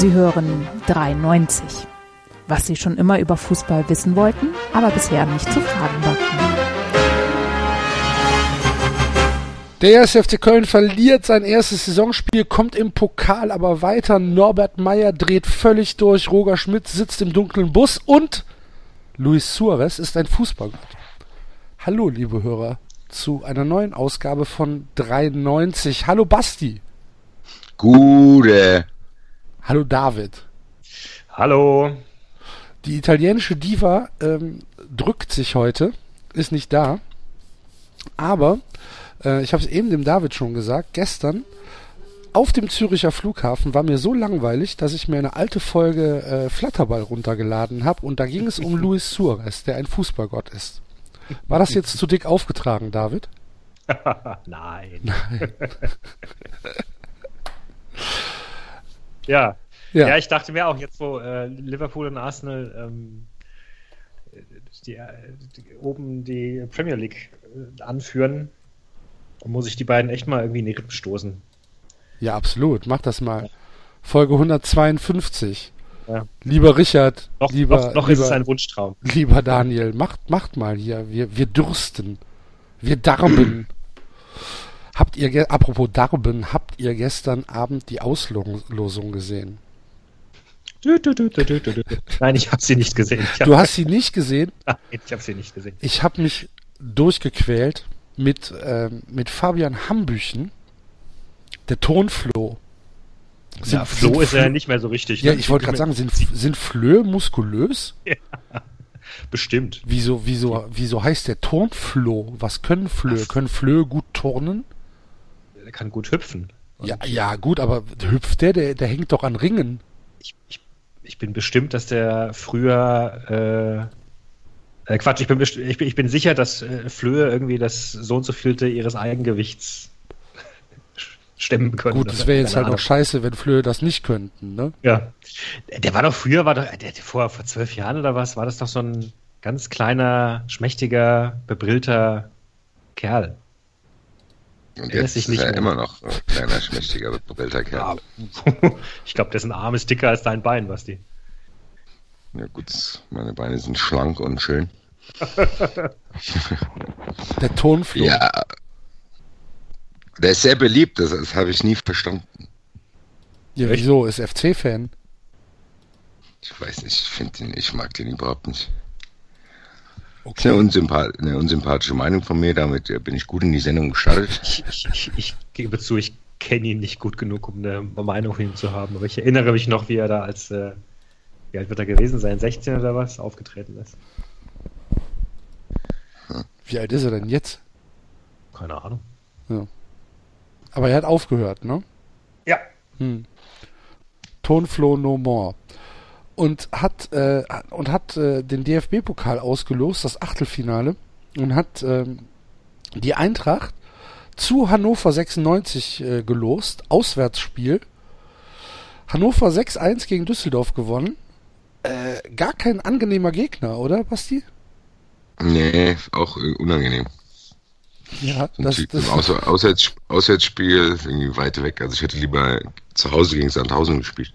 Sie hören 93. Was Sie schon immer über Fußball wissen wollten, aber bisher nicht zu fragen wagten. Der 1. FC Köln verliert sein erstes Saisonspiel, kommt im Pokal aber weiter. Norbert Meyer dreht völlig durch. Roger Schmidt sitzt im dunklen Bus und Luis Suarez ist ein Fußballgott. Hallo, liebe Hörer, zu einer neuen Ausgabe von 93. Hallo Basti. Gute. Hallo David. Hallo. Die italienische Diva ähm, drückt sich heute, ist nicht da. Aber, äh, ich habe es eben dem David schon gesagt, gestern auf dem Züricher Flughafen war mir so langweilig, dass ich mir eine alte Folge äh, Flatterball runtergeladen habe und da ging es um Luis Suarez, der ein Fußballgott ist. War das jetzt zu dick aufgetragen, David? Nein. Nein. ja. Ja. ja. ich dachte mir auch, jetzt wo äh, Liverpool und Arsenal ähm, die, äh, die, oben die Premier League äh, anführen, muss ich die beiden echt mal irgendwie in die Rippen stoßen. Ja, absolut. Mach das mal. Folge 152. Ja. Lieber Richard, Noch, lieber, noch, noch lieber, ist es ein Wunschtraum. lieber Daniel, macht, macht mal hier. Wir, wir dürsten. Wir darben. habt ihr, apropos Darben, habt ihr gestern Abend die Auslosung gesehen? Du, du, du, du, du. Nein, ich habe sie nicht gesehen. Du hast sie nicht gesehen? Nein, ich habe sie nicht gesehen. Ich habe mich durchgequält mit, ähm, mit Fabian Hambüchen, der Tonfloh. Ja, Flo ist ja nicht mehr so richtig. Ja, ne? ich wollte gerade sagen, sind, sind Flöhe muskulös? Bestimmt. Wieso, wieso, wieso heißt der Turnfloh? Was können Flöhe? Können Flöhe gut turnen? Kann gut hüpfen. Und Ja, ja, gut, aber hüpft der, der, der hängt doch an Ringen. ich, ich, ich bin bestimmt, dass der früher. Äh, äh, Quatsch, ich bin, ich bin, ich bin sicher, dass äh, Flöhe irgendwie das so und so vielte ihres Eigengewichts stemmen können. Gut, es wäre jetzt halt auch Ahnung. scheiße, wenn Flöhe das nicht könnten, ne? Ja. Der war doch früher, war doch, der, vor, vor zwölf Jahren oder was, war das doch so ein ganz kleiner, schmächtiger, bebrillter Kerl. Und jetzt ist er mehr. immer noch ein kleiner, schmächtiger, bebellter Kerl. ich glaube, dessen Arm ist dicker als dein Bein, Basti. Ja gut, meine Beine sind schlank und schön. Der Tonfloh. Ja. Der ist sehr beliebt, das, das habe ich nie verstanden. ja wieso? Ist FC-Fan? Ich weiß nicht, ich finde den, ich mag den überhaupt nicht. Das ist Okay. eine, unsympath eine unsympathische Meinung von mir, damit äh, bin ich gut in die Sendung gestartet. Ich, ich, ich, ich gebe zu, ich kenne ihn nicht gut genug, um eine Meinung von ihm zu haben. Aber ich erinnere mich noch, wie er da als, äh, wie alt wird er gewesen sein, 16 oder was, aufgetreten ist. Wie alt ist er denn jetzt? Keine Ahnung. Aber er hat aufgehört, ne? Ja. Hm. Tonfloh no more. Und hat, äh, und hat äh, den DFB-Pokal ausgelost, das Achtelfinale, und hat ähm, die Eintracht zu Hannover 96 äh, gelost, Auswärtsspiel. Hannover 6-1 gegen Düsseldorf gewonnen. Äh, gar kein angenehmer Gegner, oder, Basti? Nee, auch äh, unangenehm. Ja, das, das, Auswärts Auswärtsspiel irgendwie weit weg. Also ich hätte lieber zu Hause gegen Sandhausen gespielt.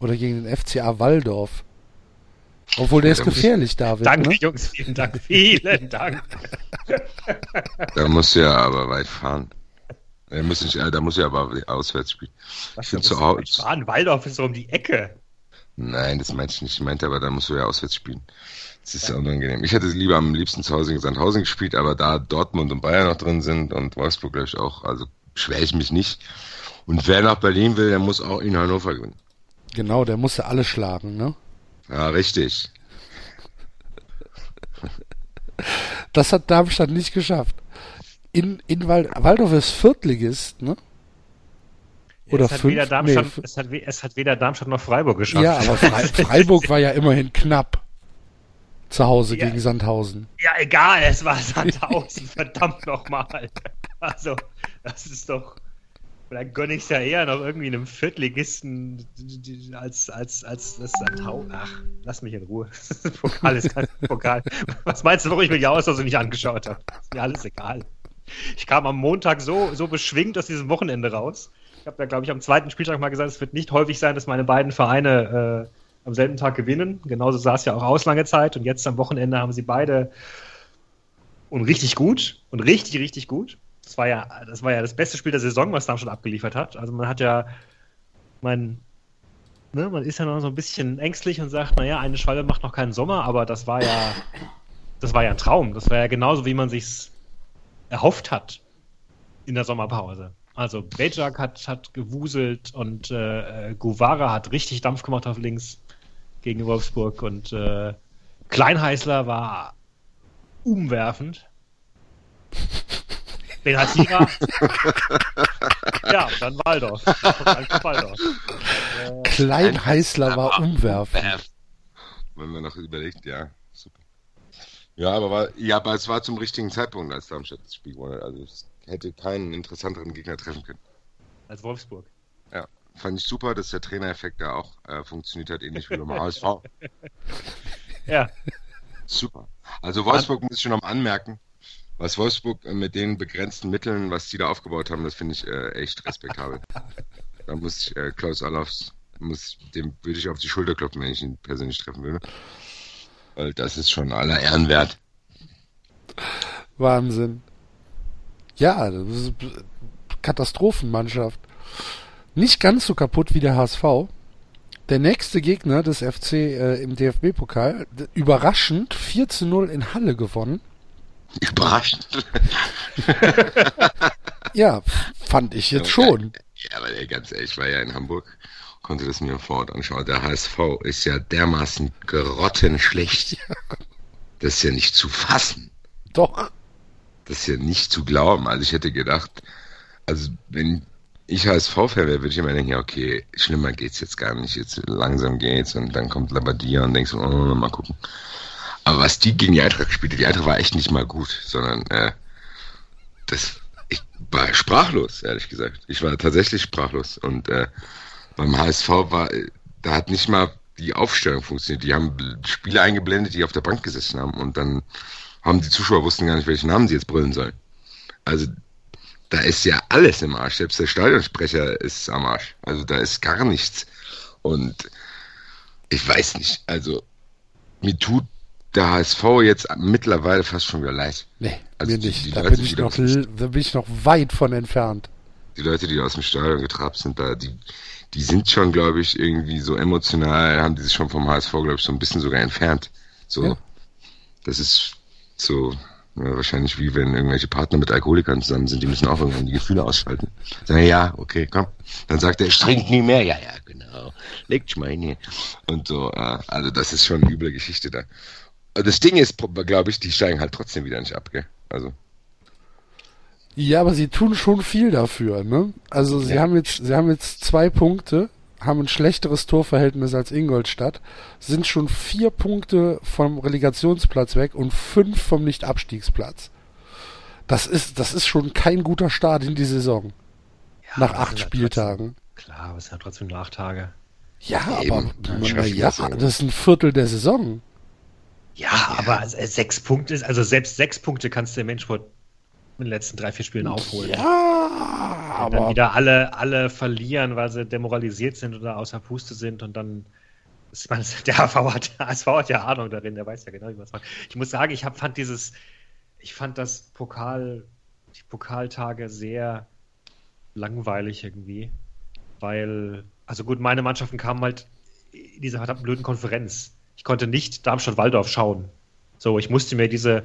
Oder gegen den FCA Waldorf. Obwohl der Ja, ist da muss ich- gefährlich, David. Danke, Ne? Jungs, vielen Dank. Vielen Dank. Da musst du ja aber weit fahren. Da muss ich, äh, da muss ich aber auswärts spielen. Was, find da zu Hause- nicht fahren? Waldorf ist so um die Ecke. Nein, das meinte ich nicht. Ich meinte aber, da musst du ja auswärts spielen. Das ist ja unangenehm. Ich hätte lieber am liebsten zu Hause gegen Sandhausen gespielt, aber da Dortmund und Bayern noch drin sind und Wolfsburg glaube ich auch, also beschwere ich mich nicht. Und wer nach Berlin will, der muss auch in Hannover gewinnen. Genau, der muss ja alle schlagen, ne? Ja, richtig. Das hat Darmstadt nicht geschafft. In, in Wald, Waldorf ist Viertligist, ne? Oder es, hat fünf? weder Darmstadt, Nee, es, hat, es hat weder Darmstadt noch Freiburg geschafft. Ja, aber Fre Freiburg war ja immerhin knapp. Zu Hause Ja. gegen Sandhausen. Ja, egal, es war Sandhausen, verdammt nochmal. Also, das ist doch. Vielleicht gönne ich es ja eher noch irgendwie einem Viertligisten die- als, als, als das Sandhausen. Ach, lass mich in Ruhe. Pokal ist kein Pokal. Was meinst du, warum ich mir die Auslosung nicht angeschaut habe? Ist mir alles egal. Ich kam am Montag so, so beschwingt aus diesem Wochenende raus. Ich habe ja, glaube ich, am zweiten Spieltag mal gesagt, es wird nicht häufig sein, dass meine beiden Vereine äh, am selben Tag gewinnen. Genauso sah es ja auch aus lange Zeit. Und jetzt am Wochenende haben sie beide und richtig gut und richtig, richtig gut. Das war ja, das war ja das beste Spiel der Saison, was Darmstadt abgeliefert hat. Also man hat ja, mein, ne, man ist ja noch so ein bisschen ängstlich und sagt, naja, eine Schwalbe macht noch keinen Sommer, aber das war ja, das war ja ein Traum. Das war ja genauso, wie man sich's erhofft hat in der Sommerpause. Also Bejak hat, hat gewuselt und äh, Guvara hat richtig Dampf gemacht auf links gegen Wolfsburg und äh, Kleinheißler war umwerfend. Benatira. ja, dann Waldorf. Dann Waldorf. Äh, Kleinheißler war umwerfend. Wenn man noch überlegt, ja, super. Ja, aber, war, ja, aber es war zum richtigen Zeitpunkt, als Darmstadt das Spiel gewonnen hat. Also es hätte keinen interessanteren Gegner treffen können. Als Wolfsburg. Ja, fand ich super, dass der Trainereffekt da auch äh, funktioniert hat, ähnlich wie beim HSV. ja. Super. Also Wolfsburg muss ich schon noch anmerken, was Wolfsburg mit den begrenzten Mitteln, was die da aufgebaut haben, das finde ich äh, echt respektabel. da muss ich äh, Klaus Allofs, muss, dem würde ich auf die Schulter klopfen, wenn ich ihn persönlich treffen würde. Weil das ist schon aller Ehren wert. Wahnsinn. Ja, das ist Katastrophenmannschaft. Nicht ganz so kaputt wie der HSV. Der nächste Gegner des FC äh, im DFB-Pokal, überraschend 4 zu 0 in Halle gewonnen. Überraschend. ja, fand ich jetzt schon. Ja, aber ganz ehrlich, ich war ja in Hamburg, konnte das mir vor Ort anschauen. Der HSV ist ja dermaßen grottenschlecht. Das ist ja nicht zu fassen. Doch. Das ist ja nicht zu glauben. Also ich hätte gedacht, also wenn ich HSV-Fan wäre, würde ich immer denken, ja, okay, schlimmer geht's jetzt gar nicht. Jetzt langsam geht's und dann kommt Labadia und denkst, oh, mal gucken. Aber was die gegen die Eintracht gespielt hat, die Eintracht war echt nicht mal gut, sondern äh, das, ich war sprachlos, ehrlich gesagt. Ich war tatsächlich sprachlos. Und äh, beim HSV war, da hat nicht mal die Aufstellung funktioniert. Die haben Spieler eingeblendet, die auf der Bank gesessen haben und dann haben die Zuschauer wussten gar nicht, welchen Namen sie jetzt brüllen sollen. Also da ist ja alles im Arsch. Selbst der Stadionsprecher ist am Arsch. Also da ist gar nichts. Und ich weiß nicht, also mir tut der HSV jetzt mittlerweile fast schon wieder leid. Nee, also mir die, nicht. Die da, Leute, bin ich noch, da bin ich noch weit von entfernt. Die Leute, die aus dem Stadion getrabt sind, da, die, die sind schon, glaube ich, irgendwie so emotional, haben die sich schon vom HSV, glaube ich, so ein bisschen sogar entfernt. So, ja. das ist so, ja, wahrscheinlich wie wenn irgendwelche Partner mit Alkoholikern zusammen sind, die müssen auch irgendwann die Gefühle ausschalten. Sagen, ja, okay, komm. Dann sagt er, ich trinke nie mehr. Ja, ja, genau. Legt mal hin hier. Und so, äh, also das ist schon eine üble Geschichte da. Das Ding ist, glaube ich, die steigen halt trotzdem wieder nicht ab, gell? Also. Ja, aber sie tun schon viel dafür, ne? Also sie ja. haben jetzt, sie haben jetzt zwei Punkte haben ein schlechteres Torverhältnis als Ingolstadt, sind schon vier Punkte vom Relegationsplatz weg und fünf vom Nicht-Abstiegsplatz. Das ist, das ist schon kein guter Start in die Saison. Ja, nach acht Spieltagen. Trotzdem, klar, aber es sind ja trotzdem nur acht Tage. Ja, aber na, ja, das ist ein Viertel der Saison. Ja, ja. aber sechs Punkte, also selbst sechs Punkte kannst du im Endspurt in den letzten drei, vier Spielen aufholen. Ja, aber. Dann wieder alle, alle verlieren, weil sie demoralisiert sind oder außer Puste sind und dann. Ich meine, der HV hat, der HSV hat ja Ahnung darin, der weiß ja genau, wie man es macht. Ich muss sagen, ich hab, fand dieses, ich fand das Pokal, die Pokaltage sehr langweilig irgendwie, weil, also gut, meine Mannschaften kamen halt in dieser verdammten blöden Konferenz. Ich konnte nicht Darmstadt-Waldorf schauen. So, ich musste mir diese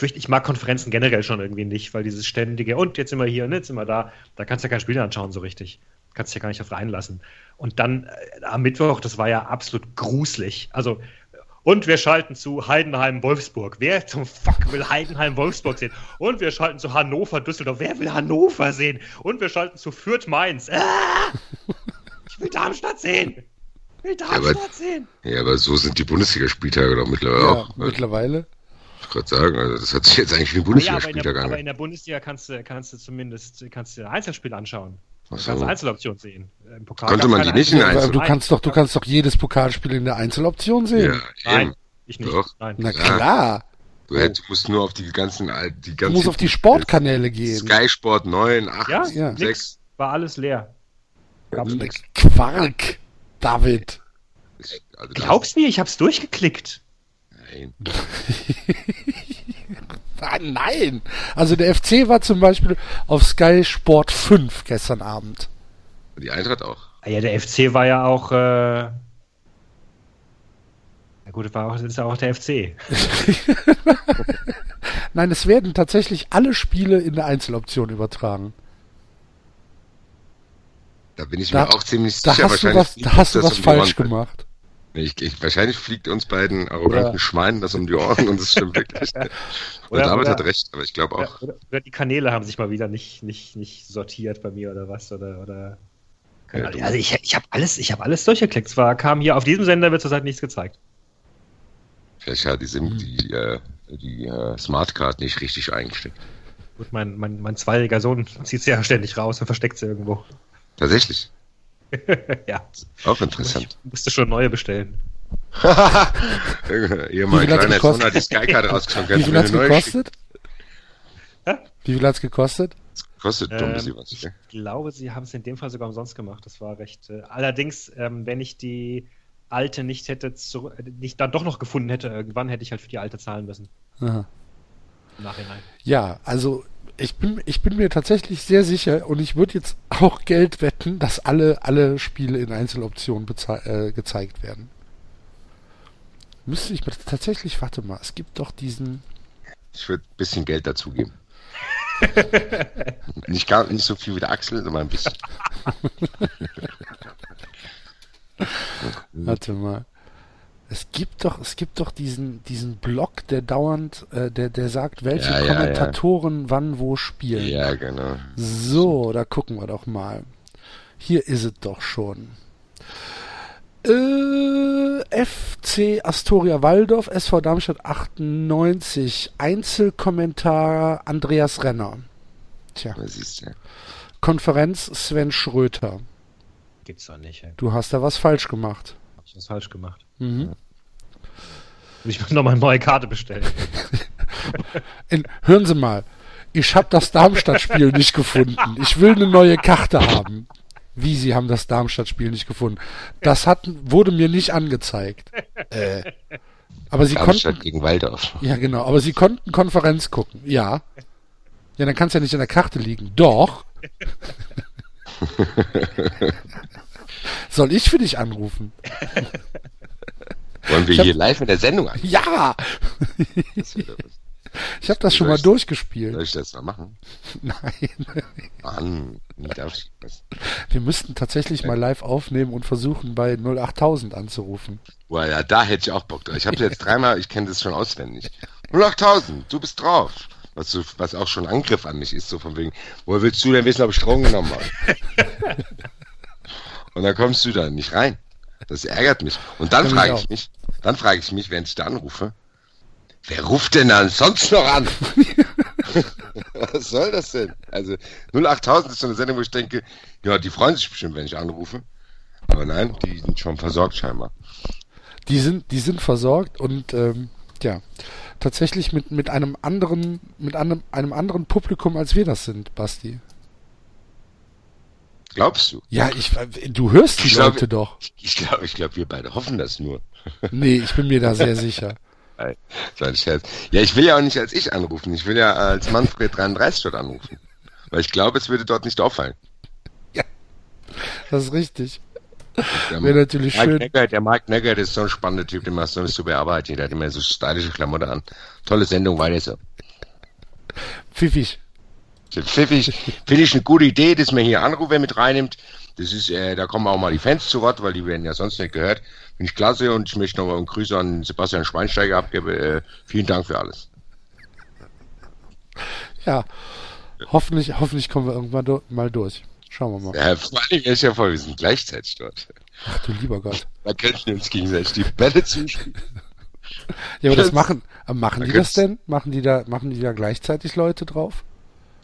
ich mag Konferenzen generell schon irgendwie nicht, weil dieses ständige, und jetzt sind wir hier und jetzt sind wir da, da kannst du ja kein Spiel anschauen so richtig. Kannst dich ja gar nicht darauf einlassen. Und dann äh, am Mittwoch, das war ja absolut gruselig. Also, und wir schalten zu Heidenheim-Wolfsburg. Wer zum Fuck will Heidenheim-Wolfsburg sehen? Und wir schalten zu Hannover-Düsseldorf. Wer will Hannover sehen? Und wir schalten zu Fürth-Mainz. Ah! Ich will Darmstadt sehen. Ich will Darmstadt ja, aber, sehen. Ja, aber so sind die Bundesligaspieltage doch mittlerweile ja, auch. Mittlerweile gerade sagen, also das hat sich jetzt eigentlich wie ein Bundesligaspiel ja, aber, aber in der Bundesliga kannst du, kannst du zumindest kannst du Einzelspiel anschauen. Du so. kannst Einzeloption sehen. Im Pokal Konnte man die nicht in Einzel Du kannst doch, du kannst doch jedes Pokalspiel in der Einzeloption sehen. Ja, Nein, ich nicht. Doch. Nein. Na klar. Du, hätt, musst nur auf die ganzen, die ganzen. Du musst auf die Sportkanäle gehen. Sky Sport 9, 8, ja? 6. war alles leer. Gab's. Quark, David. Ich, also Glaubst mir, ich hab's durchgeklickt. Nein. Ah, nein. Also der FC war zum Beispiel auf Sky Sport 5 gestern Abend. Die Eintracht auch. Ah Ja, der FC war ja auch. Äh... Na gut, war auch, das ist ja auch der FC. Nein, es werden tatsächlich alle Spiele in der Einzeloption übertragen. Da bin ich Da- mir auch ziemlich Da sicher. wahrscheinlich was, da hast du das was um die falsch gemacht. Ich, ich, wahrscheinlich fliegt uns beiden arroganten Ja. Schweinen das um die Ohren und es stimmt wirklich. Und Oder- David oder- hat recht, aber ich glaube auch. Oder, oder die Kanäle haben sich mal wieder nicht, nicht, nicht sortiert bei mir oder was. Oder, oder... Ja, also ich, ich habe alles, ich hab alles durchgeklickt. Zwar kam hier auf diesem Sender wird zurzeit nichts gezeigt. Vielleicht hat die, Hm. Sim, die, äh, die äh, Smartcard nicht richtig eingesteckt. Gut, mein, mein, mein zweijähriger Sohn zieht sie ja ständig raus und versteckt sie irgendwo. Tatsächlich. ja, Auch interessant. ich musste schon neue bestellen. Ihr Wie mein viel hat's kleiner gekostet? Sohn hat die Skycard rausgeschaut. Wie viel hat's gekostet? Hä? Wie viel hat's gekostet? Kostet dumm, Ähm, bisschen was. ich gell? glaube, sie haben es in dem Fall sogar umsonst gemacht. Das war recht. Äh, allerdings, ähm, wenn ich die alte nicht hätte, zurück, äh, nicht dann doch noch gefunden hätte, irgendwann hätte ich halt für die alte zahlen müssen. Aha. Im Nachhinein. Ja, also ich bin, ich bin mir tatsächlich sehr sicher und ich würde jetzt auch Geld wetten, dass alle, alle Spiele in Einzeloptionen äh, gezeigt werden. Müsste ich mir tatsächlich, warte mal, es gibt doch diesen, Ich würde ein bisschen Geld dazugeben. nicht, gar, nicht so viel wie der Axel, aber ein bisschen. warte mal. Es gibt doch, es gibt doch diesen, diesen Blog, der dauernd, äh, der, der sagt, welche Ja, ja, ja. Kommentatoren wann wo spielen. Ja, genau. So, da gucken wir doch mal. Hier ist es doch schon. Äh, FC Astoria Waldorf, SV Darmstadt 98, Einzelkommentar Andreas Renner. Tja, Da siehst du. Konferenz Sven Schröter. Gibt's doch nicht. Ey. Du hast da was falsch gemacht. Hab ich was falsch gemacht. Mhm. Ich muss nochmal eine neue Karte bestellen. In, hören Sie mal, ich habe das Darmstadt-Spiel nicht gefunden. Ich will eine neue Karte haben. Wie, Sie haben das Darmstadt-Spiel nicht gefunden? Das hat, wurde mir nicht angezeigt. Äh. Aber Sie Darmstadt konnten, gegen Waldorf. ja genau, aber Sie konnten Konferenz gucken. Ja. Ja, dann kann es ja nicht in der Karte liegen. Doch. Soll ich für dich anrufen? Wollen wir hab- hier live in der Sendung an? Ja! Das Ich habe das schon mal ich- durchgespielt. Soll ich das mal machen? Nein. Mann, nicht darf ich was. Wir müssten tatsächlich mal live aufnehmen und versuchen, bei 08000 anzurufen. Boah, ja, da hätte ich auch Bock drauf. Ich habe jetzt dreimal, ich kenne das schon auswendig. 08000, du bist drauf. Was, so, was auch schon Angriff an mich ist, so von wegen, woher willst du denn wissen, ob ich Drogen genommen habe? Und dann kommst du da nicht rein. Das ärgert mich. Und dann frage ich mich, dann frage ich mich, während ich da anrufe, wer ruft denn dann sonst noch an? Was soll das denn? Also 08000 ist so eine Sendung, wo ich denke, ja, die freuen sich bestimmt, wenn ich anrufe. Aber nein, die sind schon versorgt scheinbar. Die sind, die sind versorgt und ähm, ja, tatsächlich mit, mit einem anderen, mit einem, einem anderen Publikum, als wir das sind, Basti. Glaubst du? Ja, ich, du hörst die Ich glaub- Leute doch. Ich glaube, ich glaube, wir beide hoffen das nur. Nee, ich bin mir da sehr sicher. Nein, war ein Scherz. Ja, ich will ja auch nicht als ich anrufen. Ich will ja als Manfred 33 dort anrufen. Weil ich glaube, es würde dort nicht auffallen. Das ist richtig. Der, Wäre natürlich Mike schön. Neckert, der Mike Neckert ist so ein spannender Typ, der macht so eine super Arbeit. Der hat immer so stylische Klamotten an. Tolle Sendung, weiter so. Pfiffig. Finde ich eine gute Idee, dass man hier Anrufer mit reinnimmt. Das ist, äh, da kommen auch mal die Fans zu Wort, weil die werden ja sonst nicht gehört. Finde ich klasse und ich möchte nochmal einen Grüße an Sebastian Schweinsteiger abgeben. Äh, vielen Dank für alles. Ja. Hoffentlich, hoffentlich kommen wir irgendwann do mal durch. Schauen wir mal. Ja, vor allem ist ja voll, wir sind gleichzeitig dort. Ach du lieber Gott. Da könnten wir uns gegenseitig die Bälle zuspielen. Ja, aber das machen, machen die das denn? Machen die da, machen die da gleichzeitig Leute drauf?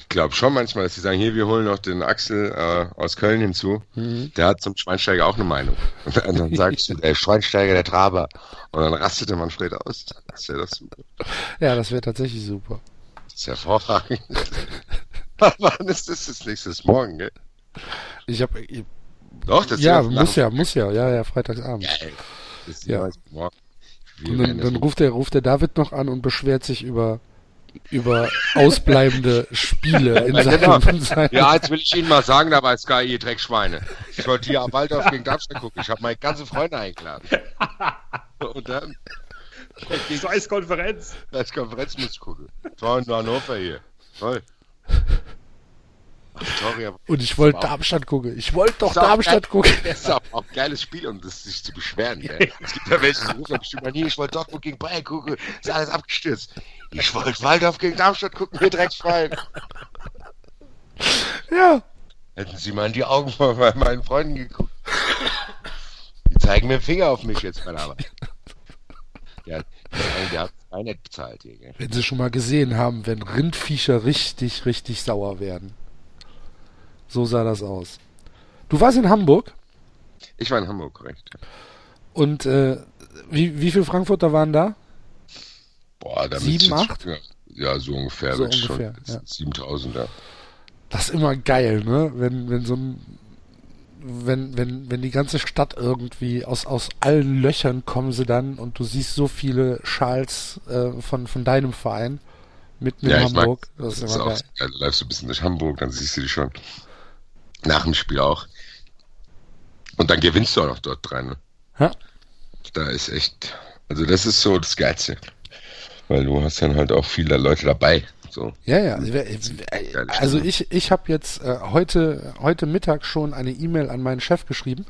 Ich glaube schon manchmal, dass sie sagen, hier, wir holen noch den Axel äh, aus Köln hinzu. Der hat zum Schweinsteiger auch eine Meinung. Und dann, sagst du, der Schweinsteiger, der Traber. Und dann rastet der Manfred aus. Das wäre doch super. Ja, das wäre tatsächlich super. Das ist hervorragend. Wann ist das das nächste? Morgen, gell? Ich habe Doch, das ja, ist muss ja, muss ja, ja, ja, freitagsabend. Geil. Das ist Ja. ja. morgen. Dann, dann ruft der, ruft der David noch an und beschwert sich über über ausbleibende Spiele in Ja, genau. seinem Ja, jetzt will ich Ihnen mal sagen, da bei Sky, ihr Dreckschweine. Ich wollte hier am Waldorf gegen Darmstadt gucken. Ich habe meine ganzen Freunde eingeladen. Und dann, Scheiß Konferenz. als Konferenz muss ich gucken. Toll, in Hannover hier. Toll. Sorry, und ich wollte Darmstadt gucken. Ich wollte doch Darmstadt geil. gucken. das ist auch auch ein geiles Spiel, um das sich zu beschweren. Gell? Es gibt ja welche, die rufen bestimmt mal nie, ich wollte Dortmund gegen Bayern gucken. Ist alles abgestürzt. Ich wollte Waldorf gegen Darmstadt gucken, ihr Dreckschwein. Ja, Hätten Sie mal in die Augen von meinen Freunden geguckt. Die zeigen mir Finger auf mich jetzt der Arbeit. Ja, der hat nicht bezahlt hier, gell? wenn sie schon mal gesehen haben, wenn Rindviecher richtig, richtig sauer werden. So sah das aus. Du warst in Hamburg Ich war in Hamburg, korrekt. und äh, wie, wie viele Frankfurter waren da? Boah, da Sieben, acht? jetzt- Ja, so ungefähr. So wird schon. ungefähr, ja. 7000, ja. Das ist immer geil, ne? Wenn, wenn so ein, wenn, wenn, wenn die ganze Stadt irgendwie aus, aus allen Löchern kommen sie dann und du siehst so viele Schals äh, von, von deinem Verein mitten in Ja, mag, Hamburg. das das ist, ist immer auch geil. geil. Du läufst ein bisschen durch Hamburg, dann siehst du die schon. Nach dem Spiel auch. Und dann gewinnst du auch noch dort rein. Ne? Ja. Da ist echt, also das ist so das Geilste. Weil du hast dann halt auch viele Leute dabei. So. Ja, ja. Also, wer- äh, Also ich, ich habe jetzt äh, heute, heute Mittag schon eine E-Mail an meinen Chef geschrieben,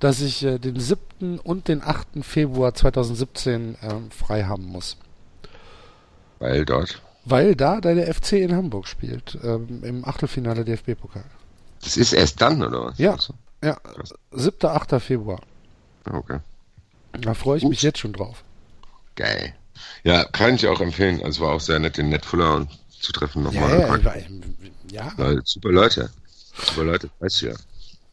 dass ich äh, den 7. und den 8. Februar 2017 ähm, frei haben muss. Weil dort. Weil da der FC in Hamburg spielt, ähm, im Achtelfinale DFB-Pokal. Das ist erst dann, oder was? Ja. Ja, Krass. 7. 8. Februar. Okay. Da freue ich mich jetzt schon drauf. Geil. Ja, kann ich auch empfehlen. Also war auch sehr nett, den Netfuller und zu treffen Ja, nochmal. ja, war, ja. Weil super Leute. Super Leute, weißt du ja.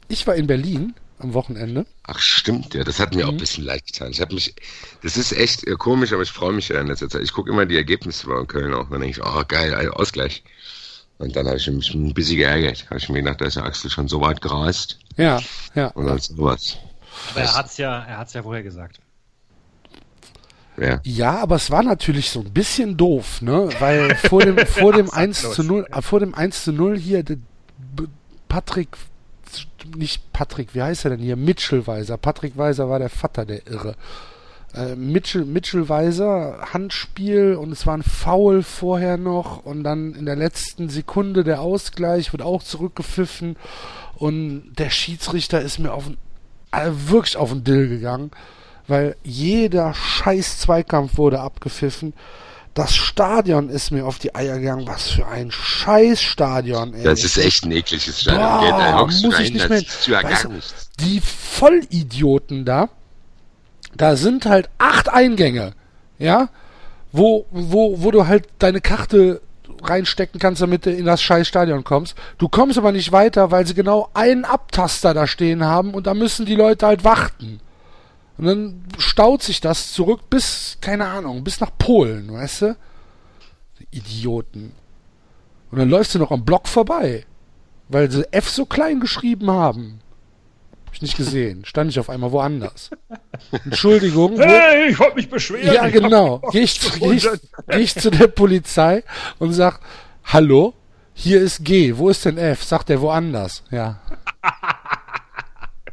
Ich war in Berlin am Wochenende. Ach stimmt, ja, das hat mir auch Mhm. ein bisschen leid getan. Ich habe mich, das ist echt äh, komisch, aber ich freue mich ja in letzter Zeit. Ich gucke immer die Ergebnisse bei Köln auch. Dann denke ich, oh geil, ein Ausgleich. Und dann habe ich mich ein bisschen geärgert. Habe ich mir gedacht, da ist der Axel schon so weit gereist Ja, ja. und dann sowas. Aber er hat's ja, er hat's ja vorher gesagt. Ja. Ja, aber es war natürlich so ein bisschen doof, ne? Weil vor dem, vor dem 1 zu 0, äh, vor dem 1 zu 0 hier, Patrick, nicht Patrick, wie heißt er denn hier? Mitchell Weiser. Patrick Weiser war der Vater, der Irre. Äh, Mitchell, Mitchell Weiser, Handspiel und es war ein Foul vorher noch und dann in der letzten Sekunde der Ausgleich wird auch zurückgepfiffen und der Schiedsrichter ist mir auf den, äh, wirklich auf den Dill gegangen, weil jeder scheiß Zweikampf wurde abgepfiffen. Das Stadion ist mir auf die Eier gegangen. Was für ein scheiß Stadion, ey. Das ist echt ein ekliges Stadion. Boah, Geht, da muss ich rein, nicht mehr- ja weißt die Vollidioten da, da sind halt acht Eingänge, ja, wo, wo, wo du halt deine Karte reinstecken kannst, damit du in das scheiß Stadion kommst. Du kommst aber nicht weiter, weil sie genau einen Abtaster da stehen haben und da müssen die Leute halt warten. Und dann staut sich das zurück bis, keine Ahnung, bis nach Polen, weißt du? Die Idioten. Und dann läufst du noch am Block vorbei, weil sie F so klein geschrieben haben. Hab ich nicht gesehen. Stand ich auf einmal woanders. Entschuldigung. Wo, Hey, ich wollte mich beschweren. ja, genau. Gehe ich, geh ich, geh ich zu der Polizei und sag, hallo, hier ist G, wo ist denn F? Sagt er woanders. Ja.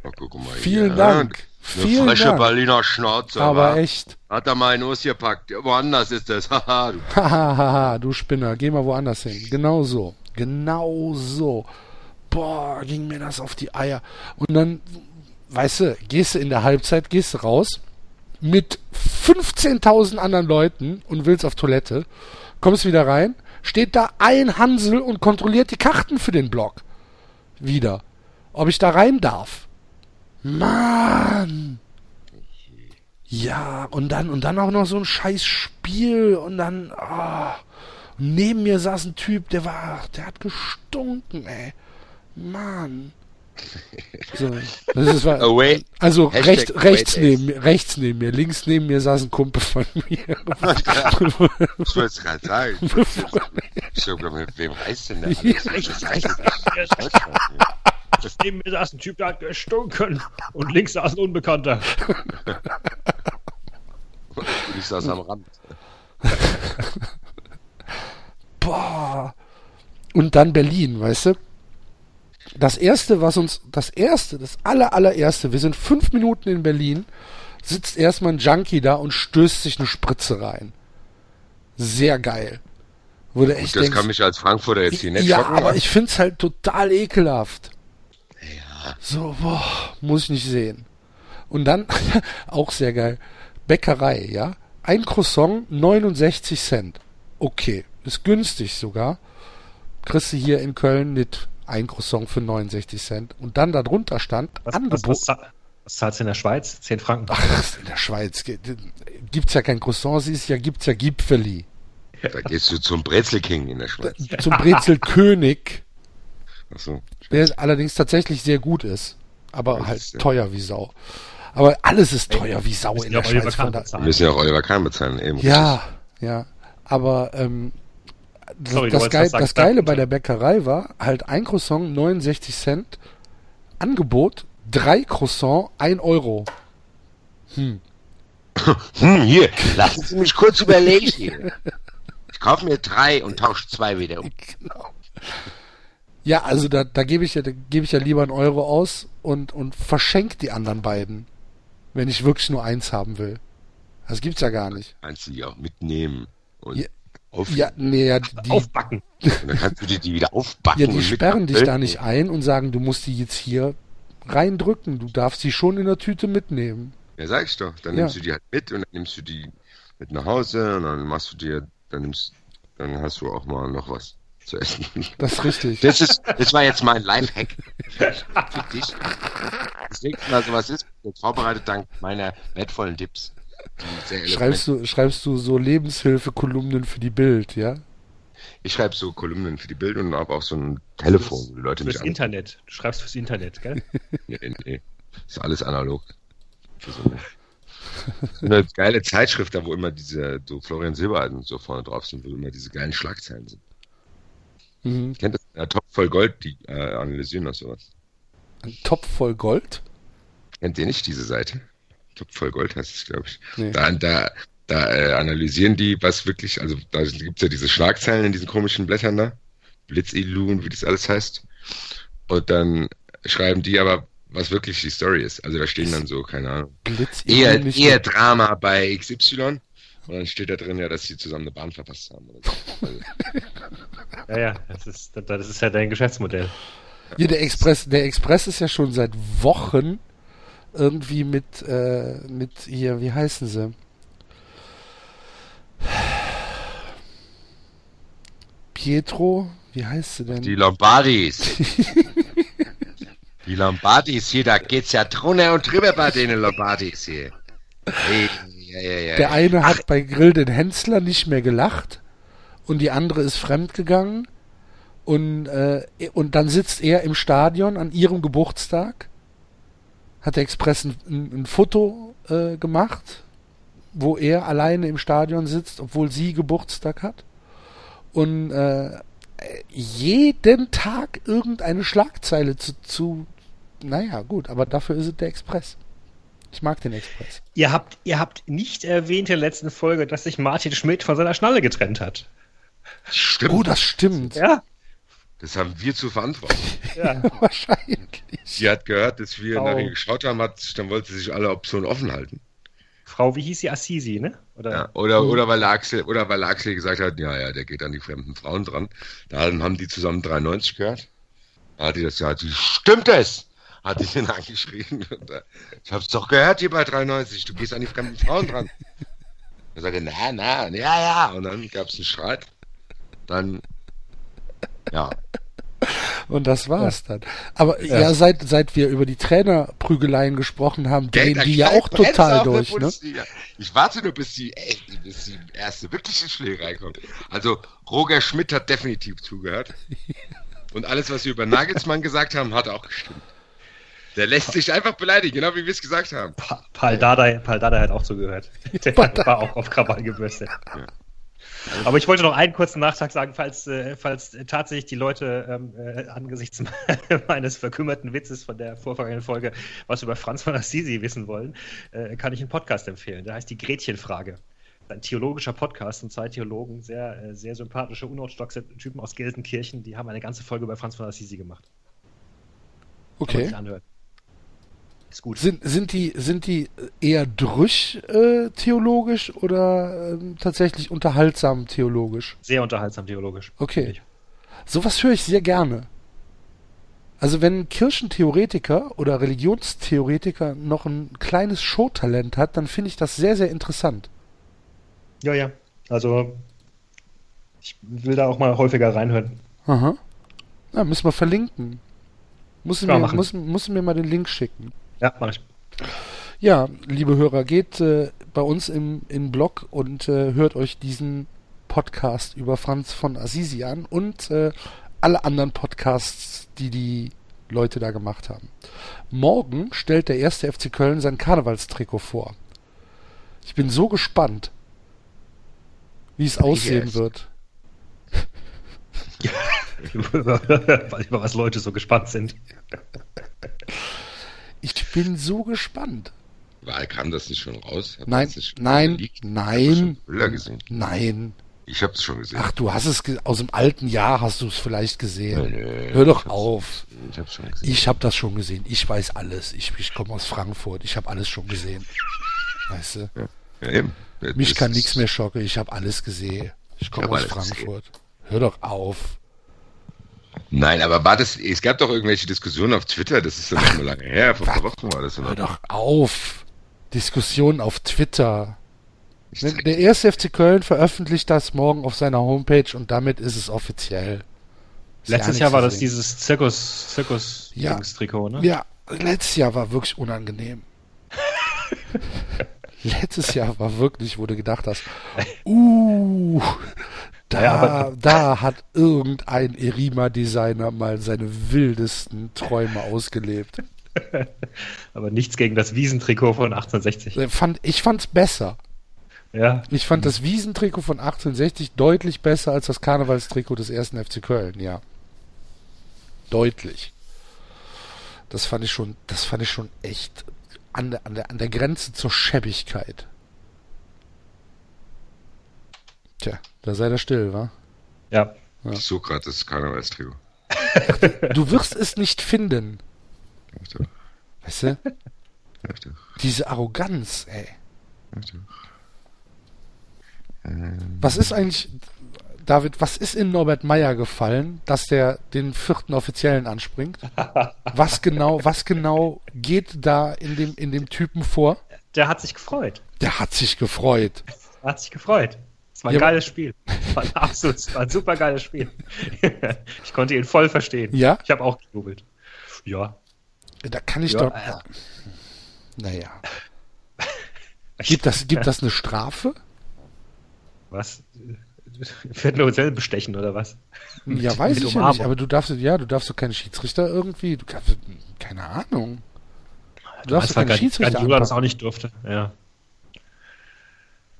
Oh, guck mal Vielen hier. Dank. Eine Vielen frische Dank. Berliner Schnauze. Aber wa? echt. Hat er mal in Us gepackt. Woanders ist das. Haha, du. Hahaha, du Spinner, geh mal woanders hin. Genau so. Genau so. Boah, ging mir das auf die Eier. Und dann, weißt du, gehst du in der Halbzeit, gehst du raus mit 15.000 anderen Leuten und willst auf Toilette, kommst wieder rein, steht da ein Hansel und kontrolliert die Karten für den Block. Wieder. Ob ich da rein darf. Mann. Ja, und dann, und dann auch noch so ein scheiß Spiel und dann, ah. Und neben mir saß ein Typ, der war, der hat gestunken, ey. Mann. So, das ist, war, Away. also Hashtag recht, rechts neben mir, rechts neben mir, links neben mir saß ein Kumpel von mir. Ich wollte es gerade sagen. Ich glaube, mit wem reist denn der alles? Das reicht nicht. neben mir saß ein Typ, der hat gestunken. Und links saß ein Unbekannter. Ich saß am Rand. Boah. Und dann Berlin, weißt du? Das erste, was uns, das erste, das aller, allererste, wir sind fünf Minuten in Berlin, sitzt erstmal ein Junkie da und stößt sich eine Spritze rein. Sehr geil. Wurde echt Das denkst, kann mich als Frankfurter jetzt hier nicht ja, schocken. aber ich find's halt total ekelhaft. So, boah, muss ich nicht sehen. Und dann, auch sehr geil, Bäckerei, ja? Ein Croissant, 69 Cent. Okay, ist günstig sogar. Kriegst du hier in Köln nicht ein Croissant für 69 Cent. Und dann darunter stand, Was, was, Angebot. was, zahl- was zahlst du in der Schweiz? 10 Franken. Ach, in der Schweiz ge- gibt's ja kein Croissant, siehst ja, gibt's ja Gipfeli. Da gehst du zum Brezel King in der Schweiz. Zum Brezelkönig, Achso. der allerdings tatsächlich sehr gut ist. Aber Das halt ist, ja. teuer wie Sau. Aber alles ist teuer wie Sau in der Schweiz. Von da, Wir bezahlen. müssen ja auch Oliver Kahn bezahlen. Eben, Ja, ja. Aber ähm, das, Sorry, das, Geil, das Geile bei der Bäckerei war, halt ein Croissant 69 Cent, Angebot, drei Croissant 1 Euro. Hm, hier, lassen Sie mich kurz überlegen. Ich kaufe mir drei und tausche zwei wieder um. Genau. Ja, also da, da gebe ich ja, da gebe ich ja lieber einen Euro aus und, und verschenk die anderen beiden, wenn ich wirklich nur eins haben will. Das gibt's ja gar nicht. Kannst du die auch mitnehmen und Ja. auf, Ja, nee, ja, die, Aufbacken. und dann kannst du die, die wieder aufbacken. ja, die sperren dich da nicht ein und sagen, du musst die jetzt hier reindrücken. Du darfst die schon in der Tüte mitnehmen. Ja, sag ich doch. Dann Ja. nimmst du die halt mit und dann nimmst du die mit nach Hause und dann machst du dir, dann nimmst, dann hast du auch mal noch was zu essen. Das ist richtig. Das ist, das war jetzt mein Lifehack für dich. Das nächste Mal sowas ist, jetzt vorbereitet dank meiner wertvollen Tipps. Schreibst du, schreibst du so Lebenshilfe-Kolumnen für die Bild, ja? Ich schreibe so Kolumnen für die Bild und habe auch so ein Telefon, wo die Leute Fürs. Internet. Du schreibst fürs Internet, gell? Nee, nee. Ist alles analog. Für so eine, eine geile Zeitschrift, da wo immer diese, so Florian Silbereisen so vorne drauf sind, wo immer diese geilen Schlagzeilen sind. Mhm. Kennt das? Ja, Top voll Gold, die äh, analysieren das sowas. Ein Topf voll Gold? Kennt ihr nicht diese Seite? Top voll Gold heißt es, glaube ich. Nee. Da, da, da äh, analysieren die, was wirklich, also da gibt's ja diese Schlagzeilen in diesen komischen Blättern da. Blitzillun, wie das alles heißt. Und dann schreiben die aber, was wirklich die Story ist. Also da stehen dann so, keine Ahnung. Eher, eher Drama bei XY. Und dann steht da drin ja, dass sie zusammen eine Bahn verpasst haben. Oder so. Also, Ja, ja, das ist, das ist ja dein Geschäftsmodell. Hier, der Express, der Express ist ja schon seit Wochen irgendwie mit, äh, mit hier, wie heißen sie? Pietro, wie heißt sie denn? die Lombardis. die Lombardis hier, da geht's ja drunter und drüber bei den Lombardis hier. Hey, ja, ja, ja. Der eine hat bei Grill den Hensler nicht mehr gelacht und die andere ist fremdgegangen und, äh, und dann sitzt er im Stadion an ihrem Geburtstag, hat der Express ein, ein, ein Foto äh, gemacht, wo er alleine im Stadion sitzt, obwohl sie Geburtstag hat und äh, jeden Tag irgendeine Schlagzeile zu, zu, naja gut, aber dafür ist es der Express. Ich mag den Express. Ihr habt, ihr habt nicht erwähnt in der letzten Folge, dass sich Martin Schmidt von seiner Schnalle getrennt hat. Stimmt. Oh, das stimmt. Ja? Das haben wir zu verantworten. Ja. Wahrscheinlich. Sie hat gehört, dass wir Frau- nach ihr geschaut haben, hat, dann wollte sie sich alle Optionen offen halten. Frau, wie hieß sie? Assisi, ne? Oder? Ja, oder, oder weil Axel, oder weil Axel gesagt hat, ja, ja, der geht an die fremden Frauen dran. Da haben die zusammen 93 gehört. Da hat die das ja, die, stimmt es! Hat die den angeschrieben. Und, äh, Ich hab's doch gehört hier bei 93, du gehst an die fremden Frauen dran. Er sagte, na, na, ja, ja. Und dann gab's einen Streit. Dann, ja, Und das war's dann. Aber ja, seit, seit wir über die Trainerprügeleien gesprochen haben, drehen da die ja auch total durch, ne? Ich warte nur, bis die, ey, bis die erste wirkliche Schlägerei kommt. Also, Roger Schmidt hat definitiv zugehört. Und alles, was wir über Nagelsmann gesagt haben, hat auch gestimmt. Der lässt sich einfach beleidigen, genau wie wir es gesagt haben. Pa Paul Dardai, hat auch zugehört. Der war auch auf Krawall gebürstet. Aber ich wollte noch einen kurzen Nachtrag sagen, falls, äh, falls tatsächlich die Leute ähm, äh, angesichts meines verkümmerten Witzes von der vorvergangenen Folge was über Franz von Assisi wissen wollen, äh, kann ich einen Podcast empfehlen. Der heißt die Gretchenfrage. Ein theologischer Podcast und zwei Theologen, sehr, äh, sehr sympathische, unorthodoxe Typen aus Gelsenkirchen, die haben eine ganze Folge über Franz von Assisi gemacht. Okay. Ist gut. Sind, sind, die, sind die eher drüch äh, theologisch oder ähm, tatsächlich unterhaltsam theologisch? Sehr unterhaltsam theologisch. Okay. Sowas höre ich sehr gerne. Also wenn ein Kirchentheoretiker oder Religionstheoretiker noch ein kleines Showtalent hat, dann finde ich das sehr, sehr interessant. Ja, ja. Also ich will da auch mal häufiger reinhören. Aha. Na, müssen wir verlinken. Muss mir, muss, muss mir mal den Link schicken. Ja, mach ich. Ja, liebe Hörer, geht äh, bei uns im, im Blog und äh, hört euch diesen Podcast über Franz von Assisi an und äh, alle anderen Podcasts, die die Leute da gemacht haben. Morgen stellt der erste FC Köln sein Karnevalstrikot vor. Ich bin so gespannt, wie es aussehen Yes. wird. über was Leute so gespannt sind. Ich bin so gespannt. War, kam das nicht schon raus? Hat Nein, das nicht nein, nein, nein. Ich habe es schon gesehen. Ach, du hast es aus dem alten Jahr hast du es vielleicht gesehen. Nee, Hör doch ich auf. Ich habe schon gesehen. Ich habe das schon gesehen. Ich weiß alles. Ich, ich komme aus Frankfurt. Ich habe alles schon gesehen. Weißt du? ja, eben. Mich Das kann nichts mehr schocken. Ich habe alles gesehen. Ich komme aus alles gesehen. Frankfurt. Hör doch auf. Nein, aber war das, es gab doch irgendwelche Diskussionen auf Twitter, das ist ja nicht mehr lange her, vor ein paar Wochen war das. Hör Oder? doch auf. Diskussion auf Twitter. Der erste FC Köln veröffentlicht das morgen auf seiner Homepage und damit ist es offiziell. Ist Letztes Jahr war das sehen. dieses Zirkus, Zirkus Ja. Trikot, ne? Ja, letztes Jahr war wirklich unangenehm. letztes Jahr war wirklich, wo du gedacht hast, uh, da, Ja, da hat irgendein Erima-Designer mal seine wildesten Träume ausgelebt. Aber nichts gegen das Wiesentrikot von 1860. Äh, Fand, ich fand's besser. Ja. Ich fand das Wiesentrikot von 1860 deutlich besser als das Karnevalstrikot des ersten FC Köln, ja. Deutlich. Das fand ich schon, das fand ich schon echt an der, an der, an der Grenze zur Schäbigkeit. Tja, da sei er still, wa? Ja. Ich suche gerade das Karnevalstrio. Du wirst es nicht finden. Doch, Weißt du? doch, Diese Arroganz, ey. doch. Was ist eigentlich, David, was ist in Norbert Meyer gefallen, dass der den vierten Offiziellen anspringt? Was genau, was genau geht da in dem, in dem Typen vor? Der hat sich gefreut. Der hat sich gefreut. Er hat sich gefreut. Es war ein Ja, geiles Spiel. Es war ein absolut, es war ein super geiles Spiel. ich konnte ihn voll verstehen. Ja? Ich habe auch gejubelt. Ja. Da kann ich Ja, doch. äh. Naja. Gibt das, gibt das eine Strafe? Was? Wird ein Hotel bestechen oder was? Ja, weiß mit ich ja Umarmung. nicht, aber du darfst, ja, du darfst doch keinen Schiedsrichter irgendwie, du kannst, keine Ahnung. Du darfst doch keinen Schiedsrichter Guardiola das auch nicht durfte. Ja.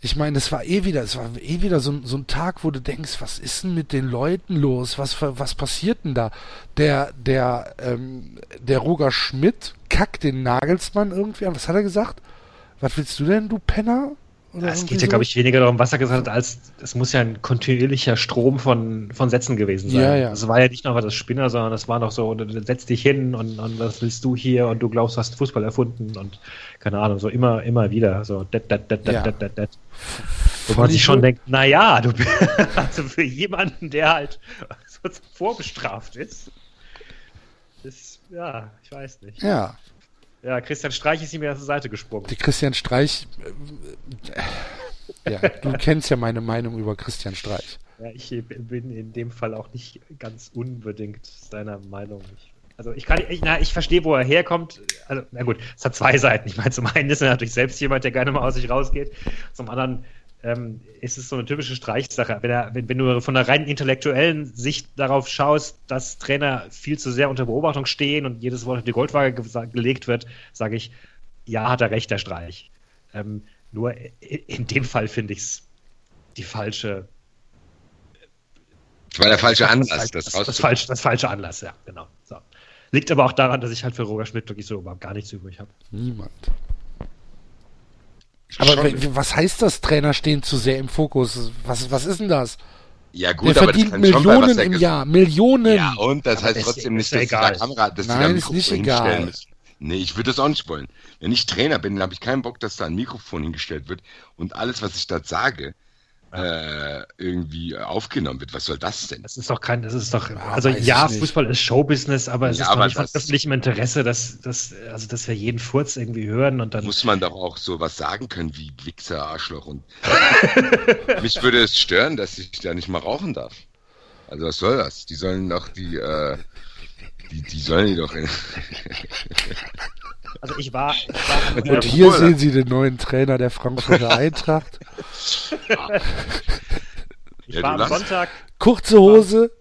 Ich meine, es war eh wieder, es war eh wieder so, ein- so ein Tag, wo du denkst, was ist denn mit den Leuten los? Was, was passiert denn da? Der, der, ähm, der Roger Schmidt kackt den Nagelsmann irgendwie an. Was hat er gesagt? Was willst du denn, du Penner? Oder Es geht ja, so? glaube ich, weniger darum, was er gesagt hat, als es muss ja ein kontinuierlicher Strom von, von Sätzen gewesen sein. Ja, ja. Es war ja nicht nur das Spinner, sondern es war noch so, setz dich hin und, und was willst du hier und du glaubst, du hast Fußball erfunden und keine Ahnung, so immer, immer wieder. So dat, dat, dat, dat, Ja. dat, dat, dat. Wo man sich schon denkt, na ja, du also für jemanden, der halt so vorbestraft ist, ist, ja, ich weiß nicht. Ja, Ja, Christian Streich ist ihm ja zur Seite gesprungen. die Christian Streich, äh, ja, du kennst ja meine Meinung über Christian Streich. Ja, ich bin in dem Fall auch nicht ganz unbedingt seiner Meinung. Ich, also ich kann, ich, na, ich verstehe, wo er herkommt. Also, na gut, es hat zwei Seiten. Ich meine, zum einen ist er natürlich selbst jemand, der gerne mal aus sich rausgeht. Zum anderen ähm, ist es so eine typische Streichsache. Wenn, er, wenn, wenn du von der rein intellektuellen Sicht darauf schaust, dass Trainer viel zu sehr unter Beobachtung stehen und jedes Wort auf die Goldwaage ge gelegt wird, sage ich, ja, hat er recht, der Streich. Ähm, nur i- in dem Fall finde ich es die falsche Das war der falsche Anlass, das, das, das, falsche, das falsche Anlass, ja, genau. So. Liegt aber auch daran, dass ich halt für Roger Schmidt wirklich so überhaupt gar nichts übrig habe. Niemand. Aber w- was heißt das, Trainer stehen zu sehr im Fokus? Was, was ist denn das? Ja gut, Der aber das verdient kann schon bei Millionen was er im Jahr. Millionen. Ja, und das Aber heißt trotzdem ist nicht, dass die egal. da Kamera, dass die Nein, da ein ist Mikrofon nicht egal. müssen. Nee, ich würde das auch nicht wollen. Wenn ich Trainer bin, dann habe ich keinen Bock, dass da ein Mikrofon hingestellt wird und alles, was ich dort sage, äh, irgendwie aufgenommen wird. Was soll das denn? Das ist doch kein, das ist doch, also weiß ich ja, nicht. Fußball ist Showbusiness, aber es Ja, ist doch aber nicht von öffentlichem Interesse, dass, dass, also, dass wir jeden Furz irgendwie hören und dann. Muss man doch auch sowas sagen können wie Wichser, Arschloch und mich würde es stören, dass ich da nicht mal rauchen darf. Also was soll das? Die sollen doch die, äh, die, die sollen die doch in, Also ich war, ich war am, Und Ja, hier Bruder. sehen Sie den neuen Trainer der Frankfurter Eintracht. ich Ja, war am. Sonntag, Kurze Hose,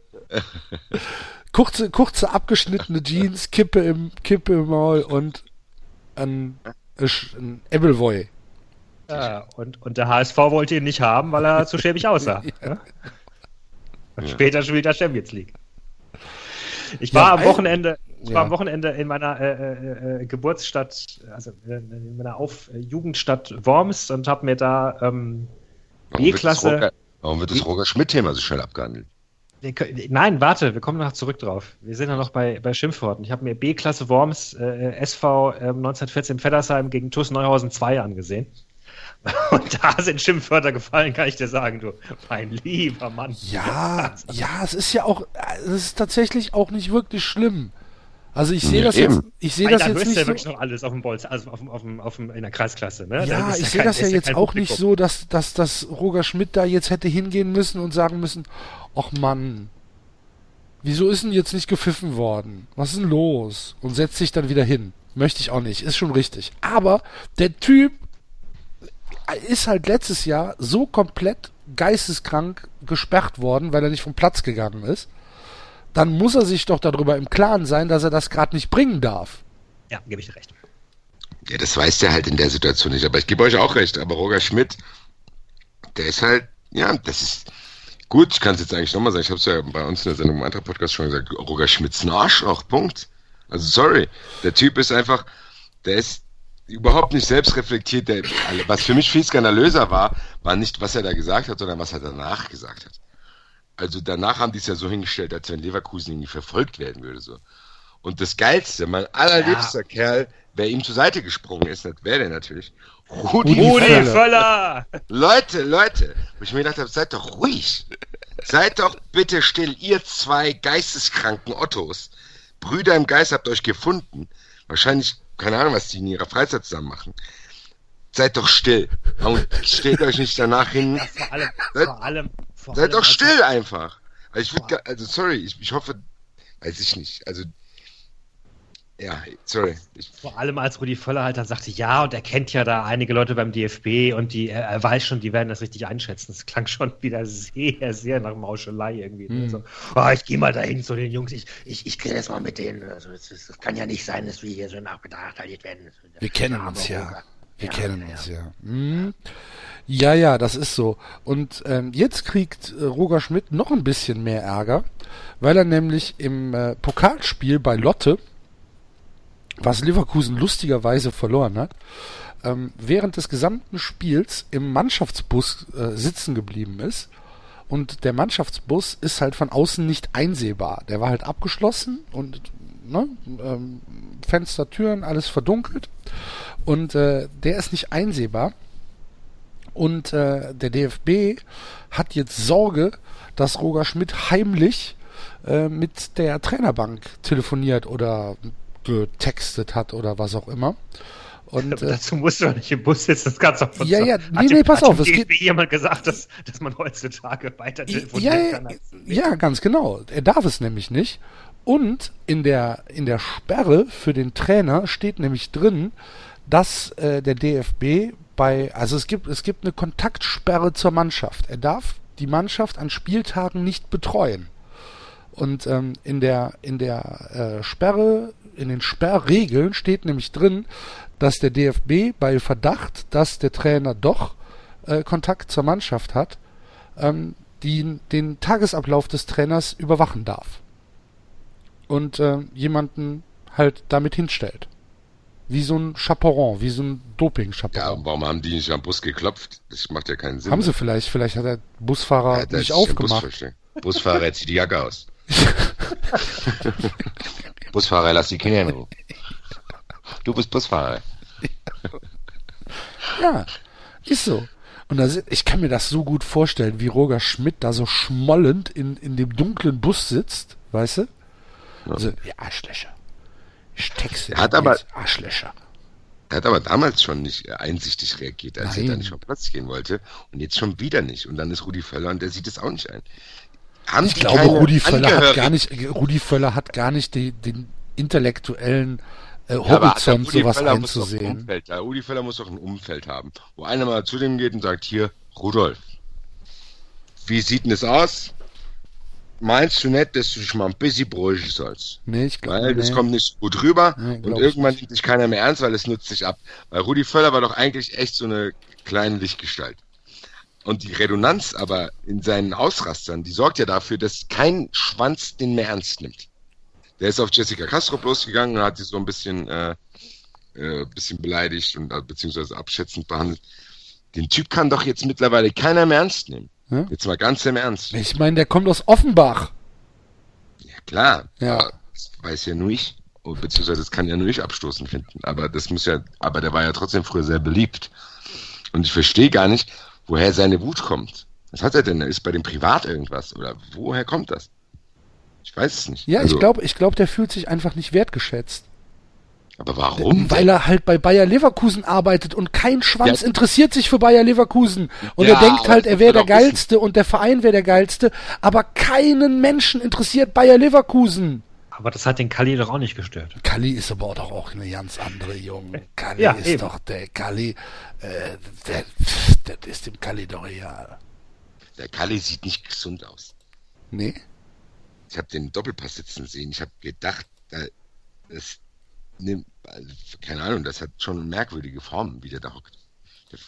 kurze, kurze abgeschnittene Jeans, Kippe im, Kippe im Maul und ein, ein Appleboy. äh, und, und der HSV wollte ihn nicht haben, weil er zu schäbig aussah. ja. Und Ja. später schon wieder Champions League. Ich Ja, war am ein- Wochenende, ich Ja. war am Wochenende in meiner äh, äh, äh, Geburtsstadt, also äh, in meiner Auf äh, Jugendstadt Worms und habe mir da ähm, warum wird das B-Klasse. Roger, warum wird das Roger Schmidt-Thema so schnell abgehandelt? Nein, warte, wir kommen noch zurück drauf. Wir sind ja noch bei, bei Schimpfworten. Ich habe mir B-Klasse Worms äh, SV äh, 1914 Feddersheim gegen TuS Neuhausen 2 angesehen. Und da sind Schimpfwörter gefallen, kann ich dir sagen, du. Mein lieber Mann. Ja, ja, es ist ja auch, es ist tatsächlich auch nicht wirklich schlimm. Also ich sehe Ja, das jetzt, eben. ich sehe das da jetzt du ja nicht wirklich so, noch alles auf dem Bolz, also auf dem, auf dem, auf dem, in der Kreisklasse, ne? Ja, ich sehe kein- das ja jetzt auch nicht Publikum. so, dass, dass, dass Roger Schmidt da jetzt hätte hingehen müssen und sagen müssen, ach Mann, wieso ist denn jetzt nicht gepfiffen worden? Was ist denn los? Und setzt sich dann wieder hin. Möchte ich auch nicht, ist schon richtig. Aber der Typ ist halt letztes Jahr so komplett geisteskrank gesperrt worden, weil er nicht vom Platz gegangen ist. Dann muss er sich doch darüber im Klaren sein, dass er das gerade nicht bringen darf. Ja, gebe ich dir recht. Ja, das weiß der halt in der Situation nicht. Aber ich gebe euch auch recht. Aber Roger Schmidt, der ist halt, ja, das ist gut. Ich kann es jetzt eigentlich nochmal sagen. Ich habe es ja bei uns in der Sendung im anderen Podcast schon gesagt. Roger Schmidts ein Arschloch. Punkt. Also sorry. Der Typ ist einfach, der ist überhaupt nicht selbstreflektiert. Der, was für mich viel skandalöser war, war nicht, was er da gesagt hat, sondern was er danach gesagt hat. Also danach haben die es ja so hingestellt, als wenn Leverkusen irgendwie verfolgt werden würde. so. Und das Geilste, mein allerliebster Kerl, wer ihm zur Seite gesprungen ist, das wäre der natürlich. Rudi, Rudi Rudi Völler. Völler! Leute, Leute, wo ich mir gedacht habe, seid doch ruhig. Seid doch bitte still, ihr zwei geisteskranken Ottos. Brüder im Geist habt euch gefunden. Wahrscheinlich, keine Ahnung, was die in ihrer Freizeit zusammen machen. Seid doch still. Und stellt euch nicht danach hin. Ja, vor allem, Seid- vor allem, vor Seid doch als- still einfach. Also ich würde, also sorry, ich, ich hoffe, weiß ich nicht. Also ja, sorry. Ich, Vor allem als Rudi Völler halt dann sagte, ja, und er kennt ja da einige Leute beim DFB und die, er, er weiß schon, die werden das richtig einschätzen. Das klang schon wieder sehr, sehr nach Mauschelei irgendwie. Hm. So, oh, ich gehe mal dahin zu den Jungs, ich, ich, ich kläre das mal mit denen. Also, es, es, kann ja nicht sein, dass wir hier so nachbenachteiligt werden. Wir kennen uns ja. Wir Ja, kennen ja. uns ja. Hm. Ja, ja, das ist so. Und ähm, jetzt kriegt äh, Roger Schmidt noch ein bisschen mehr Ärger, weil er nämlich im äh, Pokalspiel bei Lotte, was Leverkusen lustigerweise verloren hat, ähm, während des gesamten Spiels im Mannschaftsbus äh, sitzen geblieben ist. Und der Mannschaftsbus ist halt von außen nicht einsehbar. Der war halt abgeschlossen und ne, ähm, Fenster, Türen, alles verdunkelt. Und äh, der ist nicht einsehbar. Und äh, der DFB hat jetzt Sorge, dass Roger Schmidt heimlich äh, mit der Trainerbank telefoniert oder getextet hat oder was auch immer. Und Aber äh, dazu musst du doch nicht im Bus sitzen, das kannst du auch von Ja, ja, nee, dem- nee, pass auf, es geht- jemand gesagt, dass, dass man heutzutage weiter telefonieren ja, kann. ja, ganz genau. Er darf es nämlich nicht. Und in der, in der Sperre für den Trainer steht nämlich drin, dass äh, der DFB bei, also es gibt, es gibt eine Kontaktsperre zur Mannschaft. Er darf die Mannschaft an Spieltagen nicht betreuen. Und ähm, in der, in der äh, Sperre, in den Sperrregeln steht nämlich drin, dass der DFB bei Verdacht, dass der Trainer doch äh, Kontakt zur Mannschaft hat, ähm, die den Tagesablauf des Trainers überwachen darf. Und äh, jemanden halt damit hinstellt. Wie so ein Chaperon, wie so ein Doping-Chaperon. Ja, warum haben die nicht am Bus geklopft? Das macht ja keinen Sinn. Haben sie vielleicht, vielleicht hat der Busfahrer Ja, da nicht aufgemacht. Der Bus Busfahrer, zieh die Jacke aus. Busfahrer, lass die Kinder in Ruhe. Du bist Busfahrer. Ja, ist so. Und da sind, ich kann mir das so gut vorstellen, wie Roger Schmidt da so schmollend in, in dem dunklen Bus sitzt, weißt du? Also, ja, Arschlöcher. Er hat aber- Arschlöcher. Er hat aber damals schon nicht äh, einsichtig reagiert, als Nein. er da nicht vom Platz gehen wollte. Und jetzt schon wieder nicht. Und dann ist Rudi Völler und der sieht es auch nicht ein. Haben Ich glaube, Rudi Völler hat gar nicht, Rudi Völler hat gar nicht die, den intellektuellen äh, Ja, Horizont, Rudi sowas Völler muss doch ein einzusehen. Umfeld, ja, Rudi Völler muss doch ein Umfeld haben, wo einer mal zu dem geht und sagt, hier, Rudolf, wie sieht denn das aus? Meinst du nicht, dass du dich mal ein bisschen bräuchten sollst? Nee, ich glaube, Weil das nee. kommt nicht gut rüber Nee, und irgendwann nicht. nimmt sich keiner mehr ernst, weil es nutzt sich ab. Weil Rudi Völler war doch eigentlich echt so eine kleine Lichtgestalt. Und die Redundanz aber in seinen Ausrastern, die sorgt ja dafür, dass kein Schwanz den mehr ernst nimmt. Der ist auf Jessica Castro losgegangen und hat sie so ein bisschen, äh, äh, bisschen beleidigt und äh, beziehungsweise abschätzend behandelt. Den Typ kann doch jetzt mittlerweile keiner mehr ernst nehmen. Ja? Jetzt mal ganz im Ernst. Ich meine, der kommt aus Offenbach. Ja, klar. Ja. Weiß ja nur ich. Oh, Beziehungsweise das kann ja nur ich abstoßen finden. Aber das muss ja, aber der war ja trotzdem früher sehr beliebt. Und ich verstehe gar nicht, woher seine Wut kommt. Was hat er denn? Ist bei dem privat irgendwas? Oder woher kommt das? Ich weiß es nicht. Ja, Also, ich glaube, ich glaube, der fühlt sich einfach nicht wertgeschätzt. Aber warum? Weil er halt bei Bayer Leverkusen arbeitet und kein Schwanz Ja. interessiert sich für Bayer Leverkusen. Und Ja, er denkt halt, er wäre der doch wissen. Geilste und der Verein wäre der Geilste. Aber keinen Menschen interessiert Bayer Leverkusen. Aber das hat den Kalli doch auch nicht gestört. Kalli ist aber doch auch eine ganz andere Junge. Kalli Ja, ist eben. doch der Kalli, äh, der, das ist dem Kalli doch egal. Der Kalli sieht nicht gesund aus. Nee? Ich habe den Doppelpass sitzen sehen. Ich habe gedacht, da, das nimmt, also, keine Ahnung, das hat schon merkwürdige Formen, wie der da hockt. Der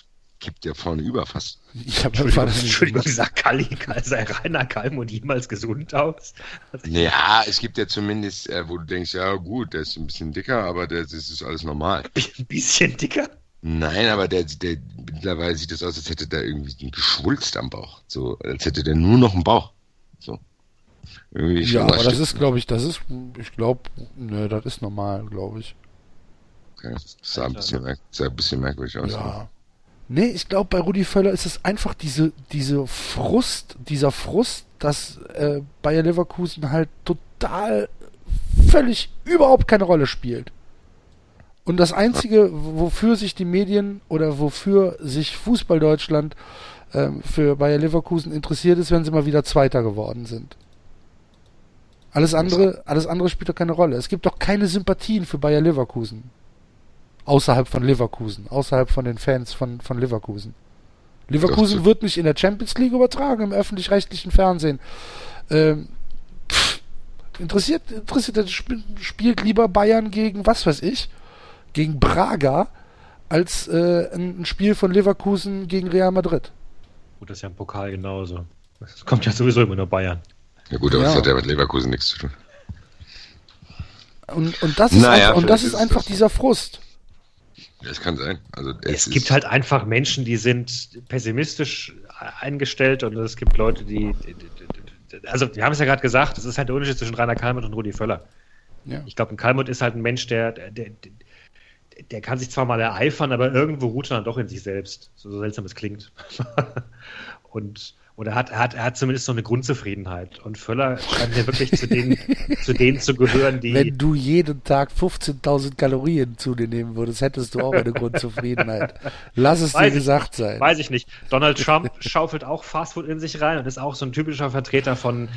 kippt ja vorne über fast. Ich habe Entschuldigung, Entschuldigung sagt Kalli, sei Rainer Kalmund jemals gesund aus? Also, Ja, es gibt ja zumindest, äh, wo du denkst, ja gut, der ist ein bisschen dicker, aber das ist alles normal. ein bisschen dicker. Nein, aber der, der mittlerweile sieht es aus, als hätte der irgendwie ein Geschwulst am Bauch. So, als hätte der nur noch einen Bauch. So. Irgendwie Ja, aber das stimmt. ist, glaube ich, das ist, ich glaube, ne, das ist normal, glaube ich. Okay. Das sah ein bisschen, merk- sah ein bisschen merkwürdig aus. Ja. Nee, ich glaube, bei Rudi Völler ist es einfach diese, diese Frust, dieser Frust, dass äh, Bayer Leverkusen halt total völlig überhaupt keine Rolle spielt. Und das Einzige, wofür sich die Medien oder wofür sich Fußball Deutschland ähm, für Bayer Leverkusen interessiert, ist, wenn sie mal wieder Zweiter geworden sind. Alles andere, alles andere spielt doch keine Rolle. Es gibt doch keine Sympathien für Bayer Leverkusen. Außerhalb von Leverkusen, außerhalb von den Fans von, von Leverkusen. Leverkusen wird nicht in der Champions League übertragen, im öffentlich-rechtlichen Fernsehen. Ähm, pff, interessiert, interessiert, das sp- spielt lieber Bayern gegen, was weiß ich, gegen Braga, als äh, ein, ein Spiel von Leverkusen gegen Real Madrid. Gut, das ist ja im Pokal genauso. Es kommt ja sowieso immer nur Bayern. Ja gut, aber Ja. das hat ja mit Leverkusen nichts zu tun. Und, und das ist, Naja, einfach, und das ist ist einfach das. dieser Frust. Das kann sein. Also Es ist- gibt halt einfach Menschen, die sind pessimistisch eingestellt und es gibt Leute, die. Also, wir haben es ja gerade gesagt, es ist halt der Unterschied zwischen Rainer Kalmund und Rudi Völler. Ja. Ich glaube, ein Kalmund ist halt ein Mensch, der, der, der, der kann sich zwar mal ereifern, aber irgendwo ruht er dann doch in sich selbst. So, so seltsam es klingt. und und er hat, er, hat, er hat zumindest so eine Grundzufriedenheit. Und Völler scheint mir wirklich zu denen, zu denen zu gehören, die. Wenn du jeden Tag 15.000 Kalorien zu dir nehmen würdest, hättest du auch eine Grundzufriedenheit. Lass es dir Weiß ich gesagt sein. Weiß ich nicht. Donald Trump schaufelt auch Fastfood in sich rein und ist auch so ein typischer Vertreter von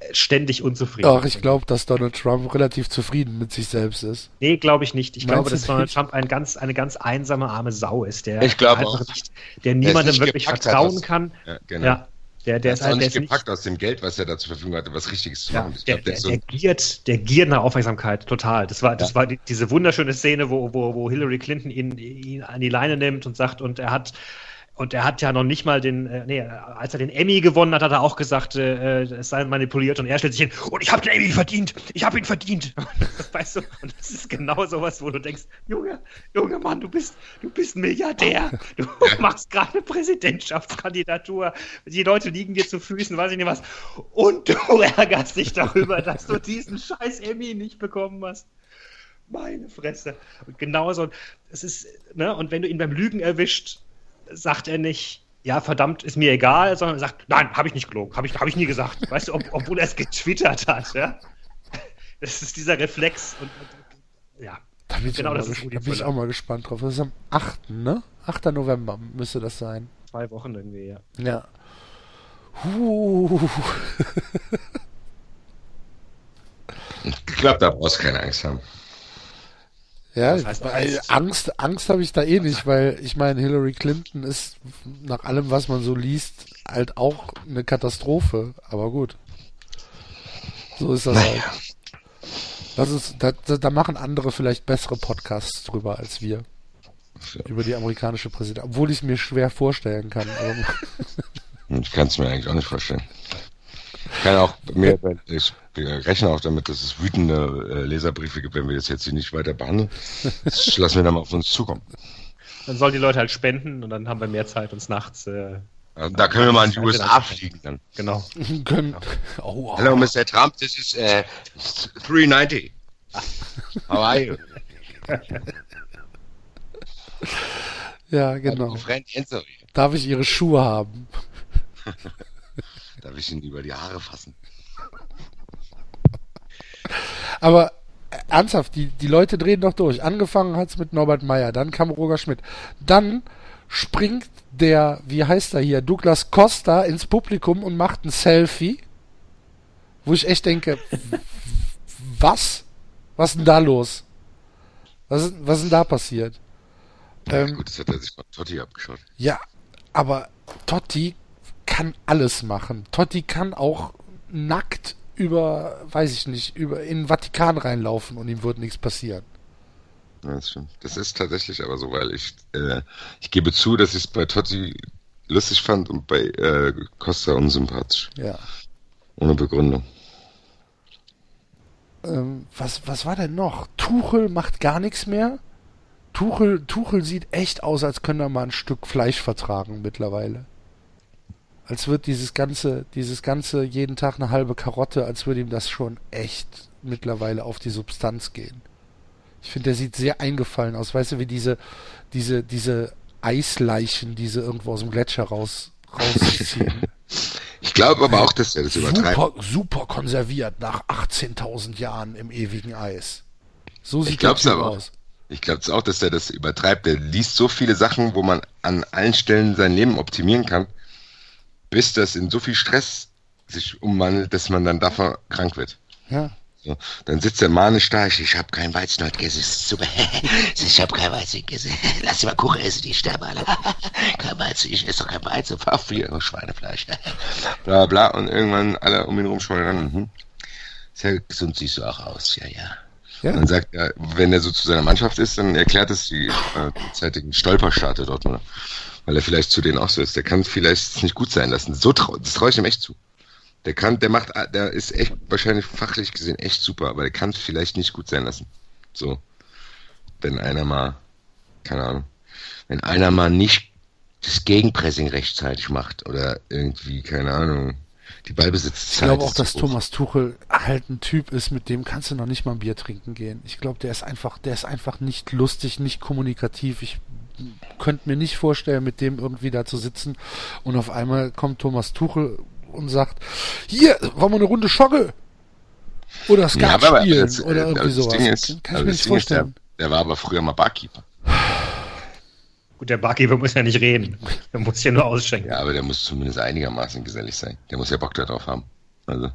äh, ständig unzufrieden. Doch, ich glaube, dass Donald Trump relativ zufrieden mit sich selbst ist. Nee, glaube ich nicht. Ich Meinst glaube, dass Donald nicht? Trump ein ganz, eine ganz einsame, arme Sau ist, der Ich einfach auch. nicht, der niemandem nicht wirklich hat, vertrauen was- kann. Ja, genau. Ja, der, der Der ist auch halt, der nicht ist nicht, gepackt aus dem Geld, was er da zur Verfügung hatte, was Richtiges zu ja, machen. Ich der, glaube, der der, ist so der giert, der giert nach Aufmerksamkeit, total. Das war, das Ja. war die, diese wunderschöne Szene, wo, wo, wo Hillary Clinton ihn, ihn an die Leine nimmt und sagt, und er hat, und er hat ja noch nicht mal den, äh, nee, als er den Emmy gewonnen hat, hat er auch gesagt, äh, äh es sei manipuliert und er stellt sich hin, und ich habe den Emmy verdient, ich habe ihn verdient. weißt du, und das ist genau sowas, wo du denkst, Junge, Junge Mann, du bist, du bist Milliardär, du machst gerade eine Präsidentschaftskandidatur, die Leute liegen dir zu Füßen, weiß ich nicht was, und du ärgerst dich darüber, dass du diesen scheiß Emmy nicht bekommen hast. Meine Fresse. Und genauso, es ist, ne, und wenn du ihn beim Lügen erwischt, sagt er nicht, ja, verdammt, ist mir egal, sondern sagt, nein, habe ich nicht gelogen, habe ich, hab ich nie gesagt. Weißt du, ob, obwohl er es getwittert hat, ja. Das ist dieser Reflex und, und ja. Da bin, genau, das ist da bin ich auch mal gespannt drauf. Das ist am 8., ne? 8. November müsste das sein. Zwei Wochen irgendwie, ja. Ja. Huh. ich glaube, da brauchst du keine Angst haben. Ja, das heißt, Angst, Angst, Angst habe ich da eh nicht, weil ich meine, Hillary Clinton ist nach allem, was man so liest, halt auch eine Katastrophe. Aber gut. So ist das naja. halt. Das ist, da, da machen andere vielleicht bessere Podcasts drüber als wir. Ja. Über die amerikanische Präsidentin. Obwohl ich es mir schwer vorstellen kann. ich kann es mir eigentlich auch nicht vorstellen. Ich kann auch mehr, ich rechne auch damit, dass es wütende äh, Leserbriefe gibt, wenn wir das jetzt hier nicht weiter behandeln. Das lassen wir dann mal auf uns zukommen. Dann sollen die Leute halt spenden und dann haben wir mehr Zeit, uns nachts. Äh, also da können wir mal in die USA fliegen dann. Genau. Können. Oh, oh. Hello, Mr. Trump, this is uh, 390. How are you? ja, genau. Darf ich Ihre Schuhe haben? Darf ich ihn über die Haare fassen? Aber äh, ernsthaft, die, die Leute drehen doch durch. Angefangen hat es mit Norbert Meyer, dann kam Roger Schmidt. Dann springt der, wie heißt er hier, Douglas Costa ins Publikum und macht ein Selfie. Wo ich echt denke, was? Was ist denn da los? Was, was ist denn da passiert? Ja, ähm, gut, das hat er sich von Totti abgeschaut. Ja, aber Totti kann alles machen. Totti kann auch nackt über, weiß ich nicht, über in den Vatikan reinlaufen und ihm wird nichts passieren. Ja, das stimmt. Das ist tatsächlich aber so, weil ich, äh, ich gebe zu, dass ich es bei Totti lustig fand und bei äh, Costa unsympathisch. Ja. Ohne Begründung. Ähm, was, was war denn noch? Tuchel macht gar nichts mehr. Tuchel, Tuchel sieht echt aus, als könnte er mal ein Stück Fleisch vertragen mittlerweile. Als wird dieses ganze, dieses ganze jeden Tag eine halbe Karotte, als würde ihm das schon echt mittlerweile auf die Substanz gehen. Ich finde, der sieht sehr eingefallen aus. Weißt du, wie diese, diese, diese Eisleichen, die sie irgendwo aus dem Gletscher raus, rausziehen. Ich glaube aber auch, dass er das übertreibt. Super, super konserviert nach 18.000 Jahren im ewigen Eis. So sieht das aus. Ich glaube auch, dass er das übertreibt. Der liest so viele Sachen, wo man an allen Stellen sein Leben optimieren kann bis das in so viel Stress sich umwandelt, dass man dann davon krank wird. Ja. So, dann sitzt der manisch da, ich, ich habe kein Weizen heute gegessen, super, ich habe kein Weizen gegessen, lass sie mal Kuchen essen, die sterben alle, kein Weizen, ich esse doch kein Weizen, fahr viel Schweinefleisch, bla bla, und irgendwann alle um ihn rumschmollen, mhm. sehr gesund siehst du auch aus, ja, ja. Ja. Und dann sagt er, wenn er so zu seiner Mannschaft ist, dann erklärt es die äh, zeitigen Stolperstarte dort, oder? Weil er vielleicht zu denen auch so ist. Der kann vielleicht nicht gut sein lassen. So trau das traue ich ihm echt zu. Der kann, der macht, der ist echt wahrscheinlich fachlich gesehen echt super, aber der kann es vielleicht nicht gut sein lassen. So. Wenn einer mal, keine Ahnung, wenn einer mal nicht das Gegenpressing rechtzeitig macht oder irgendwie, keine Ahnung, die Ballbesitzzeit. Ich glaube auch, dass hoch. Thomas Tuchel halt ein Typ ist, mit dem kannst du noch nicht mal ein Bier trinken gehen. Ich glaube, der ist einfach, der ist einfach nicht lustig, nicht kommunikativ. Ich könnte mir nicht vorstellen, mit dem irgendwie da zu sitzen und auf einmal kommt Thomas Tuchel und sagt, hier, wollen wir eine Runde Schogge? Oder Skat ja, spielen das, oder äh, irgendwie sowas. Ding ist, Kann ich also mir nicht vorstellen. Ist, der, der war aber früher mal Barkeeper. Gut, der Barkeeper muss ja nicht reden. Der muss ja nur ausschenken. Ja, aber der muss zumindest einigermaßen gesellig sein. Der muss ja Bock darauf haben. Also.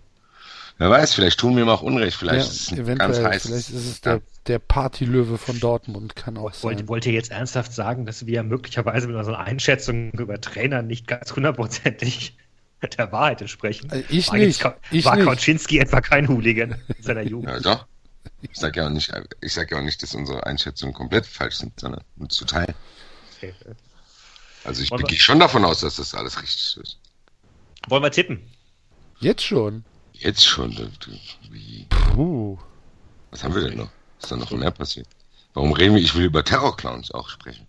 Wer weiß, vielleicht tun wir ihm auch Unrecht, vielleicht ja, ist es ganz heiß. Vielleicht ist es der, der Partylöwe von Dortmund, kann auch wollt, sein. Wollt ihr jetzt ernsthaft sagen, dass wir möglicherweise mit unseren Einschätzungen über Trainer nicht ganz hundertprozentig der Wahrheit entsprechen? Äh, ich war nicht. Jetzt, ich war nicht. Kautschinski etwa kein Hooligan in seiner Jugend? Ja, doch. Ich sage ja auch nicht, ich sag ja auch nicht, dass unsere Einschätzungen komplett falsch sind, sondern zu teilen. Okay. Also ich gehe schon davon aus, dass das alles richtig ist. Wollen wir tippen? Jetzt schon. Jetzt schon. Wie, Puh. was haben wir denn noch? Ist da noch mehr passiert? Warum reden wir? Ich will über Terrorclowns auch sprechen.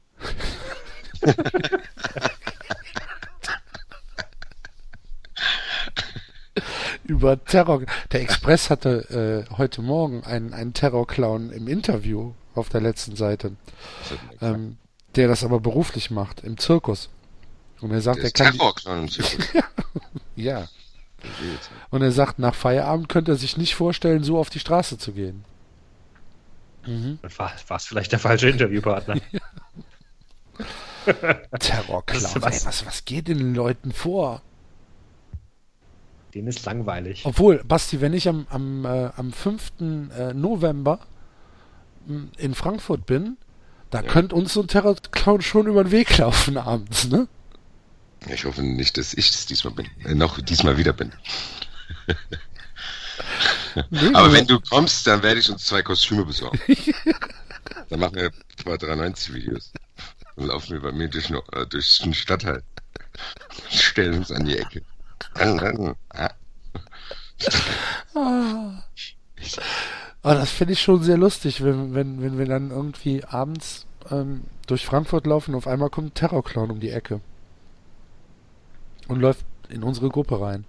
Über Terror. Der Express hatte äh, heute Morgen einen, einen Terrorclown im Interview auf der letzten Seite, ähm, der das aber beruflich macht, im Zirkus. Und er sagt, Der er kann. Terrorclown im Zirkus. Ja. Und er sagt, nach Feierabend könnte er sich nicht vorstellen, so auf die Straße zu gehen. Mhm. Dann war es vielleicht der falsche Interviewpartner. Terrorclown. Das ist was- Ey, was, was geht den Leuten vor? Den ist langweilig. Obwohl, Basti, wenn ich am, am, äh, am 5. Äh, November in Frankfurt bin, da Ja. könnte uns so ein Terrorclown schon über den Weg laufen abends, ne? Ich hoffe nicht, dass ich es diesmal bin. Äh, noch diesmal wieder bin. Nee, Aber wenn du kommst, dann werde ich uns zwei Kostüme besorgen. dann machen wir zwei 93 Videos. Dann laufen wir bei mir durch, äh, durch den Stadtteil. Stellen uns an die Ecke. Ah, Ah, das finde ich schon sehr lustig, wenn, wenn, wenn wir dann irgendwie abends ähm, durch Frankfurt laufen und auf einmal kommt ein Terrorclown um die Ecke. Und läuft in unsere Gruppe rein.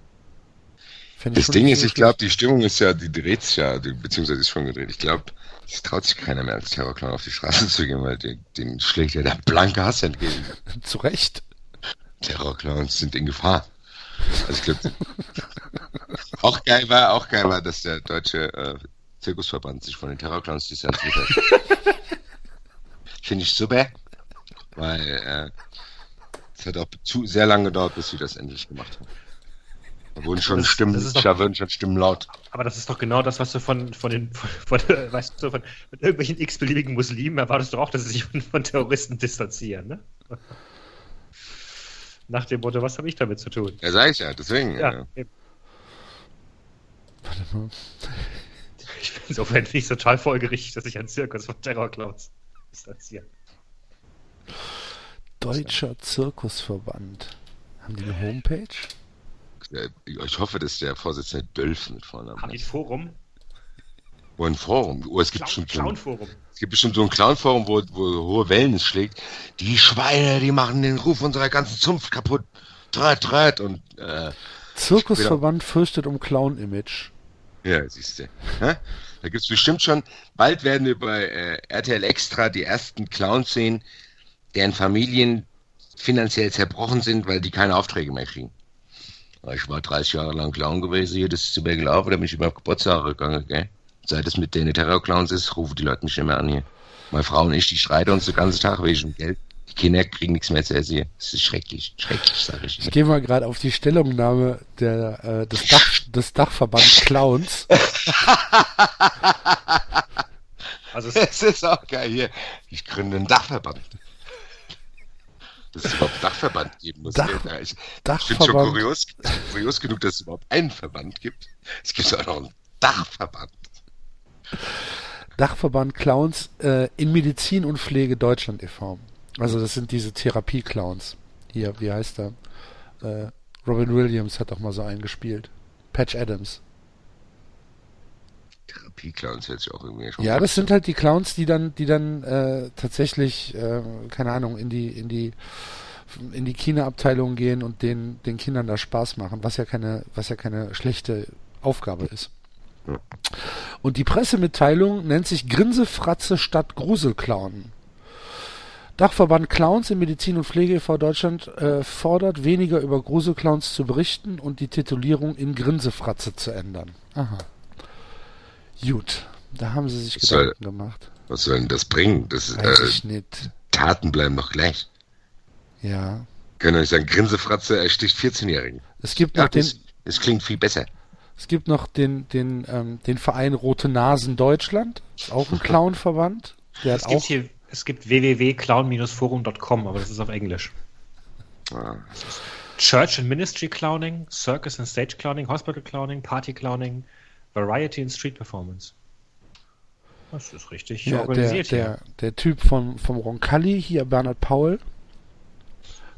Das Ding ist, ich glaube, die Stimmung ist ja, die dreht sich ja, die- beziehungsweise ist schon gedreht. Ich glaube, es traut sich keiner mehr als Terrorclown auf die Straße zu gehen, weil den, den schlägt ja der blanke Hass entgegen. Zu Recht. Terrorclowns sind in Gefahr. Also ich glaube, auch geil war, auch geil war, dass der deutsche äh, Zirkusverband sich von den Terrorclowns distanziert hat. Finde ich super, weil äh, es hat auch zu sehr lange gedauert, bis sie das endlich gemacht haben. Da wurden schon Das- Stimmen, das ist doch- da wurden schon Stimmen laut. Aber das ist doch genau das, was du von, von den, von, von, weißt du, von, von irgendwelchen x-beliebigen Muslimen erwartest du auch, dass sie sich von, von Terroristen distanzieren, ne? Nach dem Motto, was habe ich damit zu tun? Ja, sag ich ja, deswegen. Ja, äh, eben. Ich bin insofern nicht total folgerichtig, dass sich ein Zirkus von Terrorclowns distanziert. Deutscher Zirkusverband. Haben die eine Homepage? Äh, ich hoffe, dass der Vorsitzende Dölf mit Vornamen Haben die ein heißt. Forum? Wo ein Forum. Oh, es gibt Clown, bestimmt so ein, Clown-Forum. es gibt bestimmt so ein Clown-Forum, wo, wo hohe Wellen es schlägt. Die Schweine, die machen den Ruf unserer ganzen Zunft kaputt. Tröt, tröt und äh, Zirkusverband fürchtet um Clown-Image. ja, siehst du. Da gibt's bestimmt schon, bald werden wir bei äh, RTL Extra die ersten Clowns sehen, deren Familien finanziell zerbrochen sind, weil die keine Aufträge mehr kriegen. Ich war 30 Jahre lang Clown gewesen, hier, das ist zu Bergelauf, da bin ich immer auf Geburtstag gegangen, gell? Seit es mit den Terrorclowns ist, rufen die Leute mich nicht mehr an hier. Meine Frau und ich, die streiten uns den ganzen Tag wegen Geld. Die Kinder kriegen nichts mehr zu essen hier. Das ist schrecklich. Schrecklich, sag ich. Ich gehe mal gerade auf die Stellungnahme der, äh, des, Dach, des Dachverbands Clowns. Also es, ist auch geil hier. Ich gründe einen Dachverband. Dass es überhaupt Dachverband geben muss. Dach- ich ich finde schon Dachverband. kurios, kurios genug, dass es überhaupt einen Verband gibt. Es gibt auch noch einen Dachverband. Dachverband Clowns äh, in Medizin und Pflege Deutschland e.V. Also das sind diese Therapie-Clowns. Hier, wie heißt er? Äh, Robin Williams hat doch mal so einen gespielt. Patch Adams. Therapie-Clowns sich auch irgendwie schon Ja, das sind halt die Clowns, die dann, die dann äh, tatsächlich, äh, keine Ahnung, in die, in die, in die Kinoabteilung gehen und den, den Kindern da Spaß machen, was ja keine, was ja keine schlechte Aufgabe ist. Ja. Und die Pressemitteilung nennt sich Grinsefratze statt Gruselclown. Dachverband Clowns in Medizin und Pflege e.V. Deutschland äh, fordert, weniger über Gruselclowns zu berichten und die Titulierung in Grinsefratze zu ändern. Aha. Gut, da haben sie sich Was soll- Gedanken gemacht. Was soll denn das bringen? Das, Weiß äh, ich nicht. Taten bleiben doch gleich. Ja. Können nicht sagen, Grinsefratze ersticht 14-Jährigen. Es gibt noch Ja, den, das klingt viel besser. es gibt noch den, den, ähm, den Verein Rote Nasen Deutschland. Ist auch ein Clownverband. Der es gibt auch, hier, es gibt www.clown-forum.com, aber das ist auf Englisch. Ah, Church and Ministry Clowning, Circus and Stage Clowning, Hospital Clowning, Party Clowning, Variety and Street Performance. Das ist richtig ja, der, organisiert der, der Typ von, vom Roncalli, hier Bernhard Paul,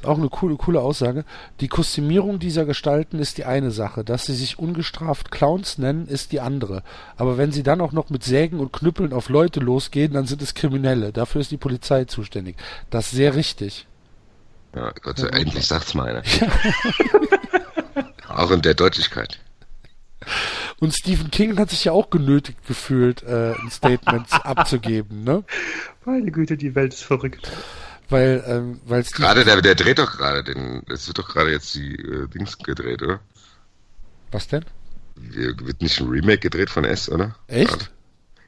auch eine coole, coole Aussage. Die Kostümierung dieser Gestalten ist die eine Sache. Dass sie sich ungestraft Clowns nennen, ist die andere. Aber wenn sie dann auch noch mit Sägen und Knüppeln auf Leute losgehen, dann sind es Kriminelle. Dafür ist die Polizei zuständig. Das ist sehr richtig. Ja, Gott sei Dank, endlich sagt's mal einer. Auch in der Deutlichkeit. Und Stephen King hat sich ja auch genötigt gefühlt, äh, ein Statement abzugeben, ne? Meine Güte, die Welt ist verrückt. Weil, ähm, weil Stephen Gerade der, der dreht doch gerade den, es wird doch gerade jetzt die äh, Dings gedreht, oder? Was denn? Wird nicht ein Remake gedreht von S, oder? Echt? Gerade.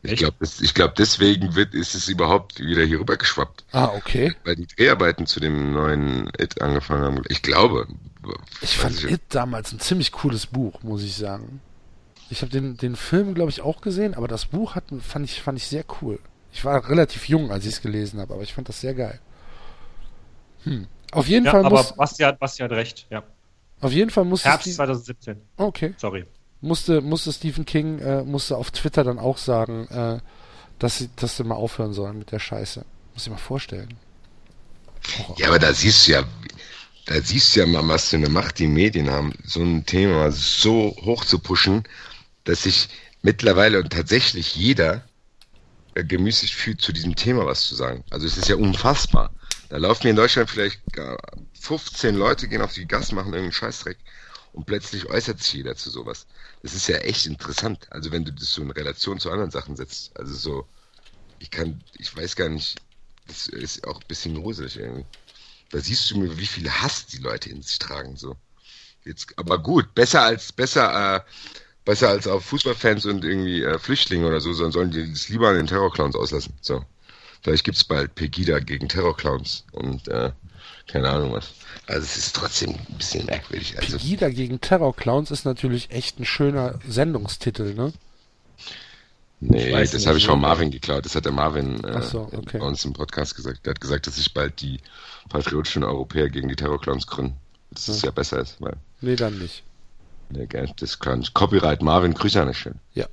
Ich glaube, ich glaub, deswegen wird, ist es überhaupt wieder hier rüber geschwappt. Ah, okay. Weil die Dreharbeiten zu dem neuen It angefangen haben. Ich glaube. Ich fand It damals ein ziemlich cooles Buch, muss ich sagen. Ich habe den, den Film, glaube ich, auch gesehen, aber das Buch hat, fand, ich, fand ich sehr cool. Ich war relativ jung, als ich es gelesen habe, aber ich fand das sehr geil. Hm. Auf jeden Ja, Fall aber muss, Basti hat, Basti hat recht. Ja. auf jeden Fall musste Herbst Steve- 2017. okay, Sorry. musste, musste Stephen King äh, musste auf Twitter dann auch sagen, äh, dass sie, dass sie mal aufhören sollen mit der Scheiße. Muss ich mal vorstellen. Ja, aber da siehst du ja, da siehst du ja mal, was für eine Macht die Medien haben, so ein Thema so hoch zu pushen, dass sich mittlerweile und tatsächlich jeder äh, gemüßigt fühlt, zu diesem Thema was zu sagen. Also es ist ja unfassbar. Da laufen hier in Deutschland vielleicht gar 15 Leute, gehen auf die Gas, machen irgendeinen Scheißdreck und plötzlich äußert sich jeder zu sowas. Das ist ja echt interessant. Also wenn du das so in Relation zu anderen Sachen setzt. Also so, ich kann, ich weiß gar nicht, das ist auch ein bisschen gruselig irgendwie. Da siehst du mir, wie viel Hass die Leute in sich tragen, so. Jetzt, aber gut, besser als, besser, äh, besser als auf Fußballfans und irgendwie äh, Flüchtlinge oder so, sondern sollen die das lieber an den Terrorclowns auslassen. So. Vielleicht gibt's bald Pegida gegen Terrorclowns und äh, keine Ahnung was. Also es ist trotzdem ein bisschen merkwürdig. Also Pegida gegen Terrorclowns ist natürlich echt ein schöner Sendungstitel, ne? Nee, das habe ich von ne? Marvin geklaut. Das hat der Marvin äh, so, okay. bei uns im Podcast gesagt. Der hat gesagt, dass sich bald die patriotischen Europäer gegen die Terrorclowns gründen. Das ist ja besser ist, weil Nee, dann nicht. Des Clowns. Copyright Marvin, Grüße an der Stelle. Ja.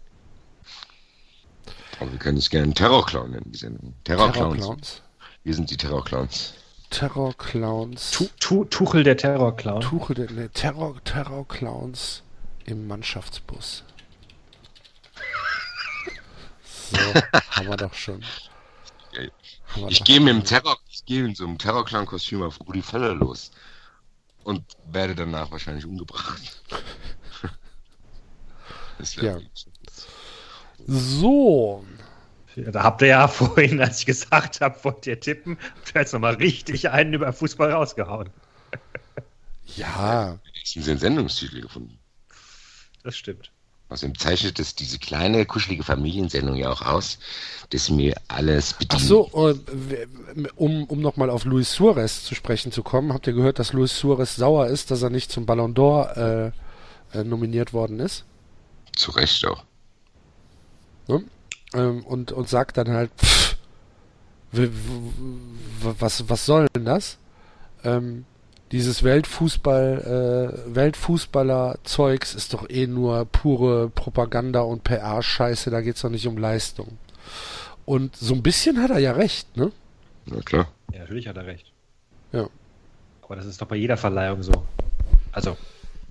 Aber wir können es gerne Terrorclown nennen, die Sendung. Terrorclowns. Terrorclowns. Wir sind die Terrorclowns. Terrorclowns. Tu, tu, Tuchel der Terrorclown. Tuche der ne, Terror, Terrorclowns im Mannschaftsbus. So, haben wir doch schon. Ich gehe mit dem Terror, ich gehe in so einem Terrorclown-Kostüm auf Rudi Völler los. Und werde danach wahrscheinlich umgebracht. Das Ja. So, Da habt ihr ja vorhin, als ich gesagt habe, wollt ihr tippen, habt ihr jetzt nochmal richtig einen über Fußball rausgehauen. ja, haben sie einen Sendungstitel gefunden. Das stimmt. Außerdem zeichnet es diese kleine, kuschelige Familiensendung ja auch aus, dass mir alles Ach bedient. so, äh, w- um, um nochmal auf Luis Suarez zu sprechen zu kommen, habt ihr gehört, dass Luis Suarez sauer ist, dass er nicht zum Ballon d'Or äh, äh, nominiert worden ist? Zu Recht auch. Ne? Ähm, und, und sagt dann halt, pff, was, was soll denn das? Ähm, dieses Weltfußball, äh, Weltfußballer-Zeugs ist doch eh nur pure Propaganda und PR-Scheiße, da geht's doch nicht um Leistung. Und so ein bisschen hat er ja recht, ne? Na klar. Ja, natürlich hat er recht. Ja. Aber das ist doch bei jeder Verleihung so. Also,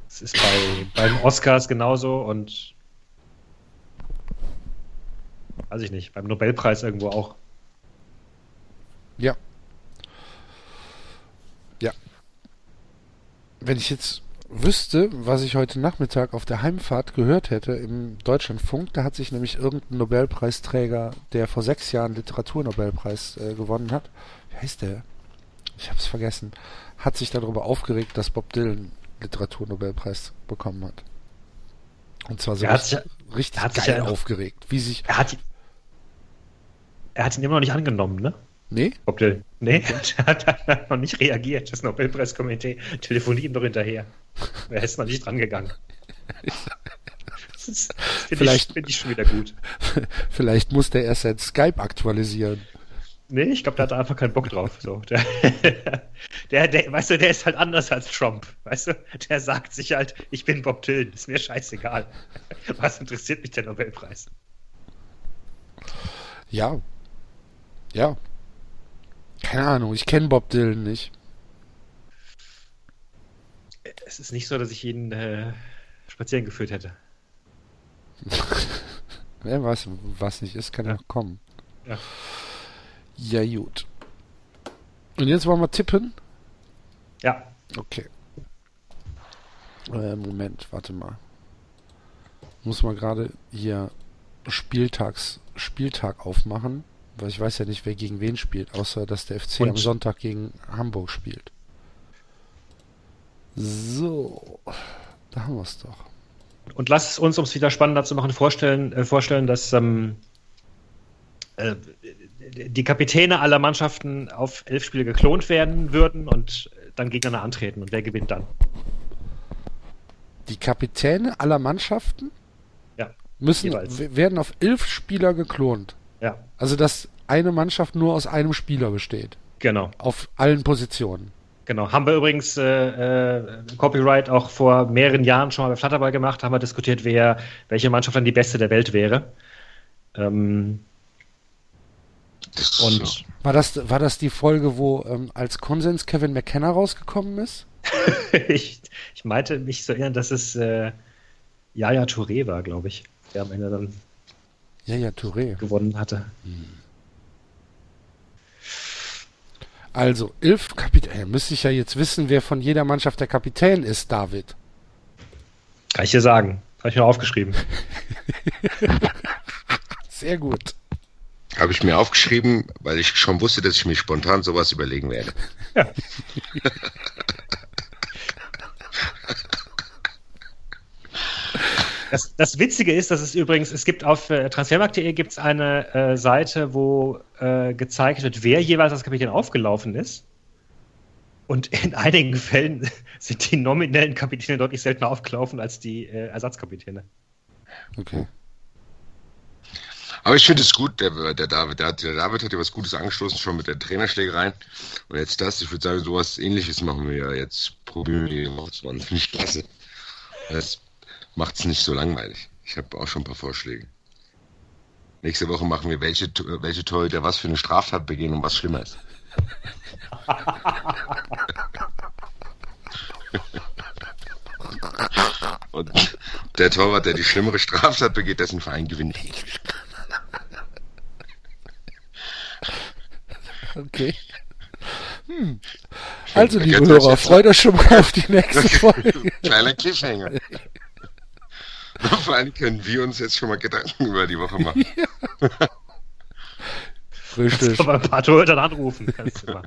es ist bei, beim Oscars genauso und weiß ich nicht, beim Nobelpreis irgendwo auch. Ja. Ja. Wenn ich jetzt wüsste, was ich heute Nachmittag auf der Heimfahrt gehört hätte im Deutschlandfunk, da hat sich nämlich irgendein Nobelpreisträger, der vor sechs Jahren Literaturnobelpreis äh, gewonnen hat, wie heißt der? Ich hab's vergessen, hat sich darüber aufgeregt, dass Bob Dylan Literaturnobelpreis bekommen hat. Und zwar so hat richtig, sich- richtig er hat sich geil ja- aufgeregt, wie sich, Er hat, er hat ihn immer noch nicht angenommen, ne? Nee? Bob Dylan. Nee, er hat, er hat noch nicht reagiert. Das Nobelpreiskomitee telefoniert ihm doch hinterher. Er ist noch nicht drangegangen. Das ist- Finde Vielleicht- ich, ich schon wieder gut. Vielleicht muss der erst sein Skype aktualisieren. Nee, ich glaube, der hat einfach keinen Bock drauf. So, der, der, der, weißt du, der ist halt anders als Trump. Weißt du, der sagt sich halt, ich bin Bob Dylan, ist mir scheißegal. Was interessiert mich der Nobelpreis? Ja. Ja. Keine Ahnung, ich kenne Bob Dylan nicht. es ist nicht so, dass ich ihn äh, spazieren geführt hätte. Wer weiß, was nicht ist, kann ja, kommen. Ja. Ja, gut. Und jetzt wollen wir tippen? Ja. Okay. Äh, Moment, warte mal. Muss mal gerade hier Spieltags, Spieltag aufmachen, weil ich weiß ja nicht, wer gegen wen spielt, außer dass der FC Und- am Sonntag gegen Hamburg spielt. So, da haben wir es doch. Und lass es uns, um es wieder spannender zu machen, vorstellen, äh, vorstellen dass ähm, äh, die Kapitäne aller Mannschaften auf elf Spiele geklont werden würden und dann gegeneinander antreten. Und wer gewinnt dann? Die Kapitäne aller Mannschaften Ja. müssen Jeweils. werden auf elf Spieler geklont. Ja, Also dass eine Mannschaft nur aus einem Spieler besteht. genau. Auf allen Positionen. Genau. Haben wir übrigens äh, äh, Copyright auch vor mehreren Jahren schon mal bei Flatterball gemacht, haben wir diskutiert, wer, welche Mannschaft dann die beste der Welt wäre. Ähm, und so. War das, war das die Folge, wo ähm, als Konsens Kevin McKenna rausgekommen ist? ich, ich meinte mich zu erinnern, dass es äh, Yaya Touré war, glaube ich, der am Ende dann Ja, ja, Touré. gewonnen hatte. Also, elf Kapitäne. Müsste ich ja jetzt wissen, wer von jeder Mannschaft der Kapitän ist, David. Kann ich dir sagen. Habe ich mir aufgeschrieben. Sehr gut. Habe ich mir aufgeschrieben, weil ich schon wusste, dass ich mir spontan sowas überlegen werde. Das, das Witzige ist, dass es übrigens, es gibt auf äh, transfermarkt.de gibt es eine äh, Seite, wo äh, gezeigt wird, wer jeweils als Kapitän aufgelaufen ist. Und in einigen Fällen sind die nominellen Kapitäne deutlich seltener aufgelaufen als die äh, Ersatzkapitäne. Okay. Aber ich finde es gut, der, der David, der, hat, der David hat ja was Gutes angestoßen, schon mit der Trainerschlägerei. Und jetzt das, ich würde sagen, sowas ähnliches machen wir ja jetzt. Probieren wir die Woche zu machen. Finde ich klasse. Das macht es nicht so langweilig. Ich habe auch schon ein paar Vorschläge. Nächste Woche machen wir, welche, welche Torhüter was für eine Straftat begehen und was schlimmer ist. Und der Torwart, der die schlimmere Straftat begeht, dessen Verein gewinnt. Okay. Hm. Also, liebe Hörer, freut euch schon mal auf die nächste Folge. Kleiner Cliffhanger. Vor allem können wir uns jetzt schon mal Gedanken über die Woche machen. Richtig. Aber ein paar Torhütern anrufen. Kannst du mal.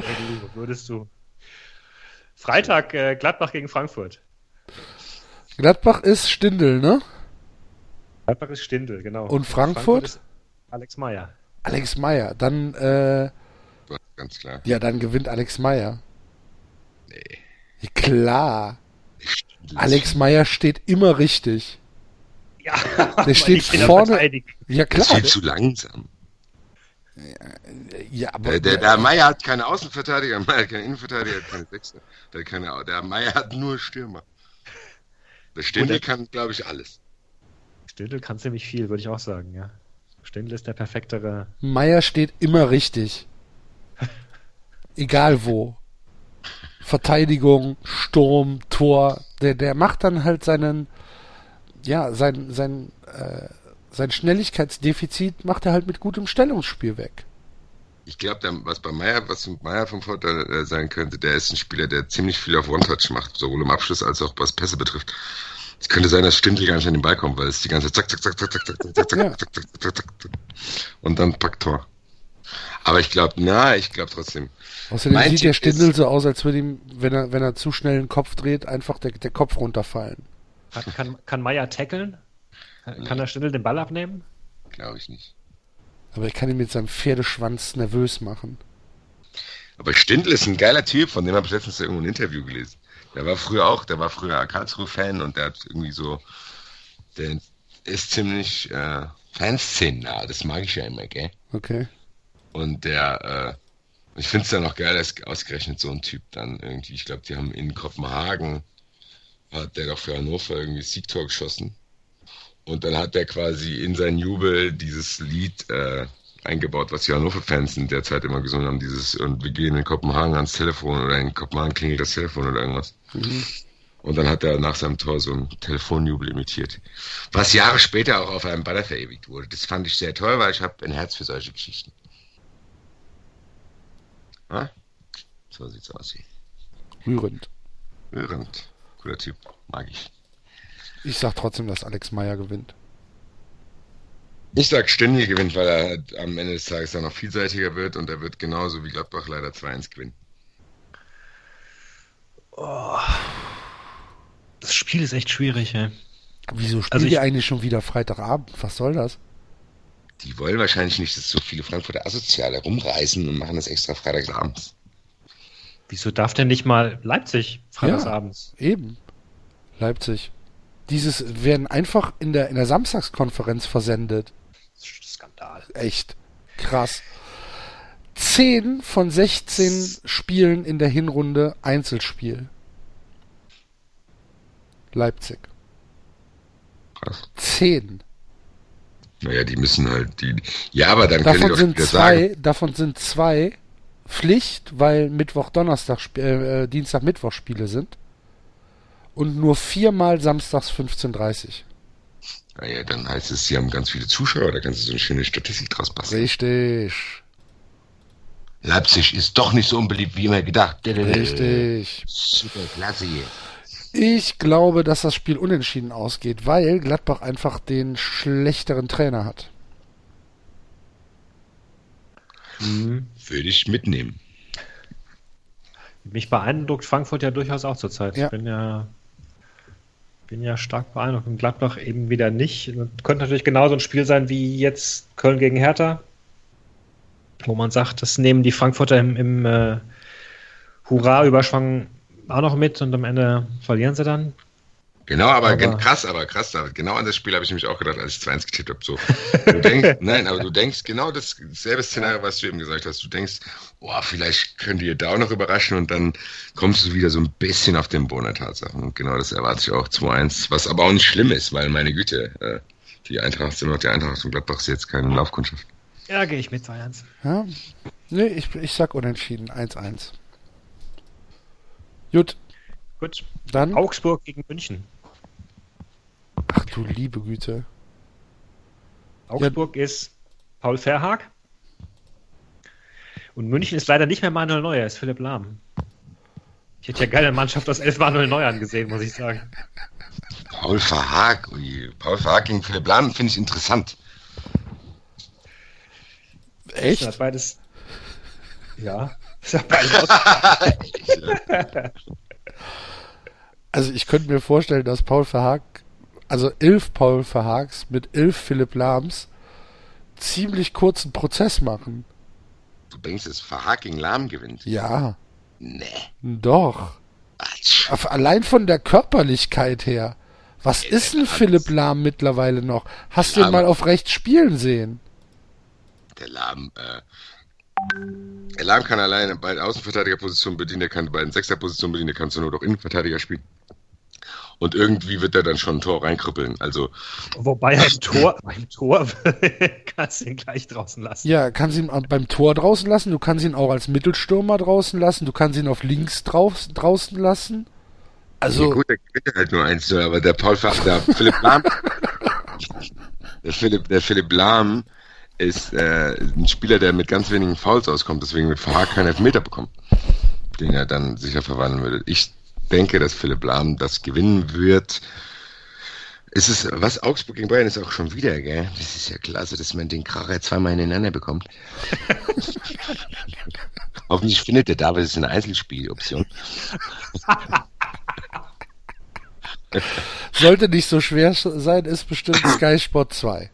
Ja, du, würdest du. Freitag äh, Gladbach gegen Frankfurt. Gladbach ist Stindel, ne? Gladbach ist Stindl, genau. Und Frankfurt? ist Alex Meyer. Alex Meyer. Dann, äh, Ganz klar. ja, dann gewinnt Alex Meyer. Nee. Ja, Klar. Alex Meyer steht immer richtig. Ja, Der steht vorne. Ja, Das ist klar. viel zu langsam. Ja, aber Der, der, der Meier hat keine Außenverteidiger, Meier hat keine Innenverteidiger, keine Sechser. Der, hat keine, der Meier hat nur Stürmer. Der Stindl kann, glaube ich, alles. Stindl kann ziemlich viel, würde ich auch sagen, ja. Stindl ist der perfektere. Meyer steht immer richtig. Egal wo. Verteidigung, Sturm, Tor. Der, der macht dann halt seinen, ja, sein, sein, äh, sein Schnelligkeitsdefizit macht er halt mit gutem Stellungsspiel weg. Ich glaube, was bei Meier, was mit Meier vom Vorteil äh, sein könnte, der ist ein Spieler, der ziemlich viel auf One-Touch macht, sowohl im Abschluss als auch was Pässe betrifft. Es könnte sein, dass Stindl gar nicht an den Ball kommt, weil es die ganze zack, zack, zack, zack, zack, zack, zack, zack, Ja. zack, zack, zack, zack, zack. Und dann packt Tor. Aber ich glaube, na, ich glaube trotzdem. Außerdem Mein sieht der Tipp Stindel ist- so aus, als würde ihm, wenn er, wenn er zu schnell den Kopf dreht, einfach der, der Kopf runterfallen. Kann, kann, kann Meyer tackeln? Kann, kann der Stindl den Ball abnehmen? Glaube ich nicht. Aber er kann ihn mit seinem Pferdeschwanz nervös machen. Aber Stindl ist ein geiler Typ, von dem habe ich letztens irgendwo ein Interview gelesen. Der war früher auch, der war früher Karlsruhe-Fan und der hat irgendwie so, der ist ziemlich äh, Fanszenen-nah, das mag ich ja immer, gell? Okay. Und der, äh, ich finde es dann auch geil, dass ausgerechnet so ein Typ dann irgendwie, ich glaube, die haben in Kopenhagen, hat der doch für Hannover irgendwie das Siegtor geschossen. Und dann hat der quasi in seinen Jubel dieses Lied, äh, eingebaut, was die Hannover-Fans in der Zeit immer gesungen haben, dieses und wir gehen in Kopenhagen ans Telefon oder in Kopenhagen klingelt das Telefon oder irgendwas. Mhm. Und dann hat er nach seinem Tor so ein Telefonjubel imitiert. Was Jahre später auch auf einem Banner verewigt wurde. Das fand ich sehr toll, weil ich habe ein Herz für solche Geschichten. Ah? So sieht's aus. Rührend. Rührend. Cooler Typ. Mag ich. Ich sag trotzdem, dass Alex Meyer gewinnt. Ich sag ständig gewinnt, weil er halt am Ende des Tages dann noch vielseitiger wird und er wird genauso wie Gladbach leider 2-1 gewinnen. Oh. Das Spiel ist echt schwierig, ey. Wieso spielen also die eigentlich schon wieder Freitagabend? Was soll das? Die wollen wahrscheinlich nicht, dass so viele Frankfurter Asoziale rumreisen und machen das extra freitagsabends. Wieso darf denn nicht mal Leipzig freitagsabends? Ja, eben. Leipzig. Dieses werden einfach in der, in der Samstagskonferenz versendet. Skandal. Echt. Krass. 10 von 16 Spielen in der Hinrunde Einzelspiel. Leipzig. Krass. 10. Naja, die müssen halt die. Ja, aber dann davon können die sind zwei, sagen. Davon sind zwei Pflicht, weil Mittwoch, Donnerstag, äh, Dienstag, Mittwoch Spiele sind. Und nur viermal samstags 15.30 Naja, dann heißt es, sie haben ganz viele Zuschauer, da kannst du so eine schöne Statistik draus basteln. Richtig. Leipzig ist doch nicht so unbeliebt, wie immer gedacht. Richtig. Super klasse hier. Ich glaube, dass das Spiel unentschieden ausgeht, weil Gladbach einfach den schlechteren Trainer hat. Mhm. Würde ich mitnehmen. Mich beeindruckt Frankfurt ja durchaus auch zurzeit. Ja. Ich bin ja, bin ja stark beeindruckt. Und Gladbach eben wieder nicht. Könnte natürlich genauso ein Spiel sein wie jetzt Köln gegen Hertha, wo man sagt, das nehmen die Frankfurter im, im äh, Hurra-Überschwang auch noch mit und am Ende verlieren sie dann. Genau, aber, aber krass, aber krass, genau an das Spiel habe ich nämlich auch gedacht, als ich 2-1 getippt habe. So, du denkst, nein, aber du denkst genau dasselbe Szenario, was du eben gesagt hast. Du denkst, boah, vielleicht könnt ihr da auch noch überraschen und dann kommst du wieder so ein bisschen auf den Boden der Tatsachen. Und genau das erwarte ich auch 2-1, was aber auch nicht schlimm ist, weil meine Güte, äh, die Eintracht sind noch die Eintracht und Gladbach ist jetzt keine Laufkundschaft. Ja, gehe ich mit 2-1. Ja, nee, ich, ich sag unentschieden, 1-1. Gut. Gut. Dann Augsburg gegen München. Ach du liebe Güte. Augsburg ja. ist Paul Verhaag. Und München ist leider nicht mehr Manuel Neuer, ist Philipp Lahm. Ich hätte ja gerne eine Mannschaft aus elf Manuel Neuern gesehen, muss ich sagen. Paul Verhaag, ui. Paul Verhaag gegen Philipp Lahm finde ich interessant. Echt? Das beides. Ja. also ich könnte mir vorstellen, dass Paul Verhaag, also elf Paul Verhaags mit elf Philipp Lahms ziemlich kurzen Prozess machen. Du denkst, dass Verhaag gegen Lahm gewinnt? Ja. Nee. Doch. Auf, allein von der Körperlichkeit her. Was nee, ist denn Philipp Lahm mittlerweile noch? Hast du ihn mal auf rechts spielen sehen? Der Lahm, äh, Alarm kann alleine bei Außenverteidigerposition bedienen, er kann bei den Sechserposition bedienen, er kann zur Not auch Innenverteidiger spielen. Und irgendwie wird er dann schon ein Tor reinkrüppeln. Also Wobei ein Tor, beim Tor kannst du ihn gleich draußen lassen. Ja, kannst ihn beim Tor draußen lassen, du kannst ihn auch als Mittelstürmer draußen lassen, du kannst ihn auf links drauf, draußen lassen. Also. Ja, gut, der gewinnt halt nur eins, aber der Paul Fach, der Philipp Lahm, der Philipp, der Philipp Lahm ist äh, ein Spieler, der mit ganz wenigen Fouls auskommt, deswegen wird Verhaag keinen Elfmeter bekommen, den er dann sicher verwandeln würde. Ich denke, dass Philipp Lahm das gewinnen wird. Es ist, was Augsburg gegen Bayern ist auch schon wieder, gell? Das ist ja klasse, dass man den Kracher zweimal ineinander bekommt. Hoffentlich findet der David es eine Einzelspieloption. Sollte nicht so schwer sein, ist bestimmt Sky Sport 2.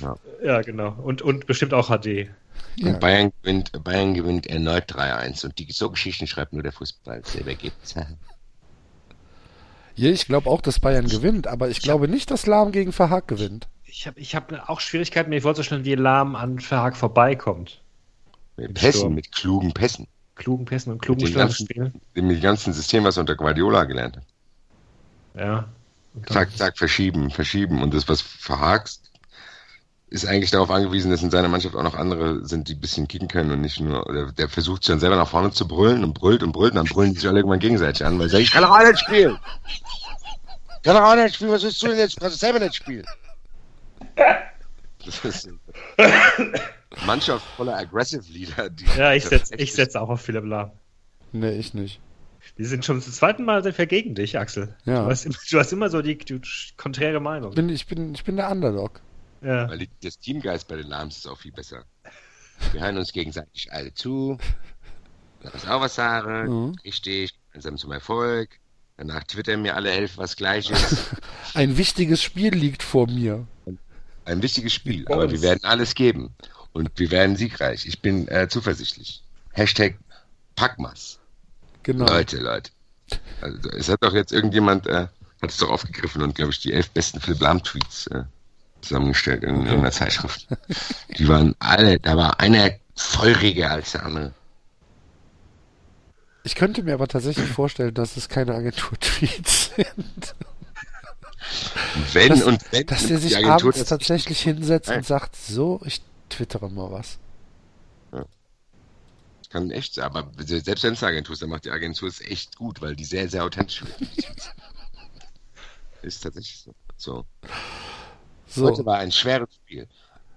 Ja, ja genau. Und, und bestimmt auch HD. Ja. Und Bayern gewinnt, Bayern gewinnt erneut 3-1. Und die, so Geschichten schreibt nur der Fußball. Selber gibt's. Ja, ich glaube auch, dass Bayern gewinnt, aber ich, ich glaube hab, nicht, dass Lahm gegen Verhaag gewinnt. Ich habe ich hab auch Schwierigkeiten, mir vorzustellen, wie Lahm an Verhaag vorbeikommt. Mit Pässen, Sturm. mit klugen Pässen. Klugen Pässen und klugen dem Mit dem ganzen System, was er unter Guardiola gelernt hat. Ja. Zack, zack, verschieben, verschieben. Und das, was Verhaagst ist eigentlich darauf angewiesen, dass in seiner Mannschaft auch noch andere sind, die ein bisschen kicken können und nicht nur, oder der versucht schon selber nach vorne zu brüllen und brüllt und brüllt und dann brüllen die sich alle irgendwann gegenseitig an, weil sie sagen, ich kann doch auch nicht spielen. Ich kann doch auch nicht spielen, was willst du denn jetzt? Du kannst selber nicht spielen. Das ist Mannschaft voller Aggressive Leader. Die Ja, ich setze ich setz auch auf Philipp Lahm. Nee, ich nicht. Wir sind schon zum zweiten Mal sind wir gegen dich, Axel. Ja. Du, hast, immer- du hast immer so die, die konträre Meinung. Bin, ich bin, ich bin der Underdog. Ja. Weil das Teamgeist bei den Lams ist auch viel besser. Wir hören uns gegenseitig alle zu. Lass uns auch was sagen. Mhm. Richtig. Gemeinsam zum Erfolg. Danach twittern mir alle elf was Gleiches. Ein wichtiges Spiel liegt vor mir. Ein wichtiges Spiel, Bei aber uns. wir werden alles geben. Und wir werden siegreich. Ich bin äh, zuversichtlich. Hashtag Packmas. Genau. Leute, Leute. Also, es hat doch jetzt irgendjemand, äh, hat es doch aufgegriffen und, glaube ich, die elf besten Philipp Lahm-Tweets äh, zusammengestellt in irgendeiner Zeitschrift. Die waren alle, da war einer feuriger als der andere. Ich könnte mir aber tatsächlich vorstellen, dass es keine Agentur-Tweets sind. Wenn Dass, und wenn dass der sich Agentur abends tatsächlich hinsetzt Nein. und sagt, so, ich twittere mal was. Kann echt sein, aber selbst wenn es eine Agentur ist, dann macht die Agentur es echt gut, weil die sehr, sehr authentisch wird. ist tatsächlich so. so. Heute So, war ein schweres Spiel,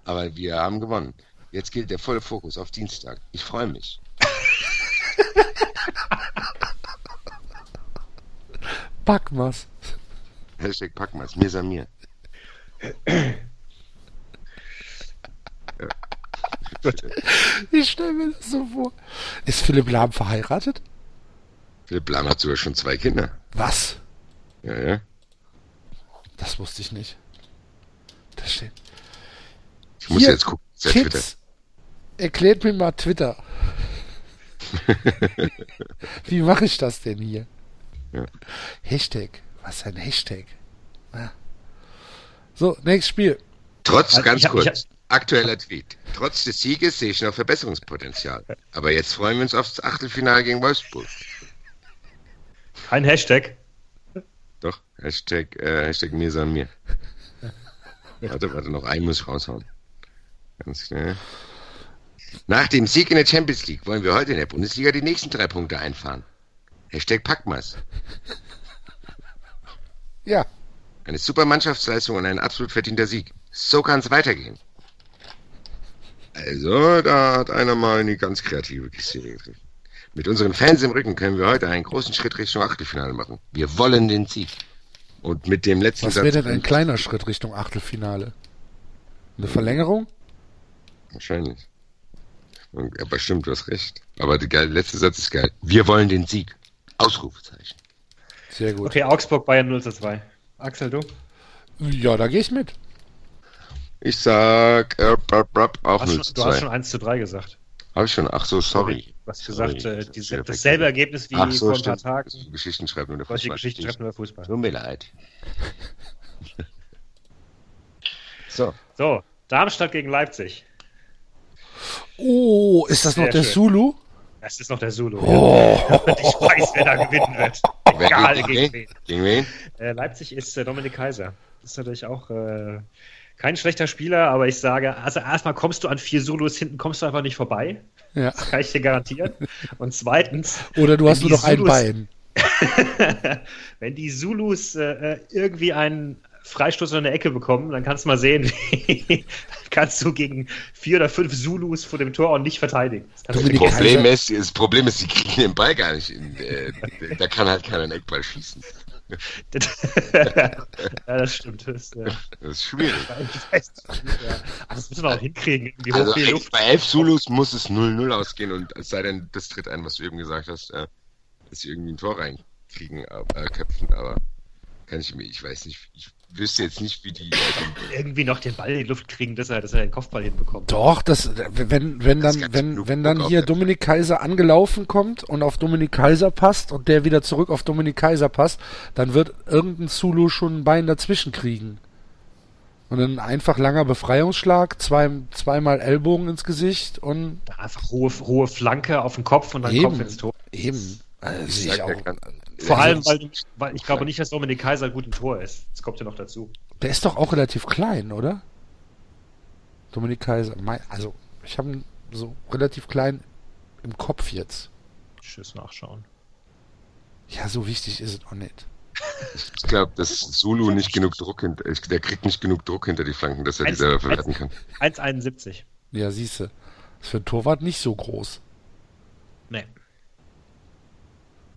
aber wir haben gewonnen. Jetzt gilt der volle Fokus auf Dienstag. Ich freue mich. Backmas. Hashtag Packmas, mir mir. Ich stelle mir das so vor. Ist Philipp Lahm verheiratet? Philipp Lahm hat sogar schon zwei Kinder. Was? Ja, ja. Das wusste ich nicht. Das steht. Ich muss Hier, jetzt gucken. Seit Twitter. Kids, erklärt mir mal Twitter. Wie mache ich das denn hier? Ja. Hashtag. Was ist ein Hashtag? Ah. So, nächstes Spiel. Trotz, Also, ganz hab- kurz, aktueller Tweet. Trotz des Sieges sehe ich noch Verbesserungspotenzial. Aber jetzt freuen wir uns aufs Achtelfinale gegen Wolfsburg. Kein Hashtag. Doch, Hashtag, äh, Hashtag mir san mir. Warte, warte, noch einen muss ich raushauen. Ganz schnell. Nach dem Sieg in der Champions League wollen wir heute in der Bundesliga die nächsten drei Punkte einfahren. Hashtag Packmas. Ja, Eine super Mannschaftsleistung und ein absolut verdienter Sieg. So kann es weitergehen. Also, da hat einer mal in die ganz kreative Kiste gegriffen. Mit unseren Fans im Rücken können wir heute einen großen Schritt Richtung Achtelfinale machen. Wir wollen den Sieg. Und mit dem letzten was Satz. wäre denn ein kleiner Schritt Richtung Achtelfinale? Eine Verlängerung? Wahrscheinlich. Aber stimmt, du hast recht. Aber der geile letzte Satz ist geil. Wir wollen den Sieg. Ausrufezeichen. Sehr gut. Okay, Augsburg, Bayern 0 zu 2. Axel, du? Ja, da gehe ich mit. Ich sag äh, brab, brab, auch Hast 0 schon, zu du hast 2. schon 1 zu 3 gesagt. Habe ich schon? Ach so, sorry. Du hast gesagt, Sorry. äh, die, Schwer dasselbe Ergebnis wie Ach so, vor ein paar. Tagen. So Geschichten schreibt nur der Solche Fußball. Geschichten schreibt nur der Fußball. Tut mir leid. So. So, Darmstadt gegen Leipzig. Oh, ist das noch Sehr der schön. Zulu? Das ist noch der Zulu. Oh, Und ich weiß, wer da gewinnen wird. Wer Egal gegen, wen. Gegen wen? Äh, Leipzig ist äh, Dominik Kaiser. Das ist natürlich auch äh, kein schlechter Spieler, aber ich sage, also erstmal kommst du an vier Zulus, hinten kommst du einfach nicht vorbei. ja. Das kann ich dir garantieren. Und zweitens, Oder du hast nur die noch ein Zulus- Bein. wenn die Zulus äh, äh, irgendwie einen Freistoß in der Ecke bekommen, dann kannst du mal sehen, wie kannst du gegen vier oder fünf Zulus vor dem Tor auch nicht verteidigen. Das Das Problem ist, das Problem ist, sie kriegen den Ball gar nicht in, äh, da kann halt keiner einen Eckball schießen. ja, das stimmt. Das, äh, Das ist schwierig. ich weiß nicht, ja. Aber das müssen wir auch hinkriegen. Also in die eigentlich Luft. bei elf Zulus muss es 0-0 ausgehen und es sei denn, das tritt ein, was du eben gesagt hast, äh, dass sie irgendwie ein Tor reinkriegen, äh, köpfen, aber kann ich mir, ich weiß nicht, ich wüsste jetzt nicht, wie die, äh, irgendwie noch den Ball in die Luft kriegen, dass er, dass er den Kopfball hinbekommt. Doch, das, wenn, wenn Das dann, wenn, wenn dann hier Dominik Kaiser angelaufen kommt und auf Dominik Kaiser passt und der wieder zurück auf Dominik Kaiser passt, dann wird irgendein Zulu schon ein Bein dazwischen kriegen. Und dann einfach langer Befreiungsschlag, zwei, zweimal Ellbogen ins Gesicht und einfach hohe, hohe Flanke auf den Kopf und dann Eben. Kopf ins Tor. eben. Also, ich sehe sag, ich der auch. kann, Vor also, allem, weil, weil ich glaube nicht, dass Dominik Kaiser gut im Tor ist. Das kommt ja noch dazu. Der ist doch auch relativ klein, oder? Dominik Kaiser. Mein, also, ich habe ihn so relativ klein im Kopf jetzt. Tschüss nachschauen. Ja, so wichtig ist es auch nicht. Ich glaube, dass Zulu nicht genug Druck hinter, der kriegt nicht genug Druck hinter die Flanken, dass er die Eins- selber eins- verwerten kann. 1,71. Ja, siehste. Ist für einen Torwart nicht so groß. Nee.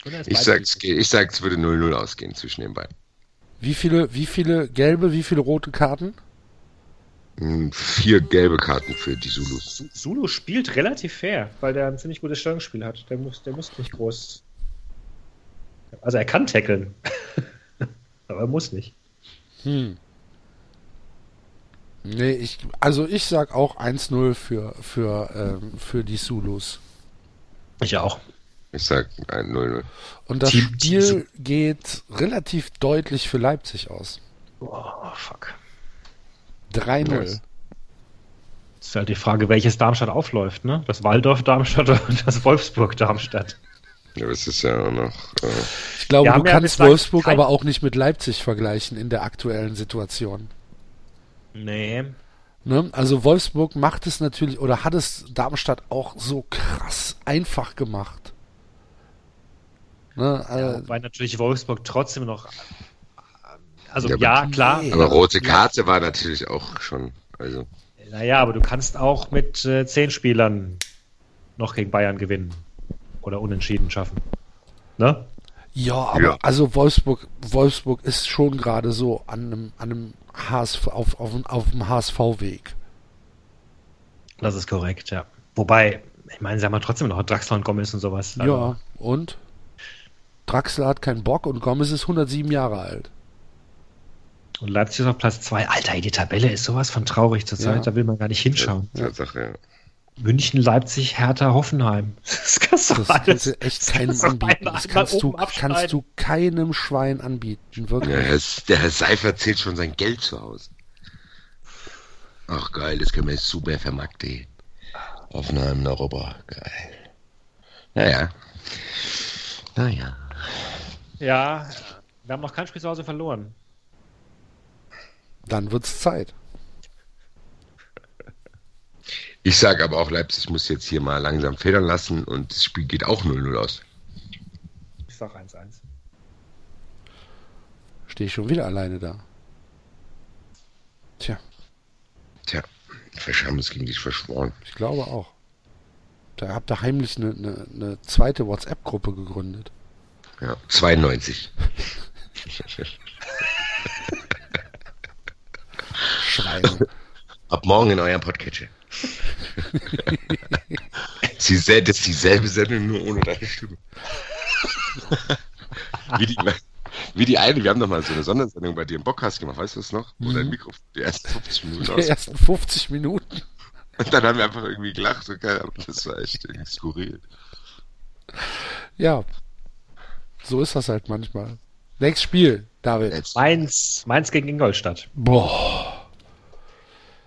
Ich beide sag, gut. es geht- ich sag, es würde 0-0 ausgehen zwischen den beiden. Wie viele, wie viele gelbe, wie viele rote Karten? Hm, Vier gelbe Karten für die Zulus. Zulu spielt relativ fair, weil der ein ziemlich gutes Stellungsspiel hat. Der muss, der muss nicht groß. Also er kann tackeln. Aber er muss nicht. Hm. Nee, ich, also ich sag auch 1-0 für, für, ähm, für die Zulus. Ich auch. Ich sag ein 0-0. Und das Team- Spiel geht relativ deutlich für Leipzig aus. Oh, fuck. 3-0. Nice. Das ist halt die Frage, welches Darmstadt aufläuft, ne? Das Waldorf-Darmstadt oder das Wolfsburg-Darmstadt? Ja, es ist ja auch noch. Äh, Ich glaube, du ja kannst Wolfsburg kein- aber auch nicht mit Leipzig vergleichen in der aktuellen Situation. Nee. Ne? Also Wolfsburg macht es natürlich oder hat es Darmstadt auch so krass einfach gemacht. Ne? Ja, Äh, wobei natürlich Wolfsburg trotzdem noch. Also Ja, ja, aber- klar. Aber rote Karte war natürlich auch schon. Also, Naja, aber du kannst auch mit äh, zehn Spielern noch gegen Bayern gewinnen. Oder unentschieden schaffen. Ne? ja, aber Ja. also Wolfsburg, Wolfsburg ist schon gerade so an einem, an einem HSV, auf, auf, auf dem HSV-Weg. Das ist korrekt, ja. Wobei, ich meine, sie haben ja trotzdem noch Draxler und Gomez und sowas. Also, Ja, und? Draxler hat keinen Bock und Gomez ist 107 Jahre alt. Und Leipzig ist auf Platz zwei. Alter, die Tabelle ist sowas von traurig zurzeit, Ja. da will man gar nicht hinschauen. Tatsache, ja. München, Leipzig, Hertha, Hoffenheim. Das kannst du Das alles. kannst du echt das keinem kannst du anbieten. Das kannst du, kannst du keinem Schwein anbieten, wirklich. Ja, Herr, der Herr Seifert zählt schon sein Geld zu Hause. Ach geil, das können wir jetzt super vermarkten. In Europa, geil. Naja. Naja. Ja, wir haben noch kein Spiel zu Hause verloren. Dann wird's Zeit. Ich sage aber auch, Leipzig muss jetzt hier mal langsam federn lassen und das Spiel geht auch 0-0 aus. Ich sag 1-1. Stehe ich schon wieder alleine da. Tja, Tja, vielleicht haben wir es gegen dich verschworen. ich glaube auch. Da habt ihr heimlich eine, eine, eine zweite WhatsApp-Gruppe gegründet. Ja, 92. Schweine. Ab morgen in eurem Podcatcher. Sie das ist dieselbe Sendung, nur ohne deine Stimme. wie, die, wie die eine, wir haben doch mal so eine Sondersendung bei dir im Bockcast gemacht, weißt du das noch? Wo dein Mikrofon die ersten 50 Minuten Die aus. ersten 50 Minuten. Und dann haben wir einfach irgendwie gelacht und das war echt irgendwie skurril. Ja. So ist das halt manchmal. Nächstes Spiel, David. Mainz, Mainz gegen Ingolstadt. Boah.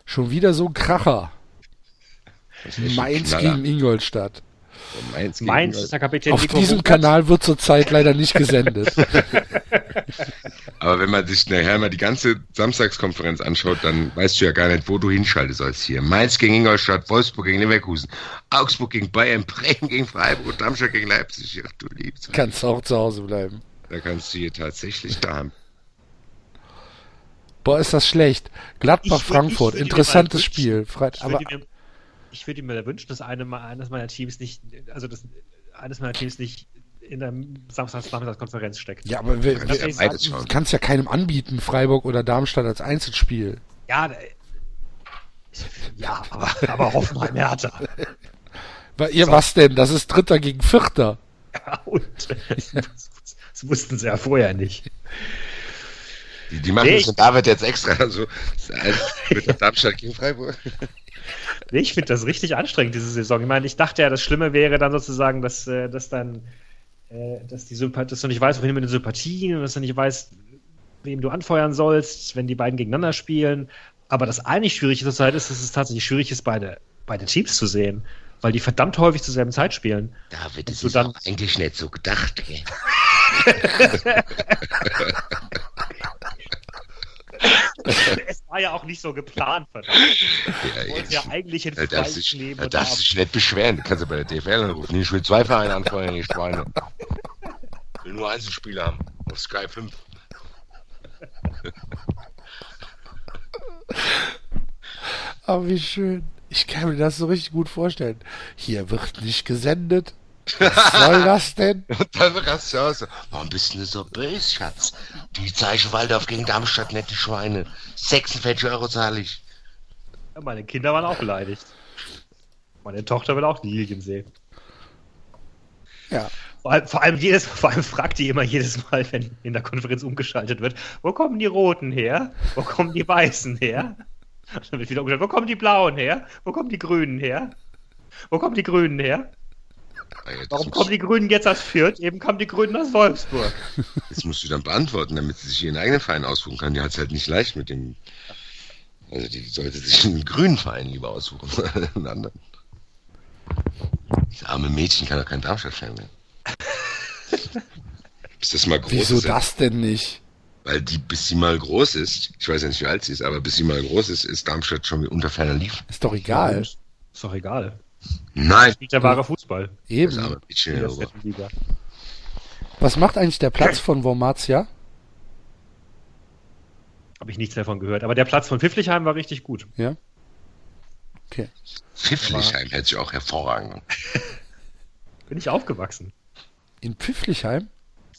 Schon wieder so ein Kracher. Mainz gegen Ingolstadt. Mainz, gegen Mainz Ingolstadt. ist der Kapitän Auf Nico diesem. Kanal wird zurzeit leider nicht gesendet. Aber wenn man sich nachher mal die ganze Samstagskonferenz anschaut, dann weißt du ja gar nicht, wo du hinschalten sollst hier. Mainz gegen Ingolstadt, Wolfsburg gegen Leverkusen, Augsburg gegen Bayern, Bremen gegen Freiburg und Darmstadt gegen Leipzig. Ach du liebst. Kannst auch zu Hause bleiben. Da kannst du hier tatsächlich da haben. Boah, ist das schlecht. Ich Gladbach, würd- Frankfurt, ich würd mir interessantes Spiel. Freit Ich aber würde mir, ich würde mir wünschen, dass eine, eines meiner Teams nicht, also das, eines meiner Teams nicht in der Samstags-Nachmittagskonferenz steckt. ja, aber wir, wir, schauen. kannst ja keinem anbieten, Freiburg oder Darmstadt als Einzelspiel. Ja, ja, aber, aber Hoffenheim. Weil ihr was denn? Das ist Dritter gegen Vierter. Ja, und das, das wussten sie ja vorher nicht. Die, die machen Nee, das mit David jetzt extra so. Mit der Darmstadt gegen Freiburg. Nee, ich finde das richtig anstrengend, diese Saison. Ich meine, ich dachte ja, das Schlimme wäre dann sozusagen, dass, äh, dass dann, äh, dass, die Sympa dass du nicht weißt, wohin mit den Sympathien und dass du nicht weißt, wem du anfeuern sollst, wenn die beiden gegeneinander spielen. Aber das eigentlich Schwierige zurzeit ist, dass es tatsächlich schwierig ist, beide, beide Teams zu sehen, weil die verdammt häufig zur selben Zeit spielen. David, das ist dann- eigentlich nicht so gedacht. Gell? es war ja auch nicht so geplant, verdammt. Ja, wollte ja eigentlich in Da darfst du Fleisch dich, nehmen da und darfst du ab- dich nicht beschweren. Du kannst ja bei der DFL anrufen. Ich will zwei Vereine anfeuern, die Schweine. Ich will nur Einzelspieler haben. Auf Sky 5. Aber wie schön. Ich kann mir das so richtig gut vorstellen. Hier wird nicht gesendet. Was soll das denn? Und dann rast du aus. Warum bist du so böse, Schatz? Die Zeichen Waldorf gegen Darmstadt, nette Schweine. 46 Euro zahle ich. Ja, meine Kinder waren auch beleidigt. Meine Tochter will auch Lilien sehen. Ja. Vor allem, vor, allem jedes, vor allem fragt die immer jedes Mal, wenn in der Konferenz umgeschaltet wird, wo kommen die Roten her? Wo kommen die Weißen her? Und dann wird wieder umgeschaltet, wo kommen die Blauen her? Wo kommen die Grünen her? Wo kommen die Grünen her? Ah Warum kommen die Grünen jetzt aus Fürth? Eben kamen die Grünen aus Wolfsburg. Das musst du dann beantworten, damit sie sich ihren eigenen Verein aussuchen kann. Die hat es halt nicht leicht mit dem. Also die sollte sich einen grünen Verein lieber aussuchen. einen anderen. Das arme Mädchen kann doch kein Darmstadt-Fan werden. Bis das mal groß Wieso ist. das denn nicht? Weil die, bis sie mal groß ist, ich weiß ja nicht, wie alt sie ist, aber bis sie mal groß ist, ist Darmstadt schon wie unter ferner Lief. Ist doch egal. Ist doch egal. Nein! Spielt der wahre Fußball. Eben. Was macht eigentlich der Platz von Wormatia? Habe ich nichts davon gehört. Aber der Platz von Pfifflichheim war richtig gut. Ja. Okay. Pfifflichheim hätte sich auch hervorragend. Bin ich aufgewachsen. In Pfifflichheim?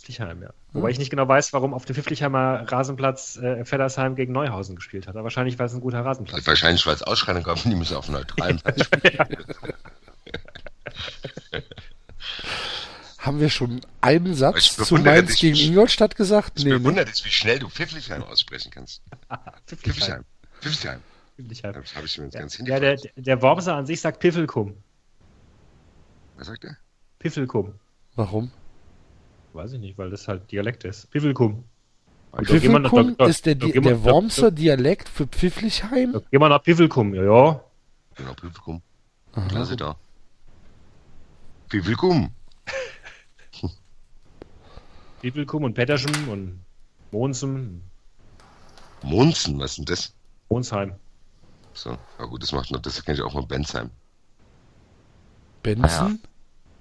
Pfifflichheim, ja. Wobei ich nicht genau weiß, warum auf dem Pfifflichheimer Rasenplatz äh, Feddersheim gegen Neuhausen gespielt hat. Aber wahrscheinlich, weil es ein guter Rasenplatz Wahrscheinlich, weil es Ausschreitungen gab, die müssen auf neutralen Platz spielen. Haben wir schon einen Satz zu Mainz dich. gegen Ingolstadt gesagt? Ich Nee, ne? bewundere dich, wie schnell du Pfifflichheim aussprechen kannst. Pfifflichheim. Pfifflichheim. Pfifflichheim. Das habe ich mir jetzt ganz Ja, der, hingebracht. der, der Wormser an sich sagt Piffelkum. Was sagt er? Piffelkum. Warum? Weiß ich nicht, weil das halt Dialekt ist. Pfiffelkum da- da- ist der, Di der Wormser Dialekt für Pfifflichheim? da Gehen wir nach Piffelkum, ja, ja. Genau, Publikum. Aha. Klasse da. Publikum. Piffelkum und Petterschen und Monsum, Monzen, was ist denn das? Monsheim. So, na gut, das macht noch, das kenne ich auch mal Bensheim. Benson?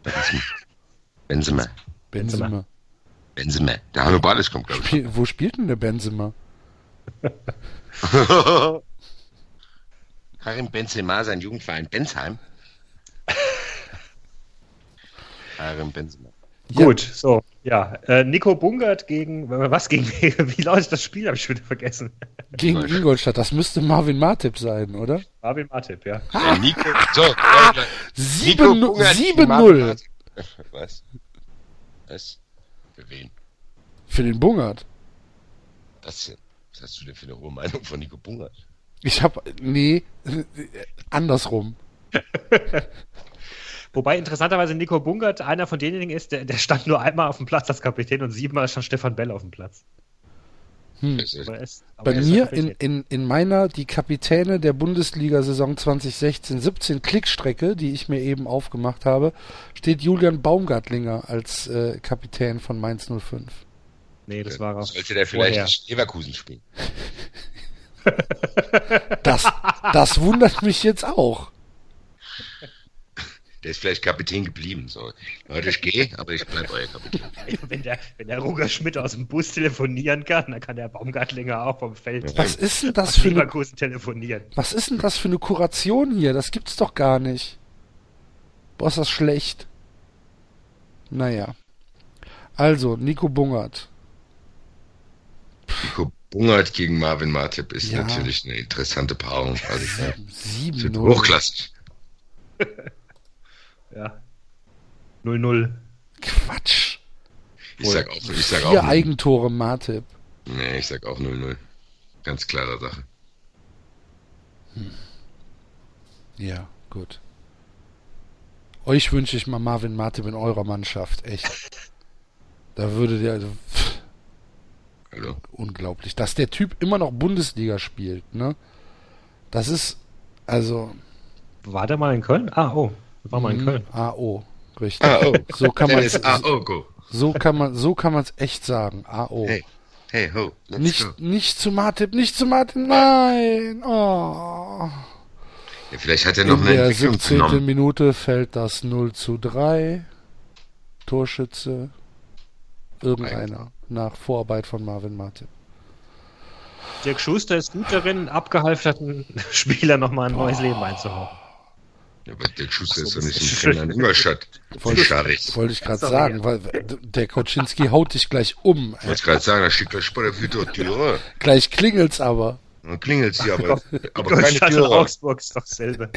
Bensen. Bensemer. Bensemer. Bensemer. Der Hanno Balisch kommt, glaube ich. Spiel, wo spielt denn der Bensemer? Karim Benzema, sein Jugendverein Bensheim. Karim Benzema. Ja. Gut, so, ja. Äh, Nico Bungert gegen, was gegen, wie lautet das Spiel? Habe ich schon wieder vergessen. Gegen Ingolstadt. Das müsste Marvin Martip sein, oder? Marvin Matip, ja. Der Nico, so, Sieben- Nico Bungert gegen 7-0. Marvin Martin. Was? Was? Für wen? Für den Bungert. Was denn? Was hast du denn für eine hohe Meinung von Nico Bungert? Ich hab, nee, andersrum. Wobei interessanterweise Nico Bungert einer von denjenigen ist, der, der stand nur einmal auf dem Platz als Kapitän und siebenmal stand Stefan Bell auf dem Platz. Hm. Aber Bei mir in, in, in meiner, die Kapitäne der Bundesliga-Saison 2016-17 Klickstrecke, die ich mir eben aufgemacht habe, steht Julian Baumgartlinger als äh, Kapitän von Mainz 05. Nee, das war er. Sollte der vielleicht vorher. nicht Leverkusen spielen? Das, das wundert mich jetzt auch. Der ist vielleicht Kapitän geblieben. So, Leute, ich gehe, aber ich bleib euer Kapitän. Wenn der, wenn der Roger Schmidt aus dem Bus telefonieren kann, dann kann der Baumgartlinger auch vom Feld Was ist denn das für eine, telefonieren. was ist denn das für eine Kuration hier? Das gibt's doch gar nicht. Boah, ist das schlecht. Naja. Also, Nico Bungert. Nico Bungert gegen Marvin Martip ist Ja. natürlich eine interessante Paarung. Also, ja, wird 7-0. hochklassig. Ja. 0-0. Quatsch. Ich sag auch, ich sag auch, Vier 0-0. Eigentore Martip. nee, ich sag auch 0-0. Ganz klare Sache. Ja, gut. Euch wünsche ich mal Marvin Martip in eurer Mannschaft, echt. Da würde der, also, pff, Also, unglaublich, dass der Typ immer noch Bundesliga spielt, ne? Das ist, also, War der mal in Köln? Ah, oh. War mal in mhm, Köln. AO, richtig. oh. So kann man go. so kann man, so kann man es echt sagen, AO. Hey. Hey, ho, let's Nicht, go. nicht zu Martip, nicht zu Martip, nein! Oh. Ja, vielleicht hat er noch In eine der Entwicklung 17. genommen. Minute fällt das 0 zu 3. Torschütze. Irgendeiner. Nach Vorarbeit von Marvin Martip. Dirk Schuster ist gut darin, abgehalfterten Spieler nochmal ein neues Leben einzuhauen. Ja, aber der Schuster ist so, doch nicht ist Trainer in Ingolstadt. Wollte ich-. Wollte ich gerade sagen, weil der Koczynski haut dich gleich um. Ich wollte gerade sagen, da steht gleich bei der Tür. Gleich klingelt's aber. Dann klingelt's hier, aber, aber keine Tür. Augsburg ist doch dasselbe.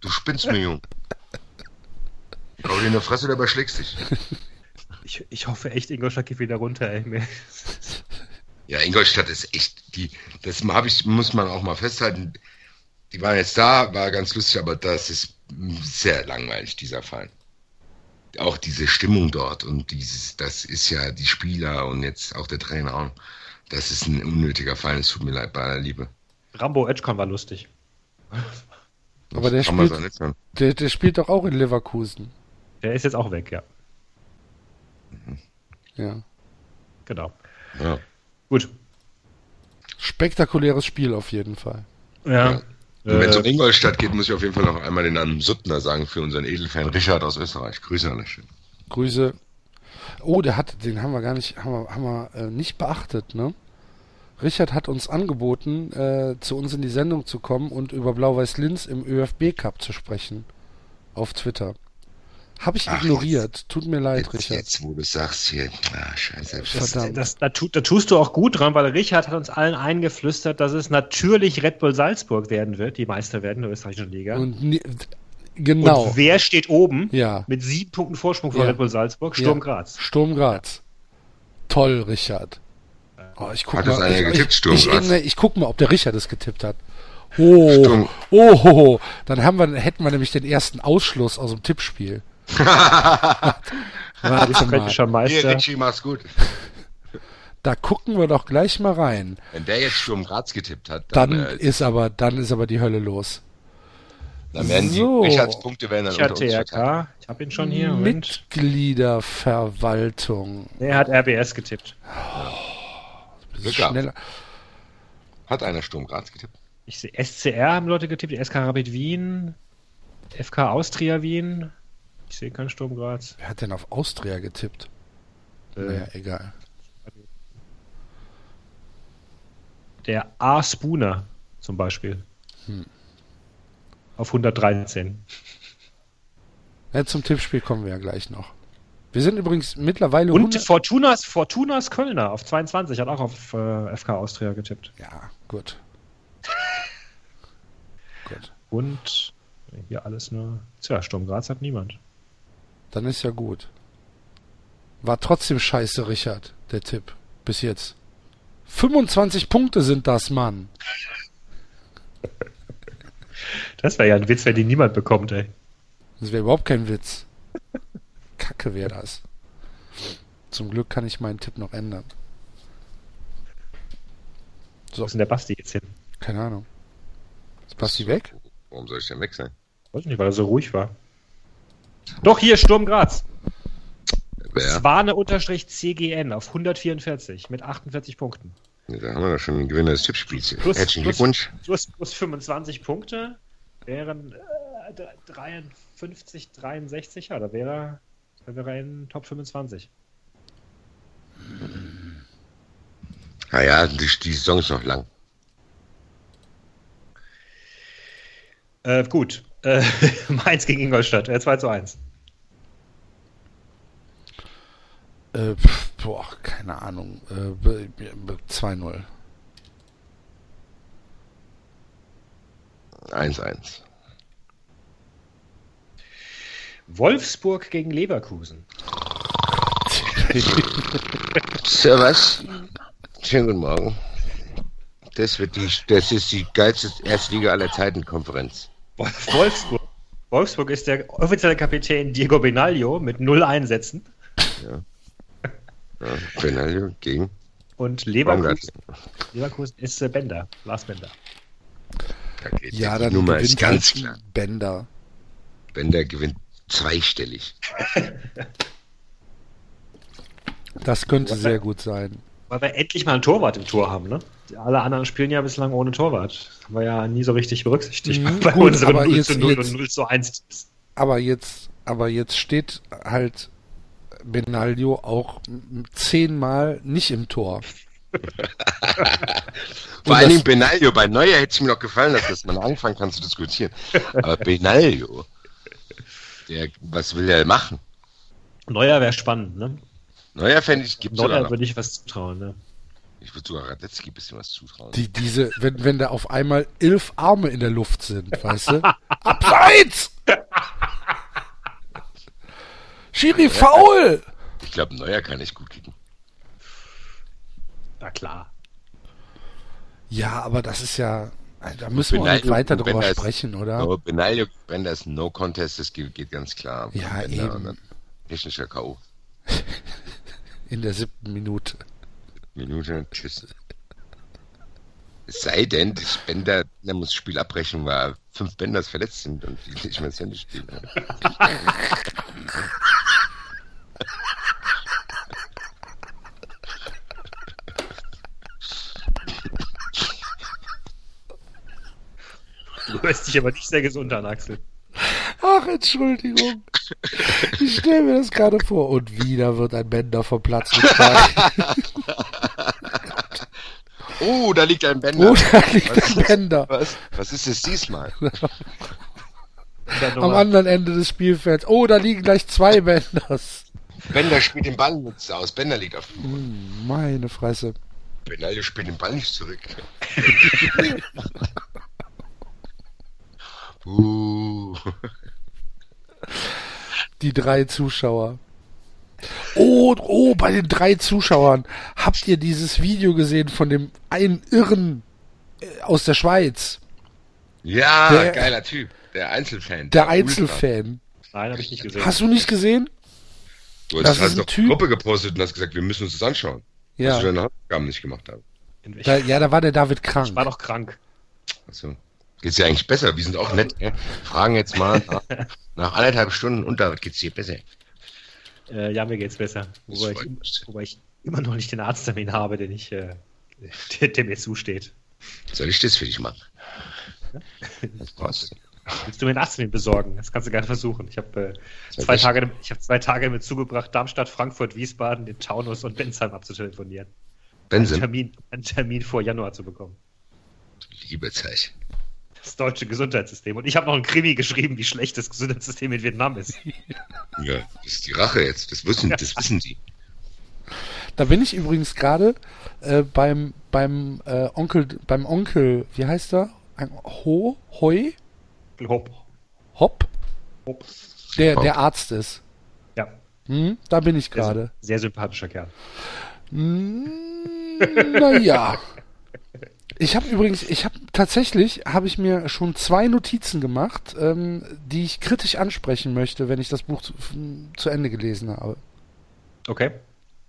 Du spinnst mir, Jung. Hau dir in der Fresse, dabei schlägst dich. Ich, ich hoffe echt, Ingolstadt geht wieder runter, ey. Ja, Ingolstadt ist echt die, das hab ich, muss man auch mal festhalten. Die waren jetzt da, war ganz lustig, aber das ist sehr langweilig, dieser Verein. Auch diese Stimmung dort und dieses, das ist ja die Spieler und jetzt auch der Trainer auch. Das ist ein unnötiger Verein, es tut mir leid, bei aller Liebe. Rambo Edgecon war lustig. Aber der spielt-. Der, der spielt doch auch in Leverkusen. Der ist jetzt auch weg, ja. Ja. Genau. Ja. Gut. Spektakuläres Spiel auf jeden Fall. Ja. Und wenn es um Äh, Ingolstadt geht, muss ich auf jeden Fall noch einmal den Namen Suttner sagen für unseren Edelfan Richard aus Österreich. Grüße an Stelle. Grüße. Oh, der hat, den haben wir gar nicht, haben wir, haben wir äh, nicht beachtet, ne? Richard hat uns angeboten, äh, zu uns in die Sendung zu kommen und über Blau-Weiß-Linz im ÖFB Cup zu sprechen. Auf Twitter. Habe ich Ach, ignoriert. Tut mir leid, Jetzt, Richard. jetzt, wo du sagst hier, ah, scheiße. das, verdammt. das, da, tu, da tust du auch gut dran, weil Richard hat uns allen eingeflüstert, dass es natürlich Red Bull Salzburg werden wird, die Meister werden der österreichischen Liga. Und ni- genau. Und wer steht oben Ja. mit sieben Punkten Vorsprung vor Ja. Red Bull Salzburg? Sturm Ja. Graz. Sturm Graz. Toll, Richard. Oh, ich guck Hat das mal, einer ich, getippt, ich, Sturm ich, Graz? ich, ich guck mal, ob der Richard es getippt hat. Oh, Sturm. oh, ho, ho. dann haben wir, hätten wir nämlich den ersten Ausschluss aus dem Tippspiel. Österreichischer Hier, Meister. Richie, mach's gut. da gucken wir doch gleich mal rein. Wenn der jetzt Sturm Graz getippt hat, dann, Dann äh, ist aber, dann ist aber die Hölle los. dann werden so. die Richards Punkte werden dann verteilt. TRK. Ich habe ihn schon hier. Moment. Mitgliederverwaltung. Er hat RBS getippt. Glück gehabt. Schneller. Hat einer Sturm Graz getippt? Ich sehe SCR haben Leute getippt, die SK Rapid Wien, FK Austria Wien. Ich sehe keinen Sturm Graz. Wer hat denn auf Austria getippt? Äh, Naja, egal. Der A. Spooner zum Beispiel. Hm. Auf 113. Ja, zum Tippspiel kommen wir ja gleich noch. Wir sind übrigens mittlerweile Und 100 Fortunas, Fortunas Kölner auf 22 hat auch auf äh, FK Austria getippt. Ja, gut. gut. Und hier alles nur. Tja, Sturm Graz hat niemand. Dann ist ja gut. War trotzdem scheiße, Richard, der Tipp. Bis jetzt. 25 Punkte sind das, Mann. Das wäre ja ein Witz, wenn die niemand bekommt, ey. Das wäre überhaupt kein Witz. Kacke wäre das. Zum Glück kann ich meinen Tipp noch ändern. So, Wo ist denn der Basti jetzt hin? keine Ahnung. Ist Basti weg? Warum soll ich denn weg sein? Weiß nicht, weil er so ruhig war. Doch, hier, Sturm Graz. Wer? Swane unterstrich CGN auf 144 mit 48 Punkten. Da haben wir doch schon den Gewinner des Tippspiels. Plus- Herzlichen plus- Glückwunsch. Plus, plus 25 Punkte wären äh, 53, 63, ja, da wäre, da wäre er in Top 25. Naja, die, die Saison ist noch lang. Äh, gut. Äh, Mainz gegen Ingolstadt, äh, 2 zu 1. Äh, boah, keine Ahnung. Äh, b- b- 2-0. 1-1. Wolfsburg gegen Leverkusen. Servus. Schönen guten Morgen. Das wird die, das ist die geilste Erstliga aller Zeiten Konferenz. Wolfsburg. Wolfsburg ist der offizielle Kapitän Diego Benaglio mit null Einsätzen. Ja, Benaglio gegen Und Leverkusen. Leverkusen ist äh, Bender, Lars Bender. Da geht Ja, die dann Nummer ist gewinnt ganz halt klar. Bender. Bender gewinnt zweistellig. Das könnte sehr gut sein. Weil wir endlich mal einen Torwart im Tor haben, ne? Alle anderen spielen ja bislang ohne Torwart. Haben wir ja nie so richtig berücksichtigt Mhm, bei gut, unseren aber 0 jetzt- zu 0 jetzt- und 0 zu 1 Teams. Aber jetzt, aber jetzt steht halt Benaglio auch zehnmal nicht im Tor. Vor allen Dingen Benaglio. Bei Neuer hätte es mir noch gefallen, dass das man anfangen kann zu diskutieren. Aber Benaglio, der, was will er machen? Neuer wäre spannend, ne? Neuer fände ich, gibt Neuer noch. würde ich was zutrauen, ne? Ich würde sogar Radetzky ein bisschen was zutrauen. Die, diese, wenn, wenn da auf einmal elf Arme in der Luft sind, weißt du? Abseits! Schiri faul! Ich glaube, Neuer kann nicht gut kicken. Na klar. Ja, aber das ist ja, da müssen wir auch nicht Benaglio- weiter drüber das- sprechen, oder? Aber Benaglio, wenn das No Contest ist, geht, geht ganz klar. Ja, Bender eben. Technischer K.O. In der siebten Minute. Minute, tschüss. Es sei denn, das Bender, der muss das Spiel abbrechen, weil fünf Benders verletzt sind und die nicht mehr zu Ende spielen. Du hörst dich aber nicht sehr gesund an, Axel. Ach, Entschuldigung. Ich stelle mir das gerade vor. Und wieder wird ein Bänder vom Platz getragen. Oh, da liegt ein Bender. Oh, da liegt Was ein ist- Bänder. Was, was ist es diesmal? Am anderen Ende des Spielfelds. Oh, da liegen gleich zwei Bänders. Bender spielt den Ball nicht aus. Bender liegt auf dem Boden. Meine Fresse. Benaglio spielt den Ball nicht zurück. uh. Die drei Zuschauer. Oh, oh, bei den drei Zuschauern. Habt ihr dieses Video gesehen von dem einen Irren äh, aus der Schweiz? Ja, Der- geiler Typ. Der Einzelfan. Der Ultra. Einzelfan. Nein, habe ich nicht gesehen. Hast du nicht gesehen? Du Das hast, hast ist ein doch Typ- Gruppe gepostet und hast gesagt, wir müssen uns das anschauen. Dass Ja. du deine Hausaufgaben nicht gemacht hast. Da, ja, da war der David ich krank. war doch krank. Achso. Geht's dir eigentlich besser? Wir sind auch nett, gell? Fragen jetzt mal nach, nach anderthalb Stunden und da geht's dir besser. Äh, ja, mir geht's besser. Wobei ich, wobei ich immer noch nicht den Arzttermin habe, den ich, äh, der, der mir zusteht. Soll ich das für dich machen? Was? Willst du mir einen Arzttermin besorgen? Das kannst du gerne versuchen. Ich habe äh, zwei. Tage, ich habe zwei Tage damit zugebracht, Darmstadt, Frankfurt, Wiesbaden, den Taunus und Bensheim abzutelefonieren. Einen Benson, Termin, einen Termin vor Januar zu bekommen. liebe Zeit. Das deutsche Gesundheitssystem. Und ich habe noch einen Krimi geschrieben, wie schlecht das Gesundheitssystem in Vietnam ist. Ja, das ist die Rache jetzt. Das wissen, das wissen die. Da bin ich übrigens gerade äh, beim beim äh, Onkel beim Onkel, wie heißt er? Ein Ho Hoi Hopp. Hopp, Hopp. der Hopp. der Arzt ist. Ja, Hm, da bin ich gerade. sehr sympathischer Kerl. Naja. Ich habe übrigens, ich habe tatsächlich, habe ich mir schon zwei Notizen gemacht, ähm, die ich kritisch ansprechen möchte, wenn ich das Buch zu, zu Ende gelesen habe. Okay.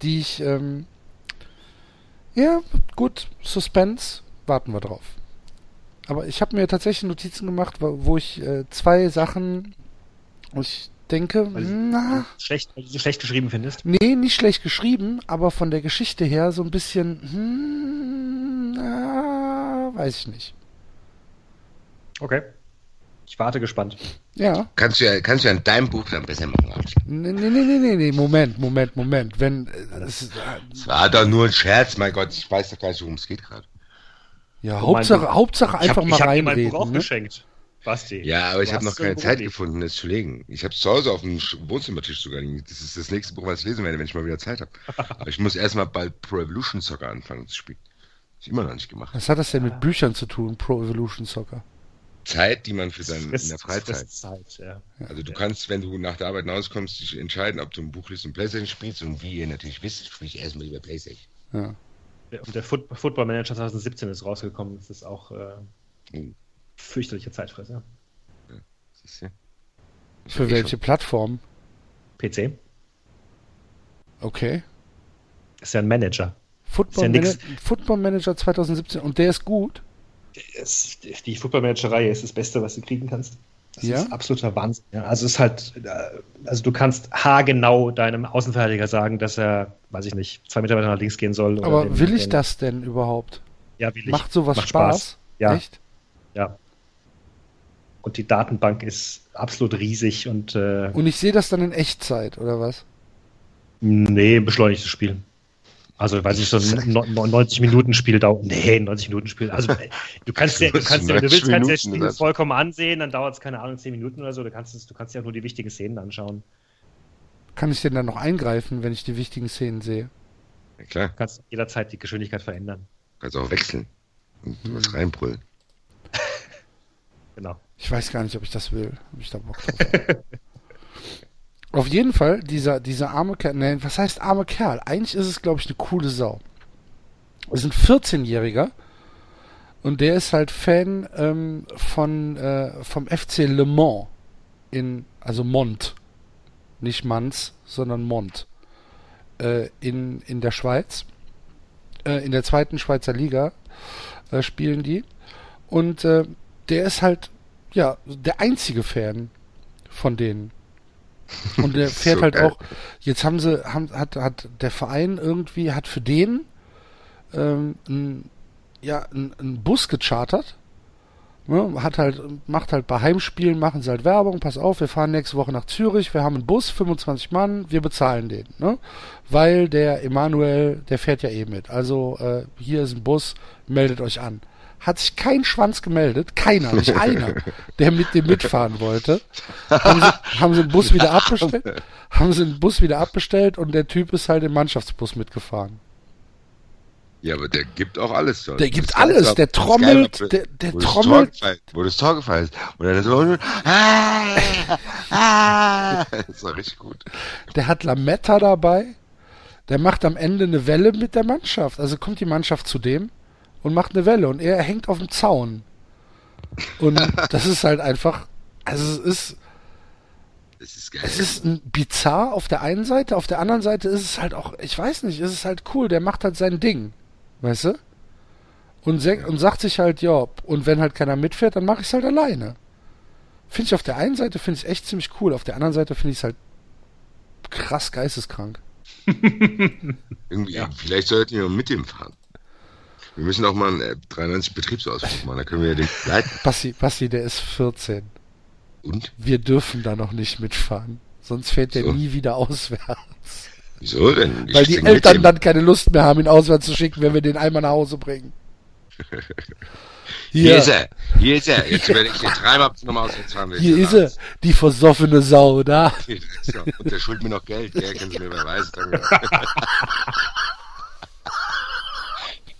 Die ich, ähm, ja, gut, Suspense, warten wir drauf. Aber ich habe mir tatsächlich Notizen gemacht, wo ich äh, zwei Sachen, wo ich denke, Weil- na, Schlecht, weil du so schlecht geschrieben findest. Nee, nicht schlecht geschrieben, aber von der Geschichte her so ein bisschen, hm, na, weiß ich nicht. Okay. Ich warte gespannt. Ja. Kannst du ja, kannst du ja in deinem Buch dann besser machen. Nee, nee, nee, nee, nee, nee, Moment, Moment, Moment. Wenn, äh, es, Das war doch nur ein Scherz, mein Gott. Ich weiß doch gar nicht, worum es geht gerade. ja, Oh, mein Hauptsache. Hauptsache Ich einfach hab, mal ich hab dir mein reinreden. Buch auch ne? geschenkt. Basti. Ja, aber ich habe noch keine Zeit gefunden, es zu legen. Ich habe es zu Hause auf dem Sch- Wohnzimmertisch sogar liegen. Das ist das nächste Buch, was ich lesen werde, wenn ich mal wieder Zeit habe. Aber ich muss erstmal bald Pro Evolution Soccer anfangen zu spielen. Ich immer noch nicht gemacht. Was hat das denn mit Büchern zu tun, Pro Evolution Soccer? Zeit, die man für sein, in der Freizeit. Zeit, ja. Also du kannst, wenn du nach der Arbeit nach Hause kommst, dich entscheiden, ob du ein Buch liest und Playstation spielst. Und wie ihr natürlich wisst, spiele ich erstmal lieber Playstation. Ja. Der, und der Foot, Football Manager 2017 ist rausgekommen. Das ist auch äh, Oh. Fürchterliche Zeitfresser. Siehst du? Ich Für eh welche Plattform? PC Okay. ist ja ein Manager. Football, ja nix. Mana- Football Manager 2017 und der ist gut. Es, die Football Manager Reihe ist das Beste, was du kriegen kannst. Das Ja? ist absoluter Wahnsinn. Ja, also es ist halt, äh, also du kannst haargenau deinem Außenverteidiger sagen, dass er, weiß ich nicht, zwei Meter weiter nach links gehen soll. oder Aber den- will ich den- das denn überhaupt? Ja, will ich. Macht sowas Macht Spaß? Ja. Echt? Ja. Und die Datenbank ist absolut riesig und äh, Und ich sehe das dann in Echtzeit, oder was? nee, beschleunigtes Spiel. Also, weiß ich, so ein no- no- 90 Minuten Spiel dauert. Nee, 90 Minuten Spiel. Also, äh, du kannst dir, du kannst dir, wenn du 90 willst, kannst dir das Spiel vollkommen ansehen, dann dauert es, keine Ahnung, 10 Minuten oder so. Du kannst, es, du kannst dir auch nur die wichtigen Szenen anschauen. Kann ich denn dann noch eingreifen, wenn ich die wichtigen Szenen sehe? Ja, klar, Du kannst jederzeit die Geschwindigkeit verändern. kannst auch wechseln und Hm. was reinbrüllen. Genau. Ich weiß gar nicht, ob ich das will. Ob ich da Bock drauf habe. Auf jeden Fall, dieser, dieser arme Kerl, nein, was heißt arme Kerl? Eigentlich ist es, glaube ich, eine coole Sau. Das ist ein 14-Jähriger und der ist halt Fan ähm, von, äh, vom FC Le Mans in, also Mont. Nicht Mans, sondern Mont. Äh, in, in der Schweiz. Äh, in der zweiten Schweizer Liga äh, spielen die. Und äh, der ist halt, ja, der einzige Fan von denen. Und der fährt So halt geil. auch, jetzt haben sie, haben, hat, hat der Verein irgendwie, hat für den ähm, ein, ja, ein, ein Bus gechartert. Ne, hat halt, macht halt bei Heimspielen, machen sie halt Werbung, pass auf, wir fahren nächste Woche nach Zürich, wir haben einen Bus, 25 Mann, wir bezahlen den, ne? Weil der Emanuel, der fährt ja eh mit. Also äh, hier ist ein Bus, meldet euch an. Hat sich kein Schwanz gemeldet, keiner, nicht einer, der mit dem mitfahren wollte. Haben sie, haben sie den Bus wieder abbestellt, haben sie den Bus wieder abbestellt und der Typ ist halt im Mannschaftsbus mitgefahren. Ja, aber der gibt auch alles. Der gibt Das ist alles, der das ist geil, trommelt, der, der wo das trommelt. Gefallen- Wo das Tor gefallen ist. Und dann so, ah, ah, das war richtig gut. Der hat Lametta dabei. Der macht am Ende eine Welle mit der Mannschaft. Also kommt die Mannschaft zu dem und macht eine Welle und er hängt auf dem Zaun. Und das ist halt einfach, also es ist, Das ist geil. es ist ein bizarr auf der einen Seite, auf der anderen Seite ist es halt auch, ich weiß nicht, es ist halt cool, der macht halt sein Ding. Weißt du? Und, se- und sagt sich halt, ja, und wenn halt keiner mitfährt, dann mache ich es halt alleine. Finde ich auf der einen Seite finde ich echt ziemlich cool, auf der anderen Seite finde ich es halt krass geisteskrank. Irgendwie, vielleicht sollten wir mit dem fahren. Wir müssen auch mal einen äh, 93 Betriebsausflug machen, da können wir ja den leiten. Basti, Basti, der ist 14. Und? Wir dürfen da noch nicht mitfahren. Sonst fährt der So. nie wieder auswärts. Wieso denn? Ich Weil die Eltern dann keine Lust mehr haben, ihn auswärts zu schicken, wenn wir den einmal nach Hause bringen. Hier Hier, ist er, hier ist er. Jetzt werde ich den dreimal nochmal auswärts fahren. hier ist er, die versoffene Sau, da. Und der schuldet mir noch Geld, der können Sie mir überweisen. Danke.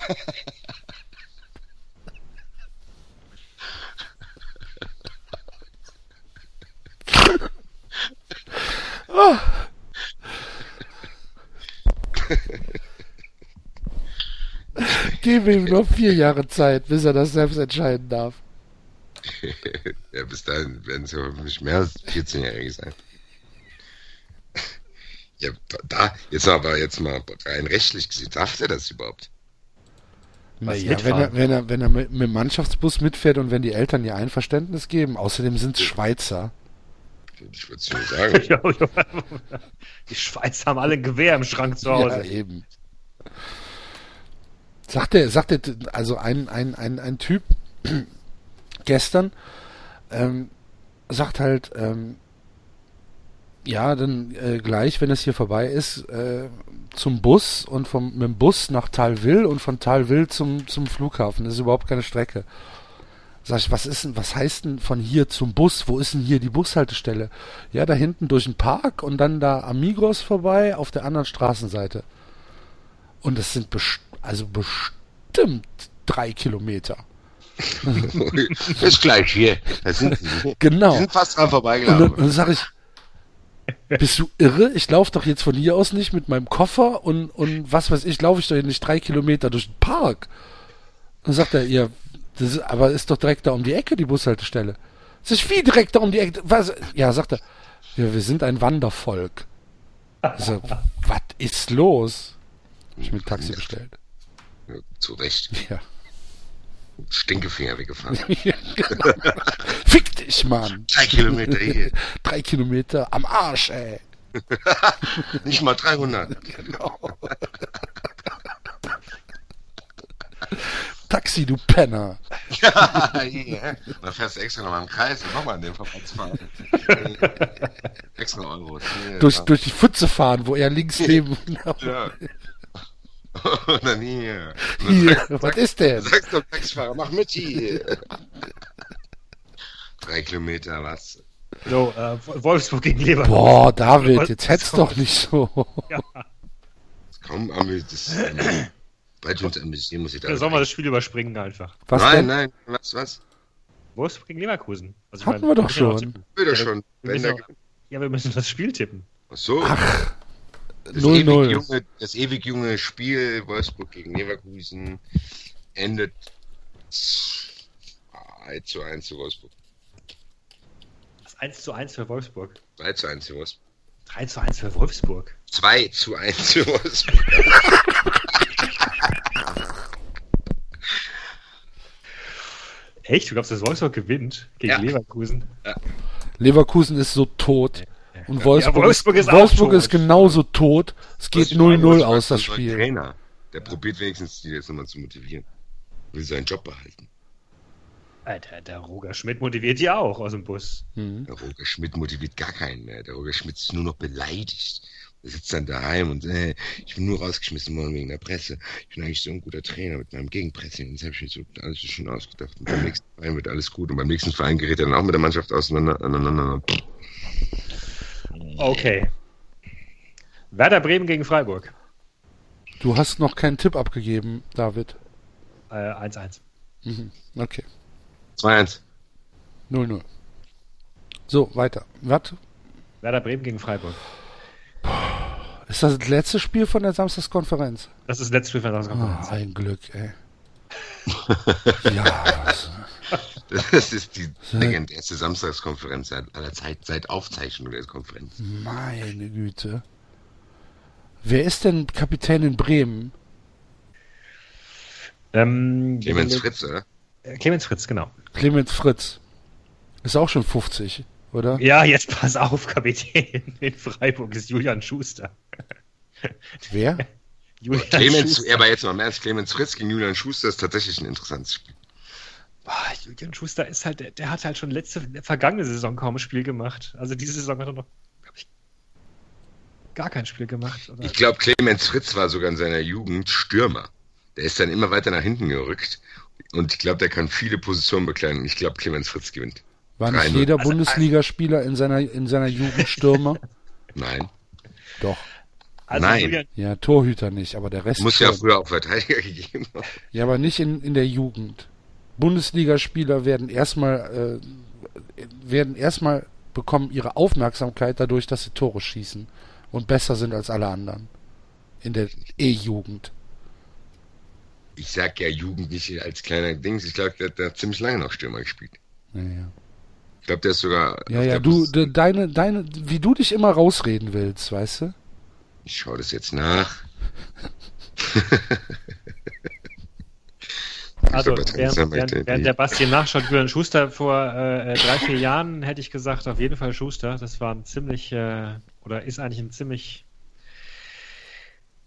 Geben wir ihm noch vier Jahre Zeit, bis er das selbst entscheiden darf. Ja, bis dahin werden es ja nicht mehr als 14-Jährige sein. Ja, da, jetzt aber jetzt mal rein rechtlich gesehen, darf der das überhaupt? Was, Naja, wenn er, wenn er, wenn er mit, mit dem Mannschaftsbus mitfährt und wenn die Eltern ihr Einverständnis geben, außerdem sind es Schweizer. Ich würde es nur sagen. Ja, ja. Die Schweizer haben alle ein Gewehr im Schrank zu Ja, Hause. eben. Sagt er, sagt er, also ein, ein, ein, ein Typ gestern ähm, sagt halt, ähm, ja, dann äh, gleich, wenn es hier vorbei ist, äh, zum Bus und vom mit dem Bus nach Talwil und von Talwil zum, zum Flughafen. Das ist überhaupt keine Strecke. Sag ich, was ist denn, was heißt denn von hier zum Bus? Wo ist denn hier die Bushaltestelle? Ja, da hinten durch den Park und dann da Amigos vorbei auf der anderen Straßenseite. Und das sind best also bestimmt drei Kilometer. ist gleich hier. Da sind. Die Genau. sind fast dran dann, vorbeigelaufen. und dann sage ich, bist du irre? Ich laufe doch jetzt von hier aus nicht mit meinem Koffer und, und was weiß ich, laufe ich doch hier nicht drei Kilometer durch den Park. Und dann sagt er, ja, das ist, aber ist doch direkt da um die Ecke, die Bushaltestelle. Das ist wie direkt da um die Ecke. Was? Ja, sagt er, ja, wir sind ein Wandervolk. Ich so, was ist los? Hab ich ein Taxi bestellt. Ja, zu Recht. Ja. Stinkefinger weggefahren. Fick dich, Mann. Drei Kilometer hier. Drei Kilometer am Arsch, ey. Nicht mal 300. Genau. Taxi, du Penner. Ja, hier. Dann fährst du extra nochmal im Kreis und nochmal an dem vorbeizufahren. extra Euro. Durch, durch die Pfütze fahren, wo er links neben. Ja. Und dann hier. Und dann Hier, sagst- was ist denn? Sagst du, Taxifahrer, mach mit hier. Drei Kilometer, was? So, äh, Wolfsburg gegen Leverkusen. Boah, David, jetzt hätt's doch nicht so. Komm, Ami, das ähm, bei uns amüsieren muss ich da. Ja, Sollen wir das Spiel überspringen einfach? Was nein, denn? nein, was, was? Wolfsburg gegen Leverkusen. Also ich Hatten meine, wir doch ja schon. Ja, schon. wir der, auch- Ja, wir müssen das Spiel tippen. ach so. Ach, das, ewig 0-0. junge, das ewig junge Spiel Wolfsburg gegen Leverkusen endet 3 zu 1 zu Wolfsburg. Das 1 zu 1 für Wolfsburg. 3 zu 1 zu Wolfsburg. 3 zu 1 für Wolfsburg. 2 zu 1 zu Wolfsburg. Echt? Du glaubst, dass Wolfsburg gewinnt gegen Ja. Leverkusen? Leverkusen ist so tot. Und Ja, Wolfsburg, Wolfsburg ist, Wolfsburg ist genauso tot. Es geht 0-0 aus, das Spiel. Trainer, der probiert wenigstens die jetzt nochmal zu motivieren. Will seinen Job behalten. Alter, der Roger Schmidt motiviert die auch aus dem Bus. Mhm. Der Roger Schmidt motiviert gar keinen mehr. Der Roger Schmidt ist nur noch beleidigt. Er sitzt dann daheim und äh, ich bin nur rausgeschmissen worden wegen der Presse. Ich bin eigentlich so ein guter Trainer mit meinem Gegenpressing. Und das habe ich mir so alles so schön ausgedacht. Und beim nächsten Verein wird alles gut. Und beim nächsten Verein gerät er dann auch mit der Mannschaft auseinander. Okay. Werder Bremen gegen Freiburg. Du hast noch keinen Tipp abgegeben, David. Äh, 1-1. Mhm. Okay. 2-1. 0-0. So, weiter. Was? Werder Bremen gegen Freiburg. Ist das das letzte Spiel von der Samstagskonferenz? Das ist das letzte Spiel von der Ah, Konferenz. ein Glück, ey. ja, also, Das ist die legendärste Samstagskonferenz seit aller Zeit, seit Aufzeichnung der Konferenz. meine Güte. Wer ist denn Kapitän in Bremen? Ähm, Clemens Fritz, oder? Äh, Clemens Fritz, genau. Clemens Fritz. Ist auch schon 50, oder? Ja, jetzt pass auf, Kapitän. In Freiburg ist Julian Schuster. Wer? Julian Clemens, Schuster. aber jetzt mal im Ernst, Clemens Fritz gegen Julian Schuster ist tatsächlich ein interessantes Spiel. Boah, Julian Schuster ist halt, der, der hat halt schon letzte, vergangene Saison kaum ein Spiel gemacht. Also diese Saison hat er noch, glaube ich, gar kein Spiel gemacht. Oder? Ich glaube, Clemens Fritz war sogar in seiner Jugend Stürmer. Der ist dann immer weiter nach hinten gerückt. Und ich glaube, der kann viele Positionen bekleiden. Ich glaube, Clemens Fritz gewinnt. War nicht 3-0. jeder Bundesligaspieler in seiner, in seiner Jugend Stürmer? Nein. Doch. also Nein. Julian, Ja, Torhüter nicht, aber der Rest Muss ja früher auch Verteidiger gegeben haben. Ja, aber nicht in, in der Jugend. Bundesligaspieler werden erstmal äh, werden erstmal bekommen ihre Aufmerksamkeit dadurch, dass sie Tore schießen und besser sind als alle anderen in der E-Jugend. Ich sag ja Jugend nicht als kleiner Dings. Ich glaube, der hat da ziemlich lange noch Stürmer gespielt. Ja, ja. Ich glaube, der ist sogar. Ja, ja, du, de, deine, deine, wie du dich immer rausreden willst, weißt du? Ich schaue das jetzt nach. also während, während, während der Basti nachschaut, Julian Schuster vor äh, äh, drei, vier Jahren hätte ich gesagt, auf jeden Fall Schuster. Das war ein ziemlich, äh, oder ist eigentlich ein ziemlich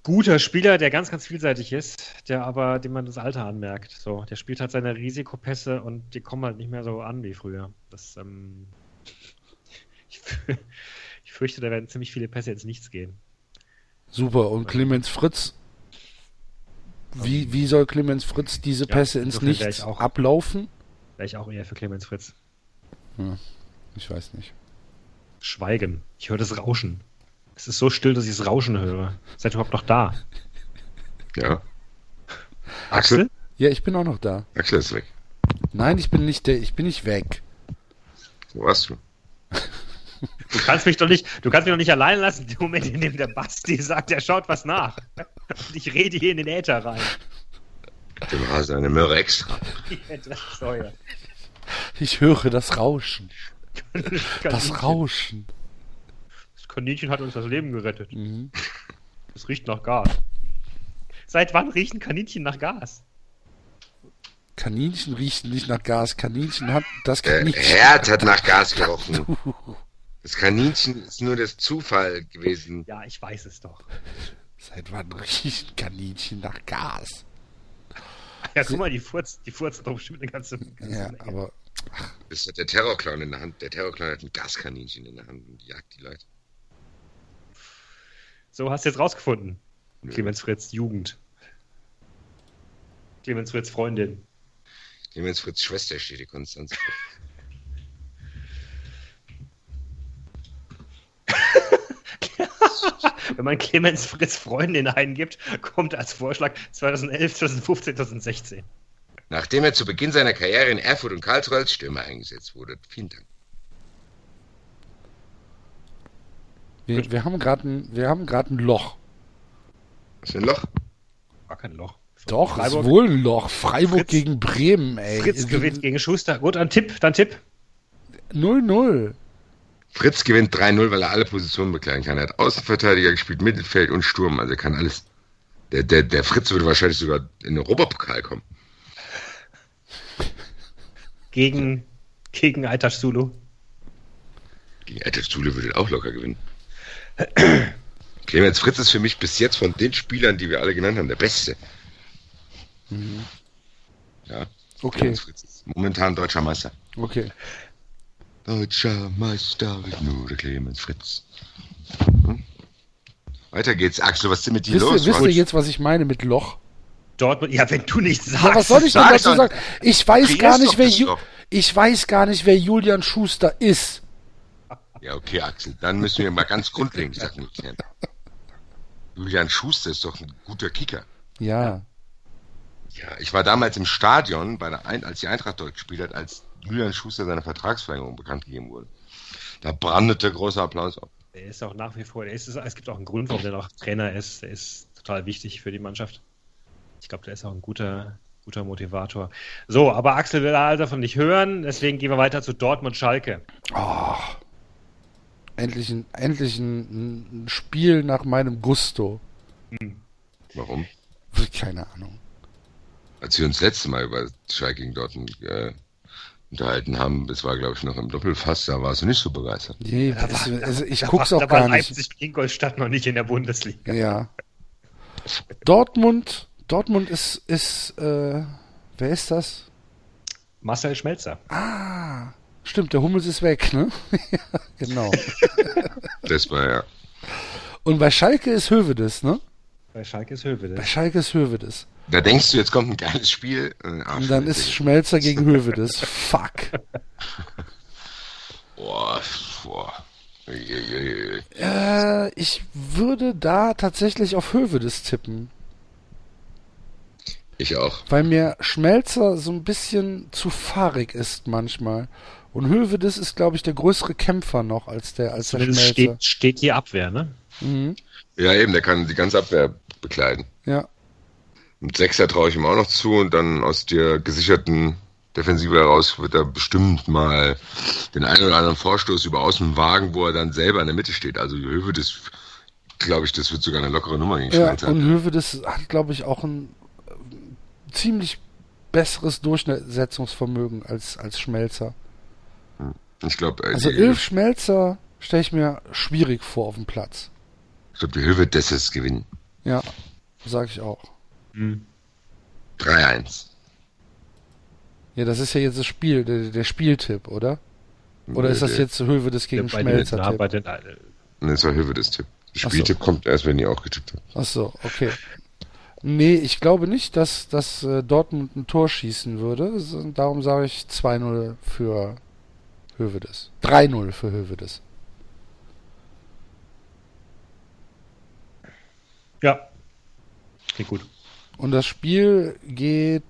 guter Spieler, der ganz, ganz vielseitig ist, der aber, dem man das Alter anmerkt. So, der spielt halt seine Risikopässe und die kommen halt nicht mehr so an wie früher. Das, ähm, ich, ich fürchte, da werden ziemlich viele Pässe ins Nichts gehen. Super. Und Clemens Fritz, wie, wie soll Clemens Fritz diese Ja, Pässe ins Nichts ich auch- ablaufen? Wäre ich auch eher für Clemens Fritz. Ich weiß nicht. Schweigen. Ich höre das Rauschen. Es ist so still, dass ich das Rauschen höre. Seid ihr überhaupt noch da? Ja. Axel? Ja, ich bin auch noch da. Axel ist weg. Nein, ich bin nicht der, ich bin nicht weg. Wo warst du? Du kannst mich doch nicht, du kannst mich doch nicht allein lassen, im Moment, in dem der Basti sagt, er schaut was nach. Und ich rede hier in den Äther rein. Dem Hase eine Möhre extra. Ich höre das Rauschen. Das Rauschen. Das Kaninchen hat uns das Leben gerettet. Mhm. Es riecht nach Gas. Seit wann riechen Kaninchen nach Gas? Kaninchen riechen nicht nach Gas. Kaninchen hat das Der Kaninchen. Herd hat nach Gas gerochen. Das Kaninchen ist nur das Zufall gewesen. Ja, ich weiß es doch. Seit wann riechen Kaninchen nach Gas? Ja, guck mal, die Furz, die Furz doch bestimmt eine ganze. ganze Ja, Menge. aber Das hat der Terrorclown in der Hand. Der Terrorclown hat ein Gaskaninchen in der Hand und jagt die Leute. So, hast du jetzt rausgefunden. Clemens Fritz, Jugend. Clemens Fritz, Freundin. Clemens Fritz Schwester steht die Konstanz. Wenn man Clemens Fritz Freundin eingibt, kommt als Vorschlag 2011, 2015, 2016. Nachdem er zu Beginn seiner Karriere in Erfurt und Karlsruhe als Stürmer eingesetzt wurde. Vielen Dank. wir, wir haben gerade ein, wir haben gerade ein Loch. Was für ein Loch? War kein Loch. Doch, Freiburg. ist wohl ein Loch. Freiburg Fritz- gegen Bremen, ey. Fritz gewinnt gegen Schuster. Gut, ein Tipp, dann Tipp. 0-0. Fritz gewinnt 3-0, weil er alle Positionen bekleiden kann. Er hat Außenverteidiger gespielt, Mittelfeld und Sturm. Also er kann alles. Der, der, der Fritz würde wahrscheinlich sogar in den Europapokal kommen. Gegen, gegen Altasch Zulu. Gegen Altes Zule würde er auch locker gewinnen. Clemens Fritz ist für mich bis jetzt von den Spielern, die wir alle genannt haben, der Beste. Ja. Okay, Clemens Fritz ist momentan deutscher Meister. okay. Deutscher Meister wird nur der Clemens Fritz. Hm? Weiter geht's. Axel, was ist denn mit dir Wisst ihr, los? wisst ihr jetzt, was ich meine mit Loch? Dortmund. Ja, wenn du nichts sagst. Ja, was soll ich denn dazu sagen? Ich weiß gar nicht, wer Ju ich weiß gar nicht, wer Julian Schuster ist. Ja, okay, Axel. Dann müssen wir mal ganz grundlegend Sachen klären. Julian Schuster ist doch ein guter Kicker. Ja. Ja, ich war damals im Stadion, bei der Ein als die Eintracht dort gespielt hat, als Julian Schuster seine Vertragsverlängerung bekannt gegeben wurde. Da brandete großer Applaus auf. Der ist auch nach wie vor, der ist, es gibt auch einen Grund, warum der noch Trainer ist. Der ist total wichtig für die Mannschaft. Ich glaube, der ist auch ein guter, guter Motivator. So, aber Axel will all davon nicht hören, deswegen gehen wir weiter zu Dortmund-Schalke. Oh. Endlich ein, endlich ein, ein Spiel nach meinem Gusto. Warum? Keine Ahnung. Als wir uns letzte Mal über Schalke gegen Dortmund äh, unterhalten haben, das war glaube ich noch im Doppelfass, da warst du nicht so begeistert. Nee, Da es, war- also ich Da guck's war, auch da war gar nicht. Leipzig Ingolstadt noch nicht in der Bundesliga. Ja. Dortmund, Dortmund ist, ist, äh, wer ist das? Marcel Schmelzer. Ah, stimmt, der Hummels ist weg, ne? ja, genau. Das war ja. Und bei Schalke ist Hövedes, ne? Bei Schalke ist Bei Höwe. Schalke ist Hövedes. Da denkst du, jetzt kommt ein geiles Spiel. äh, ah, Und dann ist. Schmelzer gegen Hövedes. Fuck. Boah, boah. Äh, ich würde da tatsächlich auf Hövedes tippen. Ich auch. Weil mir Schmelzer so ein bisschen zu fahrig ist manchmal. Und Hövedes ist, glaube ich, der größere Kämpfer noch als der, als der Zumindest Schmelzer. steht, steht hier Abwehr, ne? Mhm. Ja, eben, der kann die ganze Abwehr bekleiden. Ja. Mit Sechser traue ich ihm auch noch zu und dann aus der gesicherten Defensive heraus wird er bestimmt mal den einen oder anderen Vorstoß über außen wagen, wo er dann selber in der Mitte steht. Also Höwe, das glaube ich, das wird sogar eine lockere Nummer gegen Ja, Schmelzer. und Hövedes hat, glaube ich, auch ein äh, ziemlich besseres Durchsetzungsvermögen als, als Schmelzer. Ich glaube, äh, Also Ilf Schmelzer stelle ich mir schwierig vor auf dem Platz. ich glaub, die Höwe, das ist gewinnen. Ja, sage ich auch. 3-1. Ja, das ist ja jetzt das Spiel, der, der Spieltipp, oder? Oder ist das Der- jetzt Hövedes gegen bei den, na, Schmelzer? bei den, äh, Nee, das war Höwe, das Tipp. Der Ach so. Spieltipp kommt erst, wenn ihr auch getippt habt. Ach so, okay. Nee, ich glaube nicht, dass, dass äh, Dortmund ein Tor schießen würde. Darum sage ich 2-0 für Hövedes. 3-0 für Hövedes. ja. Klingt gut. Und das Spiel geht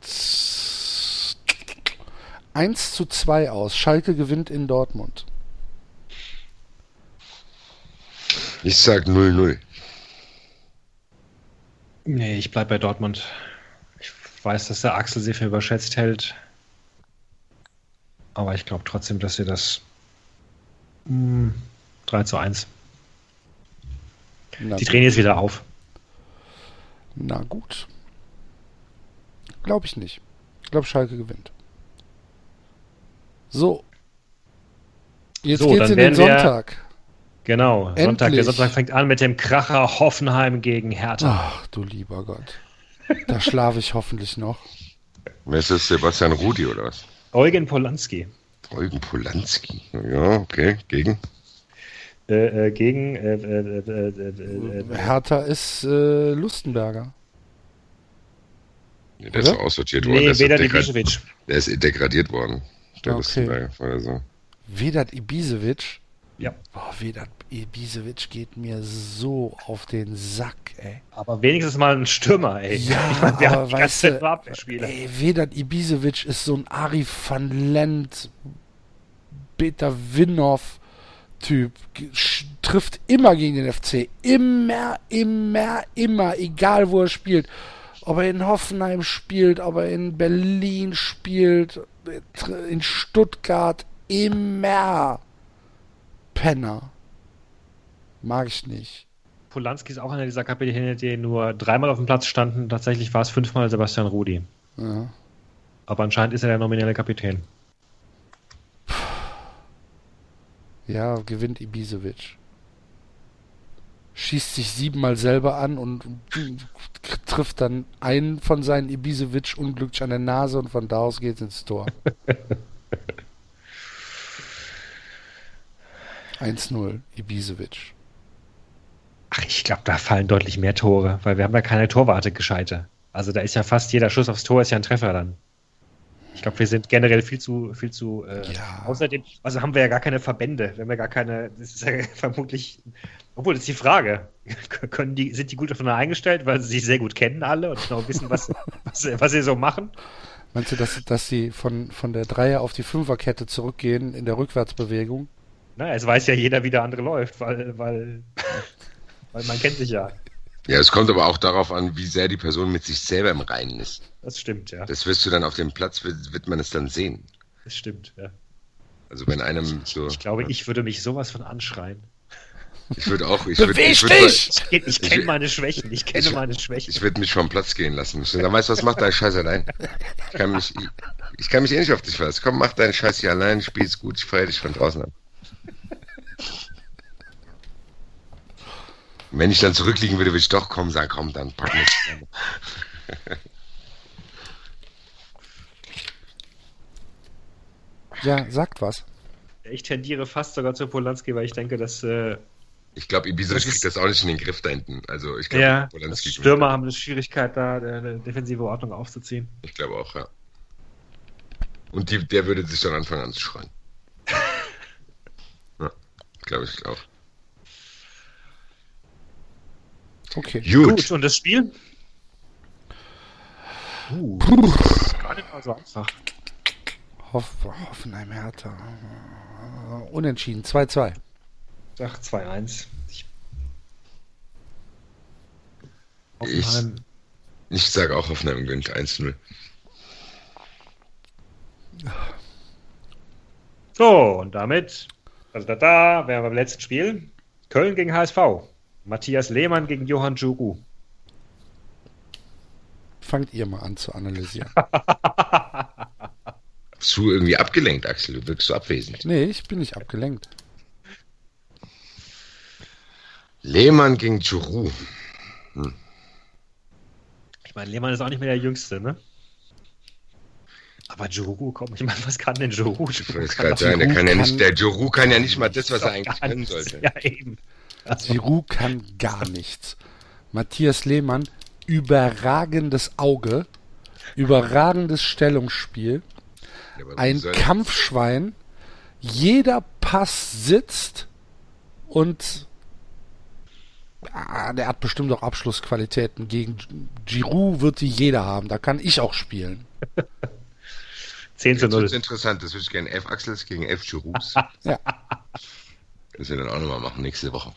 1 zu 2 aus. Schalke gewinnt in Dortmund. Ich sag 0-0. Nee, ich bleib bei Dortmund. Ich weiß, dass der Axel sie für überschätzt hält. Aber ich glaube trotzdem, dass sie das mm, 3 zu 1. Na, Die drehen jetzt wieder auf. na gut. Glaube ich nicht. Ich glaube, Schalke gewinnt. So. Jetzt So, geht's dann in den Sonntag. Genau, Sonntag. Der. Sonntag fängt an mit dem Kracher Hoffenheim gegen Hertha. Ach, du lieber Gott. Da schlafe ich hoffentlich noch. Wer ist das? Sebastian Rudi oder was? Eugen Polanski Eugen Polanski. Ja, okay. Gegen? äh, äh, gegen äh, äh, äh, äh, äh, Hertha ist äh, Lustenberger. Nee, der ist Oder? doch aussortiert worden. Nee, der, ist weder doch die degrad- Bischewitsch. der ist degradiert worden. Der Okay. Lustenberger, vorher so. Vedat Ibisevic. Ja. Boah, Vedat Ibisevic geht mir so auf den Sack, ey. Aber wenigstens mal ein Stürmer, ey. Ja, ich meine, wir aber weißt du, ey, Vedat Ibisevic ist so ein Arif van Lent, Peter Winhoff Typ, trifft immer gegen den FC. Immer, immer, immer, egal wo er spielt. Ob er in Hoffenheim spielt, ob er in Berlin spielt, in Stuttgart, immer. Penner. Mag ich nicht. Polanski ist auch einer dieser Kapitäne, die nur dreimal auf dem Platz standen. Tatsächlich war es fünfmal Sebastian Rudi. Ja. Aber anscheinend ist er der nominelle Kapitän. Ja, gewinnt Ibisevic. Schießt sich siebenmal selber an und trifft dann einen von seinen Ibisevic unglücklich an der Nase und von da aus geht's ins Tor. 1-0, Ibisevic. Ach, ich glaube, da fallen deutlich mehr Tore, weil wir haben ja keine Torwarte gescheite. Also da ist ja fast jeder Schuss aufs Tor ist ja ein Treffer dann. Ich glaube, wir sind generell viel zu, viel zu. Äh, Ja. Außerdem, also haben wir ja gar keine Verbände. Wir haben ja gar keine. Das ist ja vermutlich. Obwohl, das ist die Frage. Können die, sind die gut aufeinander eingestellt, weil sie sich sehr gut kennen alle und genau wissen, was, was, sie- was sie so machen? Meinst du, dass, dass sie von, von der Dreier auf die Fünferkette zurückgehen in der Rückwärtsbewegung? Na, es weiß ja jeder, wie der andere läuft, weil, weil, weil man kennt sich ja. Ja, es kommt aber auch darauf an, wie sehr die Person mit sich selber im Reinen ist. Das stimmt, ja. Das wirst du dann auf dem Platz, wird, wird man es dann sehen. Das stimmt, ja. Also wenn einem so. Ich glaube, ich würde mich sowas von anschreien. Ich würde auch. Ich würde, Beweg ich würde, dich! Ich, ich kenne meine Schwächen, ich kenne ich- meine Schwächen. ich würde mich vom Platz gehen lassen. Ich sage, weißt du was, mach deinen Scheiß allein. Ich kann mich, ich, ich kann mich eh nicht auf dich verlassen. Komm, mach deinen Scheiß hier allein, spiel's gut, ich feiere dich von draußen an. Wenn ich dann zurückliegen würde, würde ich doch kommen sagen, komm, dann pack mich. Ja, sagt was. Ich tendiere fast sogar zu Polanski, weil ich denke, dass äh, Ich glaube, Ibisevic kriegt das auch nicht in den Griff da hinten. Also ich glaube, ja, Polanski gewinnt. Stürmer haben eine Schwierigkeit, da eine defensive Ordnung aufzuziehen. Ich glaube auch, ja. Und die, der würde sich dann anfangen anzuschreien. ja, glaube ich auch. Okay. Gut. Gut, und das Spiel? Uh, das ist gar nicht mal so einfach. Hoff, Hoffenheim Hertha. Unentschieden, 2-2. Sag 2-1. Ich- Ich- Hoffenheim. Ich sage auch Hoffenheim gewinnt 1-0. So, und damit, also da, da wären wir beim letzten Spiel. Köln gegen HSV. Matthias Lehmann gegen Johann Djuru. Fangt ihr mal an zu analysieren. Bist du irgendwie abgelenkt, Axel? Du wirkst so abwesend. Nee, ich bin nicht abgelenkt. Lehmann gegen Juru. Ich meine, Lehmann ist auch nicht mehr der Jüngste, ne? Aber Djuru, komm, ich meine, was kann denn Djuru? Ich wollte gerade sagen, der Giroud kann ja nicht, der Juru kann ja nicht mal das, was er eigentlich können sollte. Ja, eben. Also, Giroud kann gar nichts. Matthias Lehmann, überragendes Auge, überragendes Stellungsspiel, Ja, ein Kampfschwein. Jeder Pass sitzt und ah, der hat bestimmt auch Abschlussqualitäten. Gegen Giroud wird die jeder haben. Da kann ich auch spielen. 10 zu Jetzt wird's 0. interessant, das würde ich gerne elf Axels gegen elf Jurus. Ja. Das wir dann auch nochmal machen nächste Woche.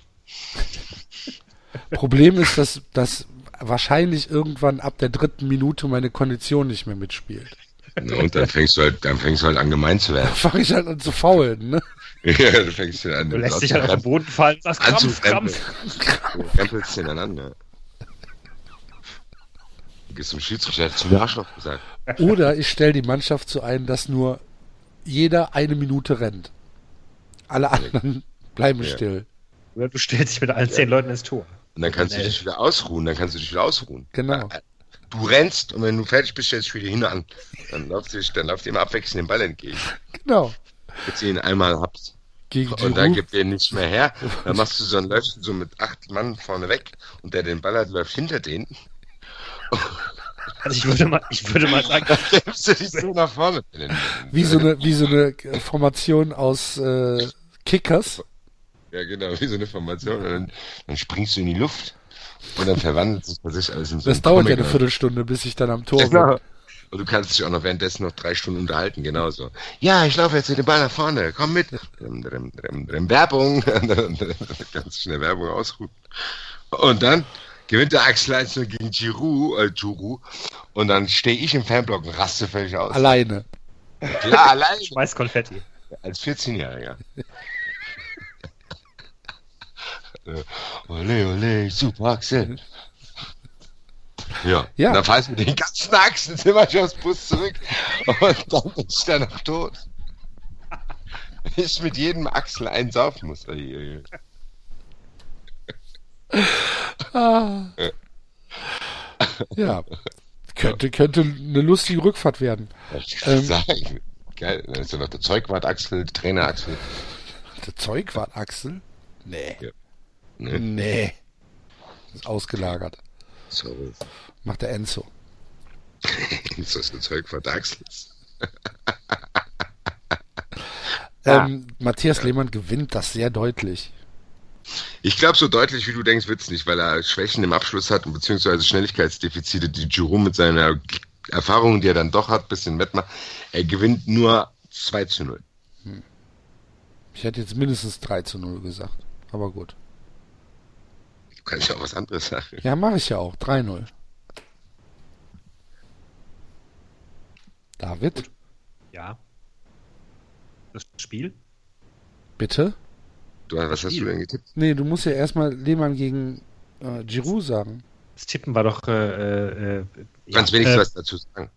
Problem ist, dass, dass wahrscheinlich irgendwann ab der dritten Minute meine Kondition nicht mehr mitspielt. Und dann fängst du halt, dann fängst du halt an gemein zu werden. fange ich halt an zu faulen, ne? ja, du fängst du an. Du lässt dich halt auf den Boden fallen und sagst Krampf, Anzufremden. Krampf. Du rempelst ineinander. Du gehst zum Schiedsrichter, hat zu mir Arschloch gesagt. Oder ich stelle die Mannschaft so ein, dass nur jeder eine Minute rennt. Alle anderen bleiben Ja. still. Oder du stellst dich mit allen zehn Leuten ins Tor. Und dann kannst du dich wieder ausruhen, dann kannst du dich wieder ausruhen. Genau. Du rennst und wenn du fertig bist, stellst du dich wieder hin an. Dann läuft ihr, dann läuft ihr immer abwechselnd den Ball entgegen. Genau. Jetzt ihn einmal habt Gegen und dann gibt ihr nicht mehr her. Dann machst du so, läufst du so mit acht Mann vorne weg und der den Ball hat, läuft hinter denen. Also ich würde mal, ich würde mal sagen, läufst du dich so nach vorne. Wie so eine, wie so eine Formation aus äh, Kickers. Ja, genau, wie so eine Formation. Und dann, dann springst du in die Luft und dann verwandelt sich bei sich alles in so Das dauert ja Comic. eine Viertelstunde, bis ich dann am Tor bin. Und du kannst dich auch noch währenddessen noch drei Stunden unterhalten, genauso. Ja, ich laufe jetzt mit dem Ball nach vorne, komm mit. Drim, drim, drim, drim, Werbung. Ganz schnell Werbung ausruhen. Und dann gewinnt der Axel 1 gegen Giroud, äh, Giroud. Und dann stehe ich im Fanblock und raste völlig aus. Alleine. Klar, allein. schmeiß Konfetti. Als 14-Jähriger. Äh, ole, ole, super Axel. Ja, Ja. dann fahr ich mit den ganzen Achsen immer schon aus Bus zurück und dann bin ich dann noch tot. Ich mit jedem Achsel einen saufen muss. Ah. Ja. Könnte, könnte eine lustige Rückfahrt werden. Ich ähm, sagen. Geil, dann ist ja noch der Zeugwart Axel, der Trainer Axel. Der Zeugwart Axel? Nee. Ne? Nee. Ist ausgelagert. Sorry. Macht der Enzo. Ist das der Zeugwart Axel? Ja. Ähm, Matthias Lehmann gewinnt das sehr deutlich. Ich glaube, so deutlich wie du denkst, wird's nicht, weil er Schwächen im Abschluss hat, beziehungsweise Schnelligkeitsdefizite, die Giroud mit seiner Erfahrung, die er dann doch hat, bisschen wettmacht. Er gewinnt nur 2 zu 0. Ich hätte jetzt mindestens 3 zu 0 gesagt. Aber gut. Kannst ja auch was anderes sagen. Ja, mache ich ja auch. 3-0. David, Ja. Das Spiel? bitte? Du, was hast du denn getippt? Nee, du musst ja erstmal Lehmann gegen äh, Giroud sagen. Das Tippen war doch. Äh, äh, Du kannst wenigstens was dazu sagen.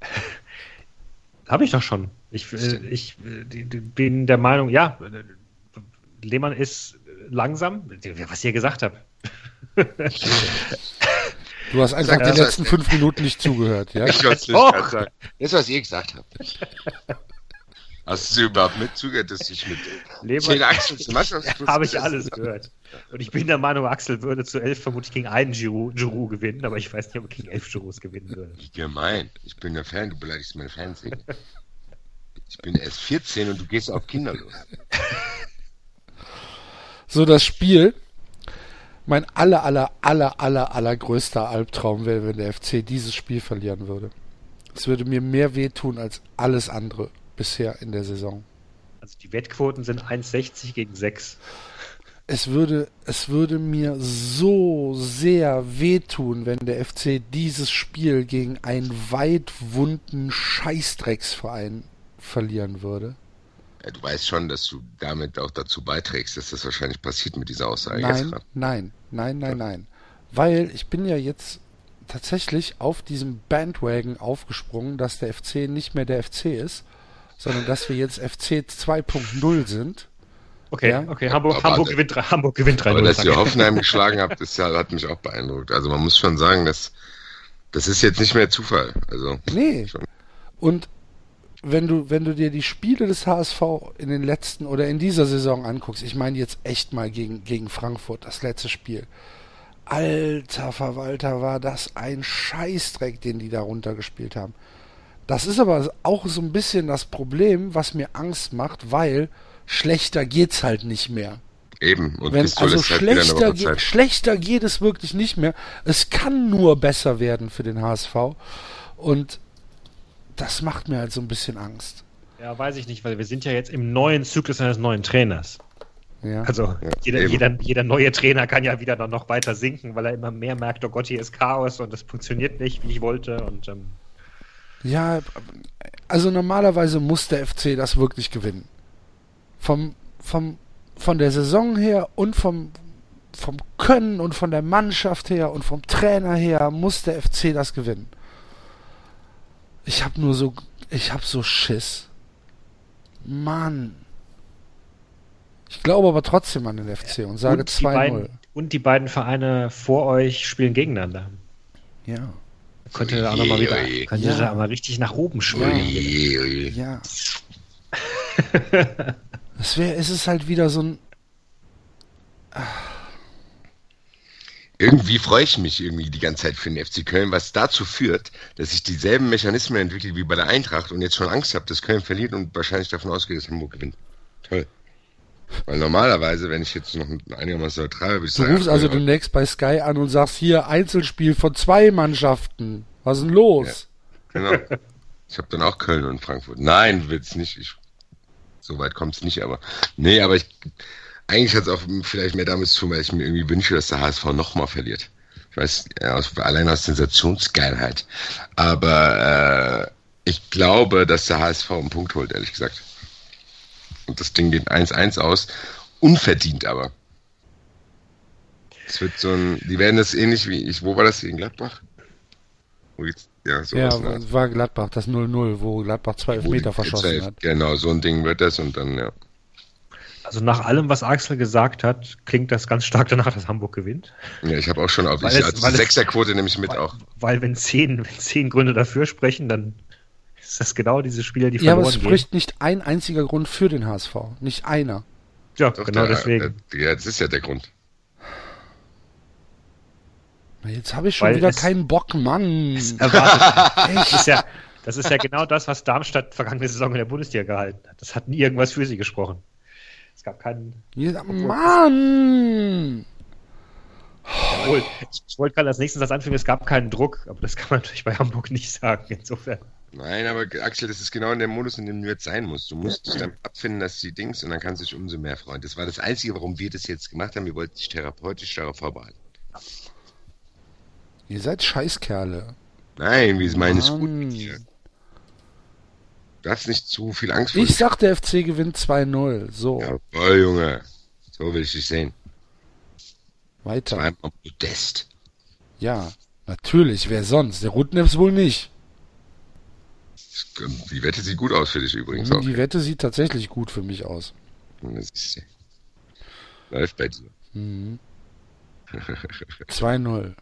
Habe ich doch schon. Ich, äh, ich äh, bin der Meinung, ja, äh, Lehmann ist langsam, was ihr gesagt habt. Du hast einfach Sag die letzten fünf Minuten nicht zugehört, ja? Ich wollte Doch. nicht sagen. Das, was ihr gesagt habt. Hast du überhaupt mitzugehört, dass ich mit Lehmann- zehn Achseln zum Habe ich alles gehört. Und ich bin der Meinung, Axel würde zu elf vermutlich gegen einen Giroud, Giroud gewinnen, aber ich weiß nicht, ob er gegen elf Girouds gewinnen würde. Wie gemein. Ich bin der Fan, du beleidigst meine Fernsehen. Ich bin erst 14 und du gehst auf Kinder los. So, das Spiel. Mein aller, aller, aller, aller, allergrößter Albtraum wäre, wenn der FC dieses Spiel verlieren würde. Es würde mir mehr wehtun als alles andere bisher in der Saison. Also die Wettquoten sind 1,60 gegen 6. Es würde, es würde mir so sehr wehtun, wenn der FC dieses Spiel gegen einen weit wunden Scheißdrecksverein verlieren würde. Ja, du weißt schon, dass du damit auch dazu beiträgst, dass das wahrscheinlich passiert mit dieser Aussage. Nein, Jetzt. nein, nein, nein, nein. Weil ich bin ja jetzt tatsächlich auf diesem Bandwagon aufgesprungen, dass der FC nicht mehr der FC ist, sondern dass wir jetzt FC 2.0 sind. Okay, Ja. okay, Hamburg, Aber- Hamburg gewinnt, drei- Hamburg gewinnt 3-0. Aber dass ihr. Hoffenheim geschlagen habt, das ja- hat mich auch beeindruckt. Also man muss schon sagen, dass das ist jetzt nicht mehr Zufall. Also Nee. Schon. Und wenn du, wenn du dir die Spiele des HSV in den letzten oder in dieser Saison anguckst, ich meine jetzt echt mal gegen, gegen Frankfurt, das letzte Spiel. Alter Verwalter, war das ein Scheißdreck, den die da runtergespielt haben. Das ist aber auch so ein bisschen das Problem, was mir Angst macht, weil schlechter geht's halt nicht mehr. eben. Und Wenn, also halt schlechter, Woche ge Zeit. schlechter geht es wirklich nicht mehr. Es kann nur besser werden für den HSV. Und das macht mir halt so ein bisschen Angst. Ja, weiß ich nicht, weil wir sind ja jetzt im neuen Zyklus eines neuen Trainers. Ja. Also Ja, jeder, jeder, jeder neue Trainer kann ja wieder noch, noch weiter sinken, weil er immer mehr merkt, oh Gott, hier ist Chaos und das funktioniert nicht, wie ich wollte. Und ähm, ja, also normalerweise muss der FC das wirklich gewinnen. Vom, vom, von der Saison her und vom, vom Können und von der Mannschaft her und vom Trainer her muss der FC das gewinnen. Ich hab nur so, ich hab so Schiss. Mann. Ich glaube aber trotzdem an den FC und sage und, die 2-0. beiden, und die beiden Vereine vor euch spielen gegegeinander. Ja. Könnte da auch noch mal Ui, wieder, ui. könnte Ja. da mal richtig nach oben schwimmen. Ja. Es wäre, es ist halt wieder so ein, Irgendwie freue ich mich irgendwie die ganze Zeit für den FC Köln, was dazu führt, dass ich dieselben Mechanismen entwickle wie bei der Eintracht und jetzt schon Angst habe, dass Köln verliert und wahrscheinlich davon ausgeht, dass Hamburg gewinnt. Toll. Weil normalerweise, wenn ich jetzt noch einigermaßen neutral bin, ich du sagen, rufst also ja, demnächst bei Sky an und sagst hier Einzelspiel von zwei Mannschaften. Was ist denn los? Genau. Ich habe dann auch Köln und Frankfurt. Nein, wird's nicht. Ich, so weit kommt's nicht, aber. Nee, aber ich. Eigentlich hat es auch vielleicht mehr damit zu tun, weil ich mir irgendwie wünsche, dass der HSV nochmal verliert. Ich weiß, aus, allein aus Sensationsgeilheit. Aber äh, ich glaube, dass der HSV einen Punkt holt, ehrlich gesagt. Und das Ding geht 1-1 aus. Unverdient aber. Es wird so ein. Die werden das ähnlich wie ich. Wo war das? In Gladbach? Wo geht's? Ja, Art. Ja, war Gladbach, das 0-0, wo Gladbach zwei Elfmeter verschossen hat. Genau, so ein Ding wird das und dann, ja. Also nach allem, was Axel gesagt hat, klingt das ganz stark danach, dass Hamburg gewinnt. Ja, ich habe auch schon auf Weil also weil die Sechserquote nehme ich mit auch. Weil wenn zehn, wenn zehn Gründe dafür sprechen, dann ist das genau diese Spieler, die Ja, aber verloren es gehen. spricht nicht ein einziger Grund für den HSV. Nicht einer. Ja, Doch, genau der, deswegen. Der, ja, das ist ja der Grund. Na, Jetzt habe ich schon Weil wieder es- keinen Bock, Mann. Erwartet. das, ist ja, das ist ja genau das, was Darmstadt vergangene Saison in der Bundesliga gehalten hat. Das hat nie irgendwas für sie gesprochen. Es gab keinen. Ja, Mann! Obwohl, ich wollte gerade als nächsten Satz anfügen, es gab keinen Druck, aber das kann man natürlich bei Hamburg nicht sagen. Insofern. Nein, aber Axel, das ist genau in der Modus, in dem du jetzt sein musst. Du musst dich dann abfinden, dass die Dings und dann kannst du dich umso mehr freuen. Das war das Einzige, warum wir das jetzt gemacht haben. Wir wollten dich therapeutisch darauf vorbereiten. Ihr seid Scheißkerle. Nein, wie ist meines gut mit dir. Du darfst nicht zu viel Angst vor Ich sag, der FC gewinnt 2-0. So, Jawohl, Junge. So will ich dich sehen. weiter. Zweimal Podest. Ja, natürlich. Wer sonst? Der Rudnevs wohl nicht. Die Wette sieht gut aus für dich übrigens auch. Die Wette sieht tatsächlich gut für mich aus. Läuft bei dir. 2-0.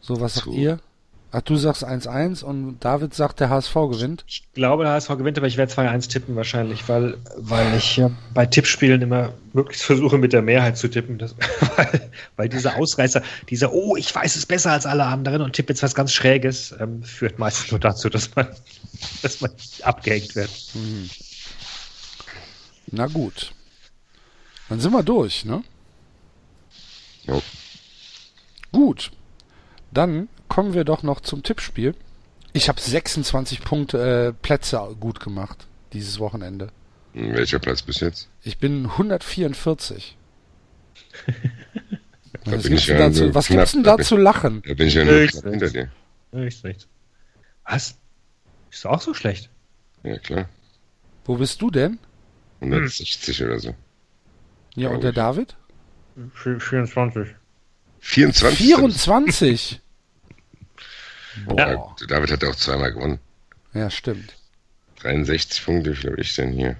So, was sagt ihr? Ach, du sagst 1-1 und David sagt, der HSV gewinnt. Ich glaube, der HSV gewinnt, aber ich werde 2-1 tippen wahrscheinlich, weil, weil ich ja bei Tippspielen immer möglichst versuche, mit der Mehrheit zu tippen. Das, weil, weil dieser Ausreißer, dieser, oh, ich weiß es besser als alle anderen und tippe jetzt was ganz Schräges, ähm, führt meistens nur dazu, dass man, dass man abgehängt wird. Na gut. Dann sind wir durch, ne? Jo. Gut. Dann kommen wir doch noch zum Tippspiel. Ich habe 26 Punkte, äh, Plätze gut gemacht dieses Wochenende. Welcher Platz bis jetzt? Ich bin 144. Da was gibt's denn dazu, was knapp- gibt's denn da zu lachen? Da bin ich ja nur Nichts, knapp hinter dir. Nichts, nichts. Was? Ist auch so schlecht? Ja, klar. Wo bist du denn? 160 oder so. Ja, und der ich. David? 24. 24. 24! Ja, Boah. gut, David hat auch zweimal gewonnen. Ja, stimmt. 63 Punkte, wie viel habe ich denn hier?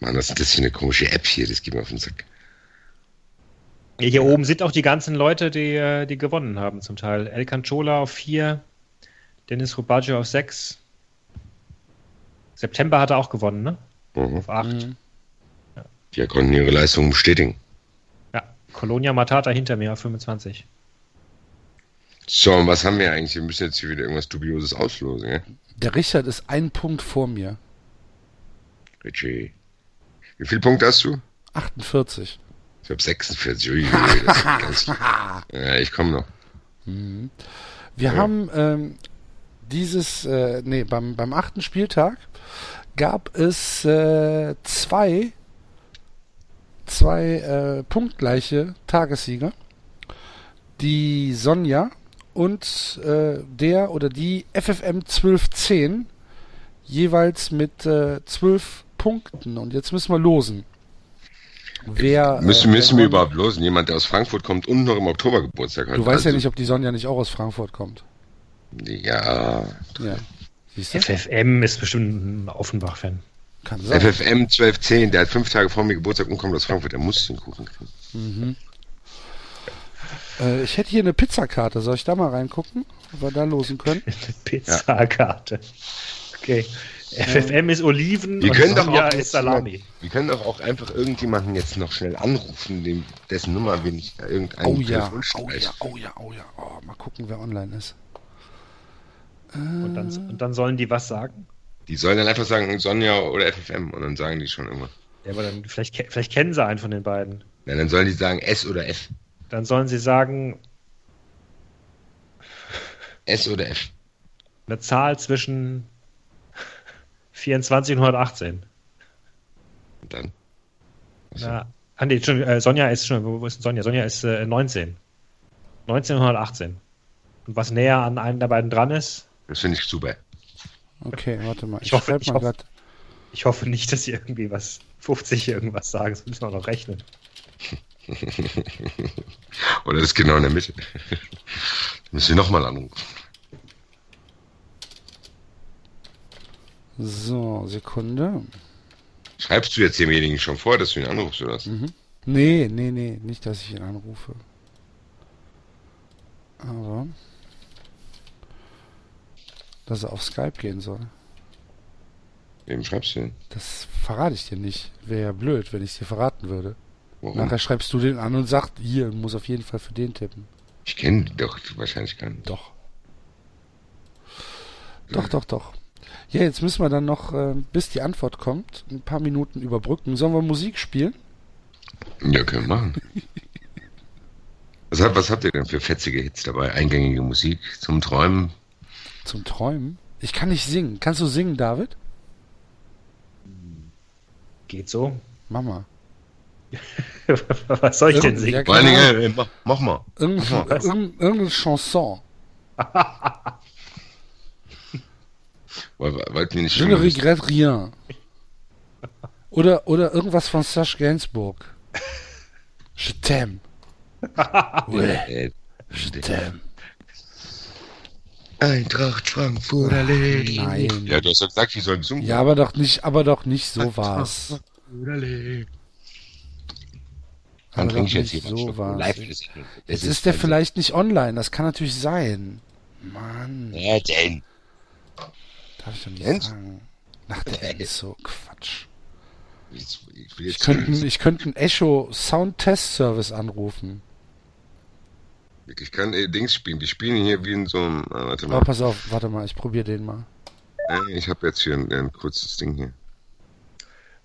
Mann, was ist das für eine komische App hier? Das geht mir auf den Sack. Ja, hier oben sind auch die ganzen Leute, die, äh, die gewonnen haben zum Teil. El Canchola auf 4, Dennis Rubaggio auf 6. September hat er auch gewonnen, ne? Mhm. Auf 8. Mhm. Die konnten ihre Leistung bestätigen. Ja, Colonia Matata hinter mir auf 25. So, und was haben wir eigentlich? Wir müssen jetzt hier wieder irgendwas Dubioses auslosen, ja? Der Richard ist ein Punkt vor mir. Richie. Wie viele Punkte hast du? 48. Ich habe 46. Ui, ganz ja, ich komme noch. Wir Ja. haben ähm, dieses, äh, nee, beim, beim achten Spieltag gab es äh, zwei, zwei äh, punktgleiche Tagessieger. Die Sonja und äh, der oder die FFM 1210 jeweils mit äh, 12 Punkten. Und jetzt müssen wir losen. Wer, Müssen, äh, müssen wir überhaupt losen? Jemand, der aus Frankfurt kommt und noch im Oktober Geburtstag hat. Du weißt ja Also, nicht, ob die Sonja nicht auch aus Frankfurt kommt. Ja. Ja. Siehst du? FFM ist bestimmt ein Offenbach-Fan. Kann sein. FFM 1210, der hat fünf Tage vor mir Geburtstag und kommt aus Frankfurt, der muss den Kuchen kriegen. Äh, ich hätte hier eine Pizzakarte. Soll ich da mal reingucken, ob wir da losen können? Pizzakarte. Okay. FFM ist Oliven Wir und können doch auch ist Salami. Wir können doch auch einfach irgendjemanden jetzt noch schnell anrufen, dem, dessen Nummer wir nicht irgendeinen Oh ja, oh ja, oh ja, oh ja. Oh, mal gucken, wer online ist. Und dann, und dann sollen die was sagen? Die sollen dann einfach sagen Sonja oder FFM und dann sagen die schon irgendwas. Ja, aber dann vielleicht, vielleicht kennen sie einen von den beiden. Ja, dann sollen die sagen S oder F. Dann sollen sie sagen, S oder F. eine Zahl zwischen 24 und 118. Und dann? Na, ah, nee, schon, äh, Sonja ist schon, wo, wo ist denn Sonja? Sonja ist äh, 19. 19 und 118. Und was näher an einem der beiden dran ist, Das finde ich super. Okay, warte mal. Ich, Ich hoffe- ich mal hoffe- grad. ich hoffe nicht, dass sie irgendwie was 50 irgendwas sagen, sonst müssen wir noch rechnen. Oder das ist genau in der Mitte. Müssen wir nochmal anrufen. So, Sekunde. Schreibst du jetzt demjenigen schon vor, dass du ihn anrufst oder was? Nee, nee, nee, nicht, dass ich ihn anrufe. Aber. Dass er auf Skype gehen soll. Wem schreibst du denn? Das verrate ich dir nicht. Wäre ja blöd, wenn ich es dir verraten würde. Warum? Nachher schreibst du den an und sagst, hier, muss auf jeden Fall für den tippen. Ich kenne doch wahrscheinlich keinen. Doch. Doch, doch, doch. Ja, jetzt müssen wir dann noch, äh, bis die Antwort kommt, ein paar Minuten überbrücken. Sollen wir Musik spielen? Ja, können wir machen. Was, habt- was habt ihr denn für fetzige Hits dabei? Eingängige Musik zum Träumen? Zum Träumen? Ich kann nicht singen. Kannst du singen, David? Geht so. Mama. was soll ich denn Ja, singen? Vor allen Dingen, äh, mach, mach mal. Irgend, Was? irgend, irgendeine Chanson. Weil, wollten wir nicht Je ne regrette rien. Oder, oder irgendwas von Serge Gainsbourg. Je t'aime. Ouais, je t'aime. Eintracht Frankfurt Allee. Nein. Ja, du hast doch gesagt, ich soll gesungen Ja, aber doch nicht, aber doch nicht so war's. Allee. Aber Dann trinke ich jetzt hier so live. Jetzt ist der vielleicht nicht online. Das kann natürlich sein. Mann, Ja, denn. darf ich doch nicht sagen. Ach, der ist so Quatsch. Ich, ich Ich könnte, ich könnte einen Echo Sound Test Service anrufen. Ich kann äh, Dings spielen. Die spielen hier wie in so einem. Äh, warte Aber mal. pass auf, warte mal, ich probiere den mal. Äh, ich habe jetzt hier ein, ein kurzes Ding hier.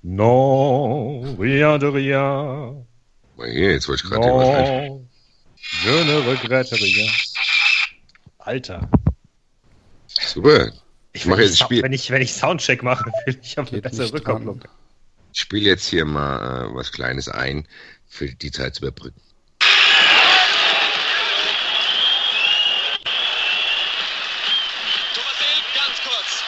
Non, rien de rien. Mal hier, jetzt wollte ich gerade hier was ein. Non, je ne regrette rien. Alter. Super. Ich mache wenn jetzt Spiel. Wenn ich, wenn ich Soundcheck mache, will ich auf eine bessere Rückkopplung. Ich spiele jetzt hier mal äh, was Kleines ein, für die Zeit zu überbrücken. Thomas Hill, ganz kurz.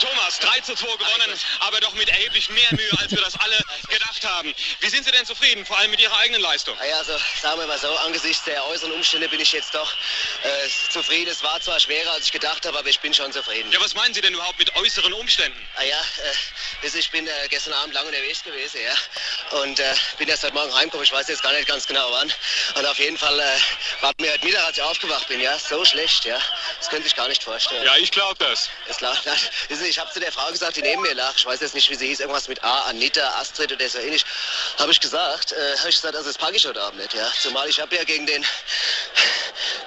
Thomas, 3 zu 2 gewonnen, aber doch mit erheblich mehr Mühe, als wir das alle gedacht haben. Wie sind Sie denn zufrieden, vor allem mit Ihrer eigenen Leistung? Naja, also sagen wir mal so, angesichts der äußeren Umstände bin ich jetzt doch äh, zufrieden. Es war zwar schwerer, als ich gedacht habe, aber ich bin schon zufrieden. Ja, was meinen Sie denn überhaupt mit äußeren Umständen? Ah ja, äh, ich bin äh, gestern Abend lang unterwegs gewesen, ja. Und äh, bin erst heute Morgen heimgekommen, ich weiß jetzt gar nicht ganz genau wann. Und auf jeden Fall äh, war mir heute Mittag, als ich aufgewacht bin, ja, so schlecht, ja. Das könnte ich gar nicht vorstellen. Ja, ich glaube das. Wissen Sie, ich habe zu der Frau gesagt, die neben mir lag. Ich weiß jetzt nicht, wie sie hieß. Irgendwas mit A, Anita, Astrid oder so ähnlich. Habe ich gesagt. Äh, habe ich gesagt, also das packe ich heute Abend nicht. Ja. Zumal ich habe ja gegen den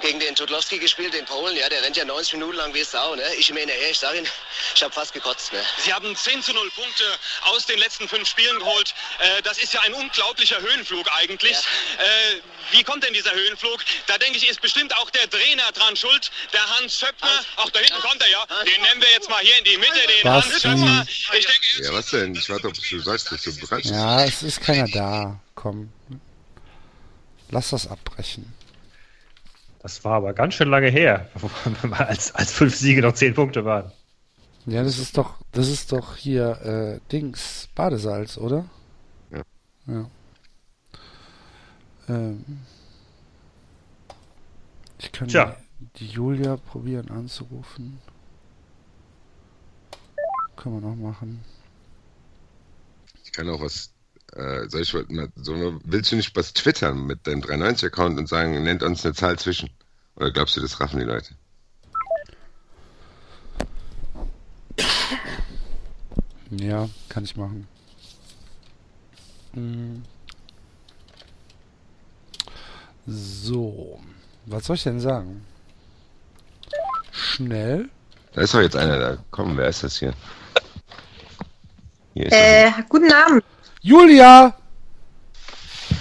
gegen den Tudlowski gespielt, den Polen. Ja, der rennt ja 90 Minuten lang wie Sau. Ne? Ich hinterher. Ich sage Ihnen, ich habe fast gekotzt. Ne? Sie haben 10 zu 0 Punkte aus den letzten fünf Spielen geholt. Äh, das ist ja ein unglaublicher Höhenflug eigentlich. Äh, wie kommt denn dieser Höhenflug? Da denke ich, ist bestimmt auch der Trainer dran schuld, der Hans Höppner. Ach, da hinten kommt er ja. Den nennen wir jetzt mal hier in die Mitte, den Basti. Hans. Ich denke, Ja, was denn? Ich warte, ob du sagst, dass du bereit bist. Ja, es ist keiner da. Komm. Lass das abbrechen. Das war aber ganz schön lange her, als, als fünf Siege noch zehn Punkte waren. Ja, das ist doch, das ist doch hier äh, Dings, Badesalz, oder? Ja. Ja. Ähm, ich kann Tja. die Julia probieren anzurufen. Können wir noch machen. Ich kann auch was. Äh, soll ich so, willst du nicht was twittern mit deinem 390-Account und sagen, nennt uns eine Zahl zwischen? Oder glaubst du, das raffen die Leute? Ja, kann ich machen. Hm. So, was soll ich denn sagen? Schnell. Da ist doch jetzt einer da. Komm, wer ist das hier? Hier ist Äh, guten Abend. Julia,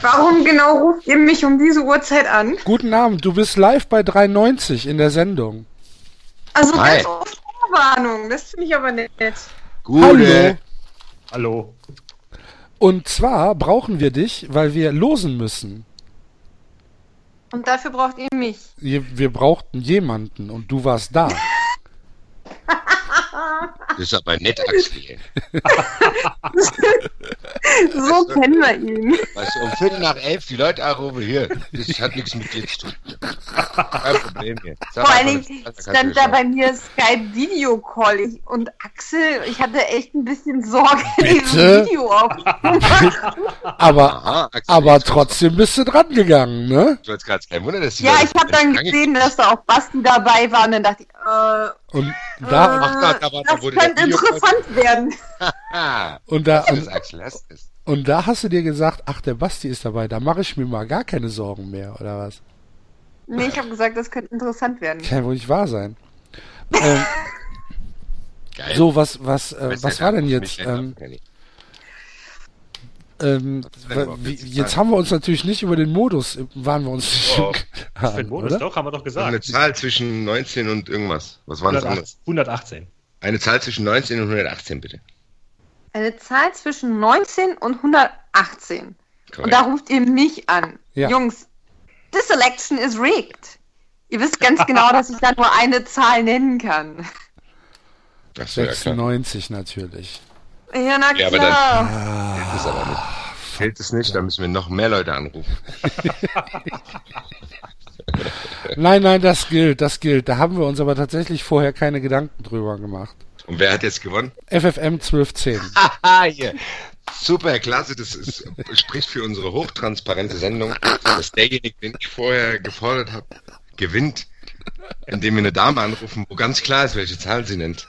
Warum genau ruft ihr mich um diese Uhrzeit an? guten Abend. Du bist live bei 390 in der Sendung. Also Hi. ganz auf Vorwarnung, das finde ich aber nett. Gute. Hallo. Hallo. Und zwar brauchen wir dich, weil wir losen müssen. Und dafür braucht ihr mich. Wir brauchten jemanden und du warst da. Das ist aber nett, Axel. So kennen wir ihn. Weißt du, um Viertel nach elf die Leute anrufen, hier, das hat nichts mit dir zu tun. Kein Problem hier. Sag Vor allen Dingen du stand da bei mir Skype Video Call ich, und Axel, ich hatte echt ein bisschen Sorge, dieses? Video auf. Aber, Aha, Axel, aber trotzdem bist du dran gegangen, ne? Du hast gerade kein Wunder, dass die Ja, ich habe dann gesehen, dass da auch Basti dabei war und dann dachte ich, Und da, Ach Gott, da war- da das wurde könnte interessant werden. Und da, und, und da hast du dir gesagt, ach, der Basti ist dabei, da mache ich mir mal gar keine Sorgen mehr, oder was? Nee, ich habe gesagt, das könnte interessant werden. Kann wohl nicht wahr sein. ähm, Geil. so, was, was, äh, was war denn jetzt? Ähm. Ähm, wie, jetzt haben wir uns natürlich nicht über den Modus, waren wir uns nicht Oh, Was für Klaren, Modus? oder? Doch, haben wir doch Noch eine gesagt. Zahl zwischen 19 und irgendwas. Was war das andere? 118. Eine Zahl zwischen 19 und 118, bitte. Eine Zahl zwischen 19 und 118. Und Korrekt. da ruft ihr mich an. Ja. Jungs, this election is rigged. Ihr wisst ganz genau, dass ich da nur eine Zahl nennen kann. Klar. 96 natürlich. Ja, na Ja, aber klar. Fällt es aber nicht. Fällt es nicht, dann müssen wir noch mehr Leute anrufen. Nein, nein, das gilt, das gilt. Da haben wir uns aber tatsächlich vorher keine Gedanken drüber gemacht. Und wer hat jetzt gewonnen? FFM 1210. Haha, hier. Super, klasse. Das ist, spricht für unsere hochtransparente Sendung, dass derjenige, den ich vorher gefordert habe, gewinnt, indem wir eine Dame anrufen, wo ganz klar ist, welche Zahl sie nennt.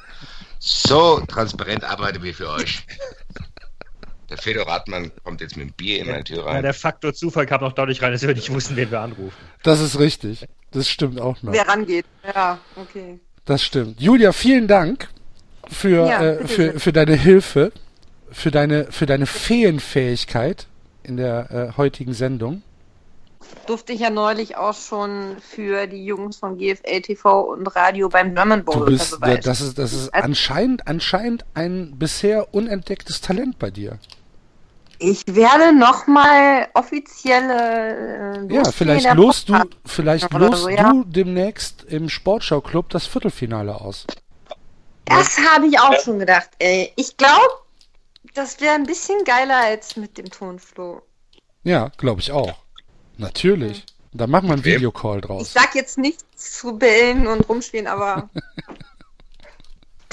So transparent arbeiten wir für euch. Der Fedor Radmann kommt jetzt mit dem Bier in meine Tür Ja, rein. der Faktor Zufall kam noch dadurch rein, dass wir nicht wussten, wen wir anrufen. Das ist richtig. Das stimmt auch noch. Wer rangeht. Ja, okay. Das stimmt. Julia, vielen Dank für, Ja, äh, für, für deine Hilfe, für deine, für deine Feenfähigkeit in der äh, heutigen Sendung. Durfte ich ja neulich auch schon für die Jungs von GFL TV und Radio beim Drum Du Bowl bist, beweisen. das ist, das ist Also- anscheinend, anscheinend ein bisher unentdecktes Talent bei dir. Ich werde nochmal offizielle. Äh, Ja, vielleicht lost du, vielleicht lost so, ja. du demnächst im Sportschau-Club das Viertelfinale aus. Das habe ich auch schon gedacht. Ey. Ich glaube, das wäre ein bisschen geiler als mit dem Tonflow. Ja, glaube ich auch. Natürlich. Da machen wir einen? Videocall Ich draus. sag jetzt nichts zu bellen und rumspielen, aber.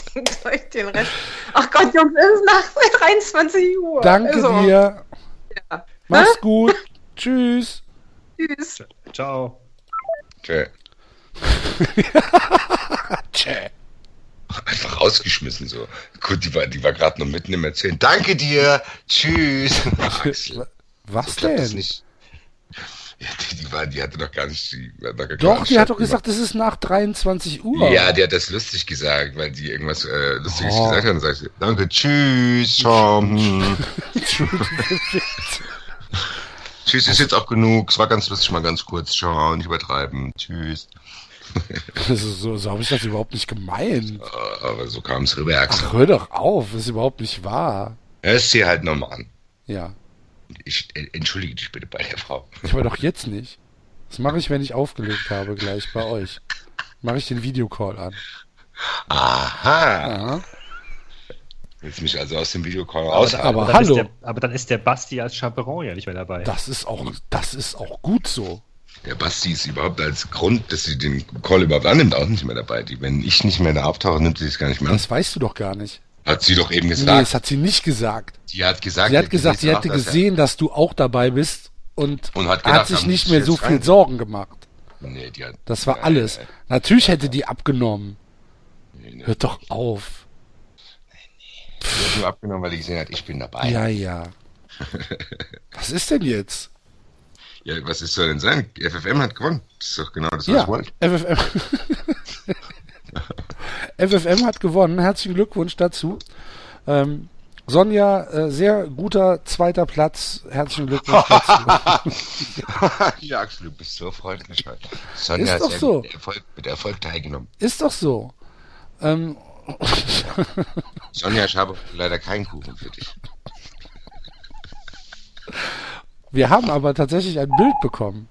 Denkt euch den Rest. Ach Gott, Jungs, es ist nach 23 Uhr. Danke Also, dir. Ja. Mach's gut. Tschüss. Tschüss. Ciao. Tschö. Tschä. Einfach rausgeschmissen so. Gut, die war, die war gerade noch mitten im Erzählen. Danke dir. Tschüss. Axel, Was so denn? Die, die, war, die hatte doch gar nicht. Die, gar Doch, die hat doch gesagt, es ist nach 23 Uhr. Ja, die hat das lustig gesagt, weil die irgendwas äh, Lustiges Oh. gesagt hat und sagte, danke, tschüss, hm. Tschüss, ist jetzt auch genug. Es war ganz lustig, mal ganz kurz. Ciao, nicht übertreiben. Tschüss. Das ist so so habe ich das überhaupt nicht gemeint. Aber so kam es rüber. Ach, hör doch auf, das ist überhaupt nicht wahr. Hörst sie halt nochmal an. Ja, Ich, äh, entschuldige dich bitte bei der Frau. ich war doch jetzt nicht. Das mache ich, wenn ich aufgelegt habe, gleich bei euch. Mache ich den Videocall an. Aha. Ja. Willst mich also aus dem Videocall Aber, raus aber- dann hallo. Ist der, aber dann ist der Basti als Chaperon ja nicht mehr dabei. Das ist auch, das ist auch gut so. Der Basti ist überhaupt als Grund, dass sie den Call überhaupt annimmt, auch nicht mehr dabei. Die, wenn ich nicht mehr da auftauche, nimmt sie es gar nicht mehr an. Das weißt du doch gar nicht. Hat sie doch eben Nee, gesagt. das hat sie nicht gesagt. Sie hat gesagt, Sie hat gesagt, sie hätte gesehen, dass du auch dabei bist und, Und hat hat, gedacht, sich haben nicht die mehr so viel Sorgen gemacht. Nee, die hat, Das war alles. Natürlich hätte die abgenommen. nee, nee. Hört doch auf. Die hat nur abgenommen, weil die gesehen hat, ich bin dabei. Ja, ja. Was ist denn jetzt? Ja, was ist soll denn sein? FFM hat gewonnen. Das ist doch genau das, was Ja, ich wollte. FFM. FFM hat gewonnen. Herzlichen Glückwunsch dazu. Ähm, Sonja, äh, sehr guter zweiter Platz. Herzlichen Glückwunsch dazu. ja, Axel, du bist so freundlich heute. Sonja Ist doch sehr so. Mit, Erfolg, mit Erfolg teilgenommen. Ist doch so. Ähm, Sonja, ich habe leider keinen Kuchen für dich. wir haben aber tatsächlich ein Bild bekommen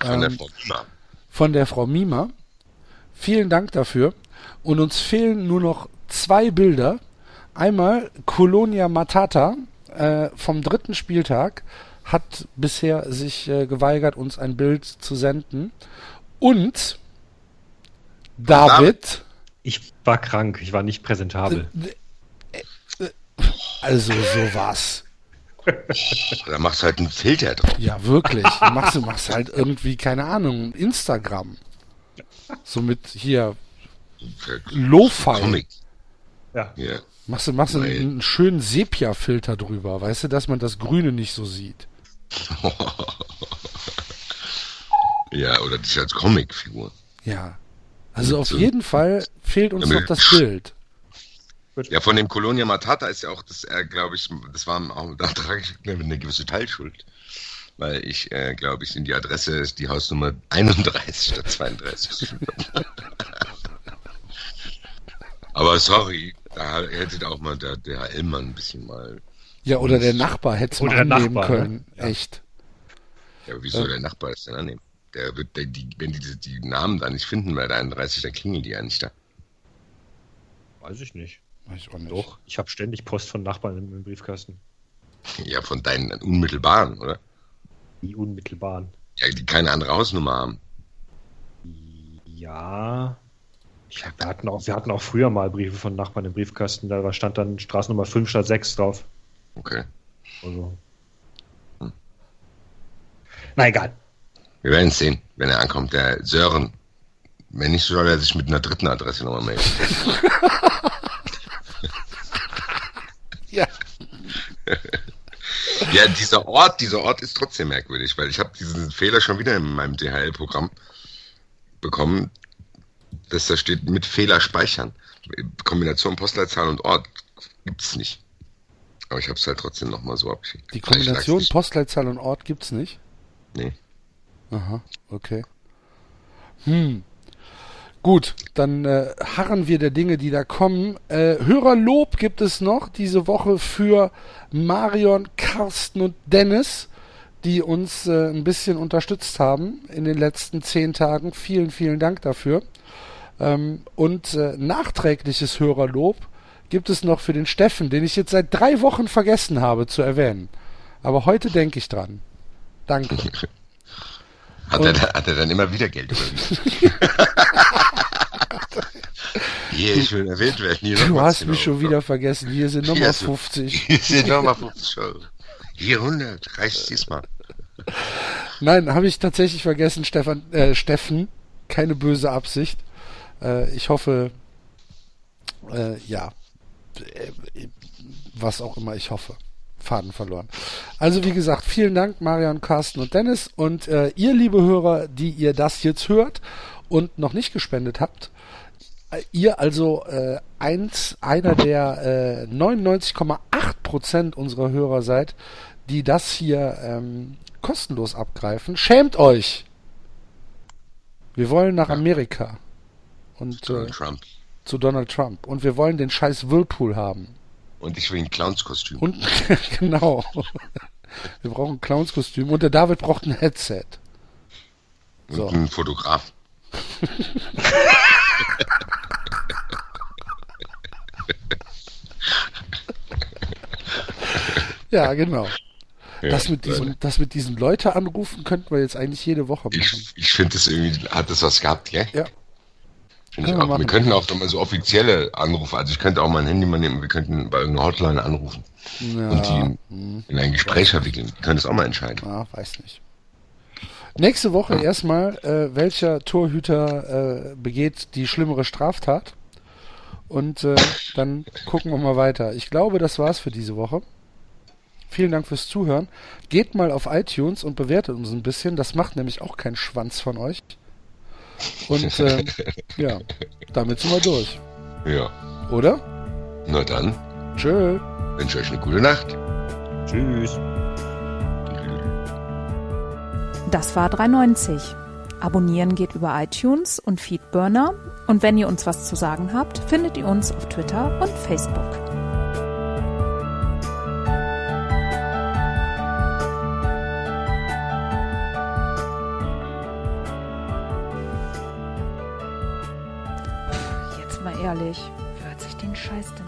Von der Ähm, Frau Bima. von der Frau Mima. Vielen Dank dafür. Und uns fehlen nur noch zwei Bilder. Einmal Colonia Matata äh, vom dritten Spieltag hat bisher sich äh, geweigert, uns ein Bild zu senden. Und David, Ich war krank, ich war nicht präsentabel. also sowas. Da machst du halt einen Filter drauf. Ja, wirklich. Machst du machst halt irgendwie, keine Ahnung, Instagram. So mit hier Lo-Fi. Comic. Ja. Ja. Machst du, machst du Weil- einen schönen Sepia-Filter drüber, weißt du, dass man das Grüne nicht so sieht. ja, oder dich als Comicfigur. Ja. Also auf So. jeden Fall fehlt uns noch das Bild. Ja, von dem Colonia Matata ist ja auch, das, äh, glaube ich, das war auch, da trage ich eine gewisse Teilschuld. Weil ich, äh, glaube ich, in die Adresse ist die Hausnummer 31 statt 32. Aber sorry, da hätte auch mal der DHL-Mann ein bisschen mal. Ja, oder der Nachbar hätte es mal annehmen Nachbar, ne? können. Ja. Echt. Ja, aber wie soll der Nachbar das denn annehmen? Der wird, der, die, wenn die, die, die Namen da nicht finden bei der 31, dann klingeln die ja nicht da. Weiß ich nicht. Weiß ich auch nicht. Doch, ich habe ständig Post von Nachbarn im, im Briefkasten. Ja, von deinen unmittelbaren, oder? Die unmittelbaren. Ja, die keine andere Hausnummer haben. Ja. Ich, wir, hatten auch, wir hatten auch früher mal Briefe von Nachbarn im Briefkasten, da stand dann Straßennummer 5 statt 6 drauf. Okay. Also. Na egal. Wir werden es sehen, wenn er ankommt. Der Sören. Wenn nicht, soll er sich mit einer dritten Adresse nochmal melden. Ja. Ja, dieser Ort, dieser Ort ist trotzdem merkwürdig, weil ich habe diesen Fehler schon wieder in meinem DHL-Programm bekommen, dass da steht mit Fehler speichern. Kombination Postleitzahl und Ort gibt's nicht. Aber ich habe es halt trotzdem nochmal so abgeschickt. Die Kombination nicht. Postleitzahl und Ort gibt's nicht. Nee. Aha, okay. Hm. Gut, dann äh, harren wir der Dinge, die da kommen. Äh, Hörerlob gibt es noch diese Woche für Marion, Carsten und Dennis, die uns äh, ein bisschen unterstützt haben in den letzten zehn Tagen. Vielen, vielen Dank dafür. Ähm, und äh, nachträgliches Hörerlob gibt es noch für den Steffen, den ich jetzt seit drei Wochen vergessen habe zu erwähnen. Aber heute denke ich dran. Danke. Hat er, hat er dann immer wieder Geld überwiesen? Hier, ich will erwähnt werden. Hier Du hast 10 mich schon wieder vergessen. Hier sind nochmal Hier ist- 50. Hier sind nochmal 50 Euro. Hier 100, reicht diesmal. Nein, habe ich tatsächlich vergessen, Stefan, äh, Steffen. Keine böse Absicht. Äh, ich hoffe, äh, ja, äh, was auch immer ich hoffe. Faden verloren. Also wie gesagt, vielen Dank, Marian, Carsten und Dennis. Und äh, ihr, liebe Hörer, die ihr das jetzt hört und noch nicht gespendet habt, äh, ihr also äh, eins, einer der äh, 99,8% unserer Hörer seid, die das hier ähm, kostenlos abgreifen. Schämt euch! Wir wollen nach Amerika und äh, Donald Trump. zu Donald Trump und wir wollen den scheiß Whirlpool haben. Und ich will ein Clownskostüm. Und genau. Wir brauchen ein Clownskostüm und der David braucht ein Headset. so. Und ein Fotograf. Ja, genau. Ja, das, mit diesen, das mit diesen Leute anrufen könnten wir jetzt eigentlich jede Woche machen. Ich, ich finde das irgendwie, hat das was gehabt, gell? Ja. Finde ich wir auch. Wir machen. könnten auch mal so offizielle Anrufe, also ich könnte auch mein Handy mal nehmen, wir könnten bei irgendeiner Hotline anrufen Ja, und die in ein Gespräch verwickeln. Die können das auch mal entscheiden. ah, weiß nicht. Nächste Woche erstmal, äh, welcher Torhüter äh, begeht die schlimmere Straftat? Und äh, dann gucken wir mal weiter. Ich glaube, das war's für diese Woche. Vielen Dank fürs Zuhören. Geht mal auf iTunes und bewertet uns ein bisschen. Das macht nämlich auch kein Schwanz von euch. Und äh, ja, damit sind wir durch. Ja. Oder? Na dann, Tschö. wünsche euch eine gute Nacht. Tschüss. Das war 390. Abonnieren geht über iTunes und Feedburner. Und wenn ihr uns was zu sagen habt, findet ihr uns auf Twitter und Facebook. Ehrlich, wer hört sich den Scheiß denn?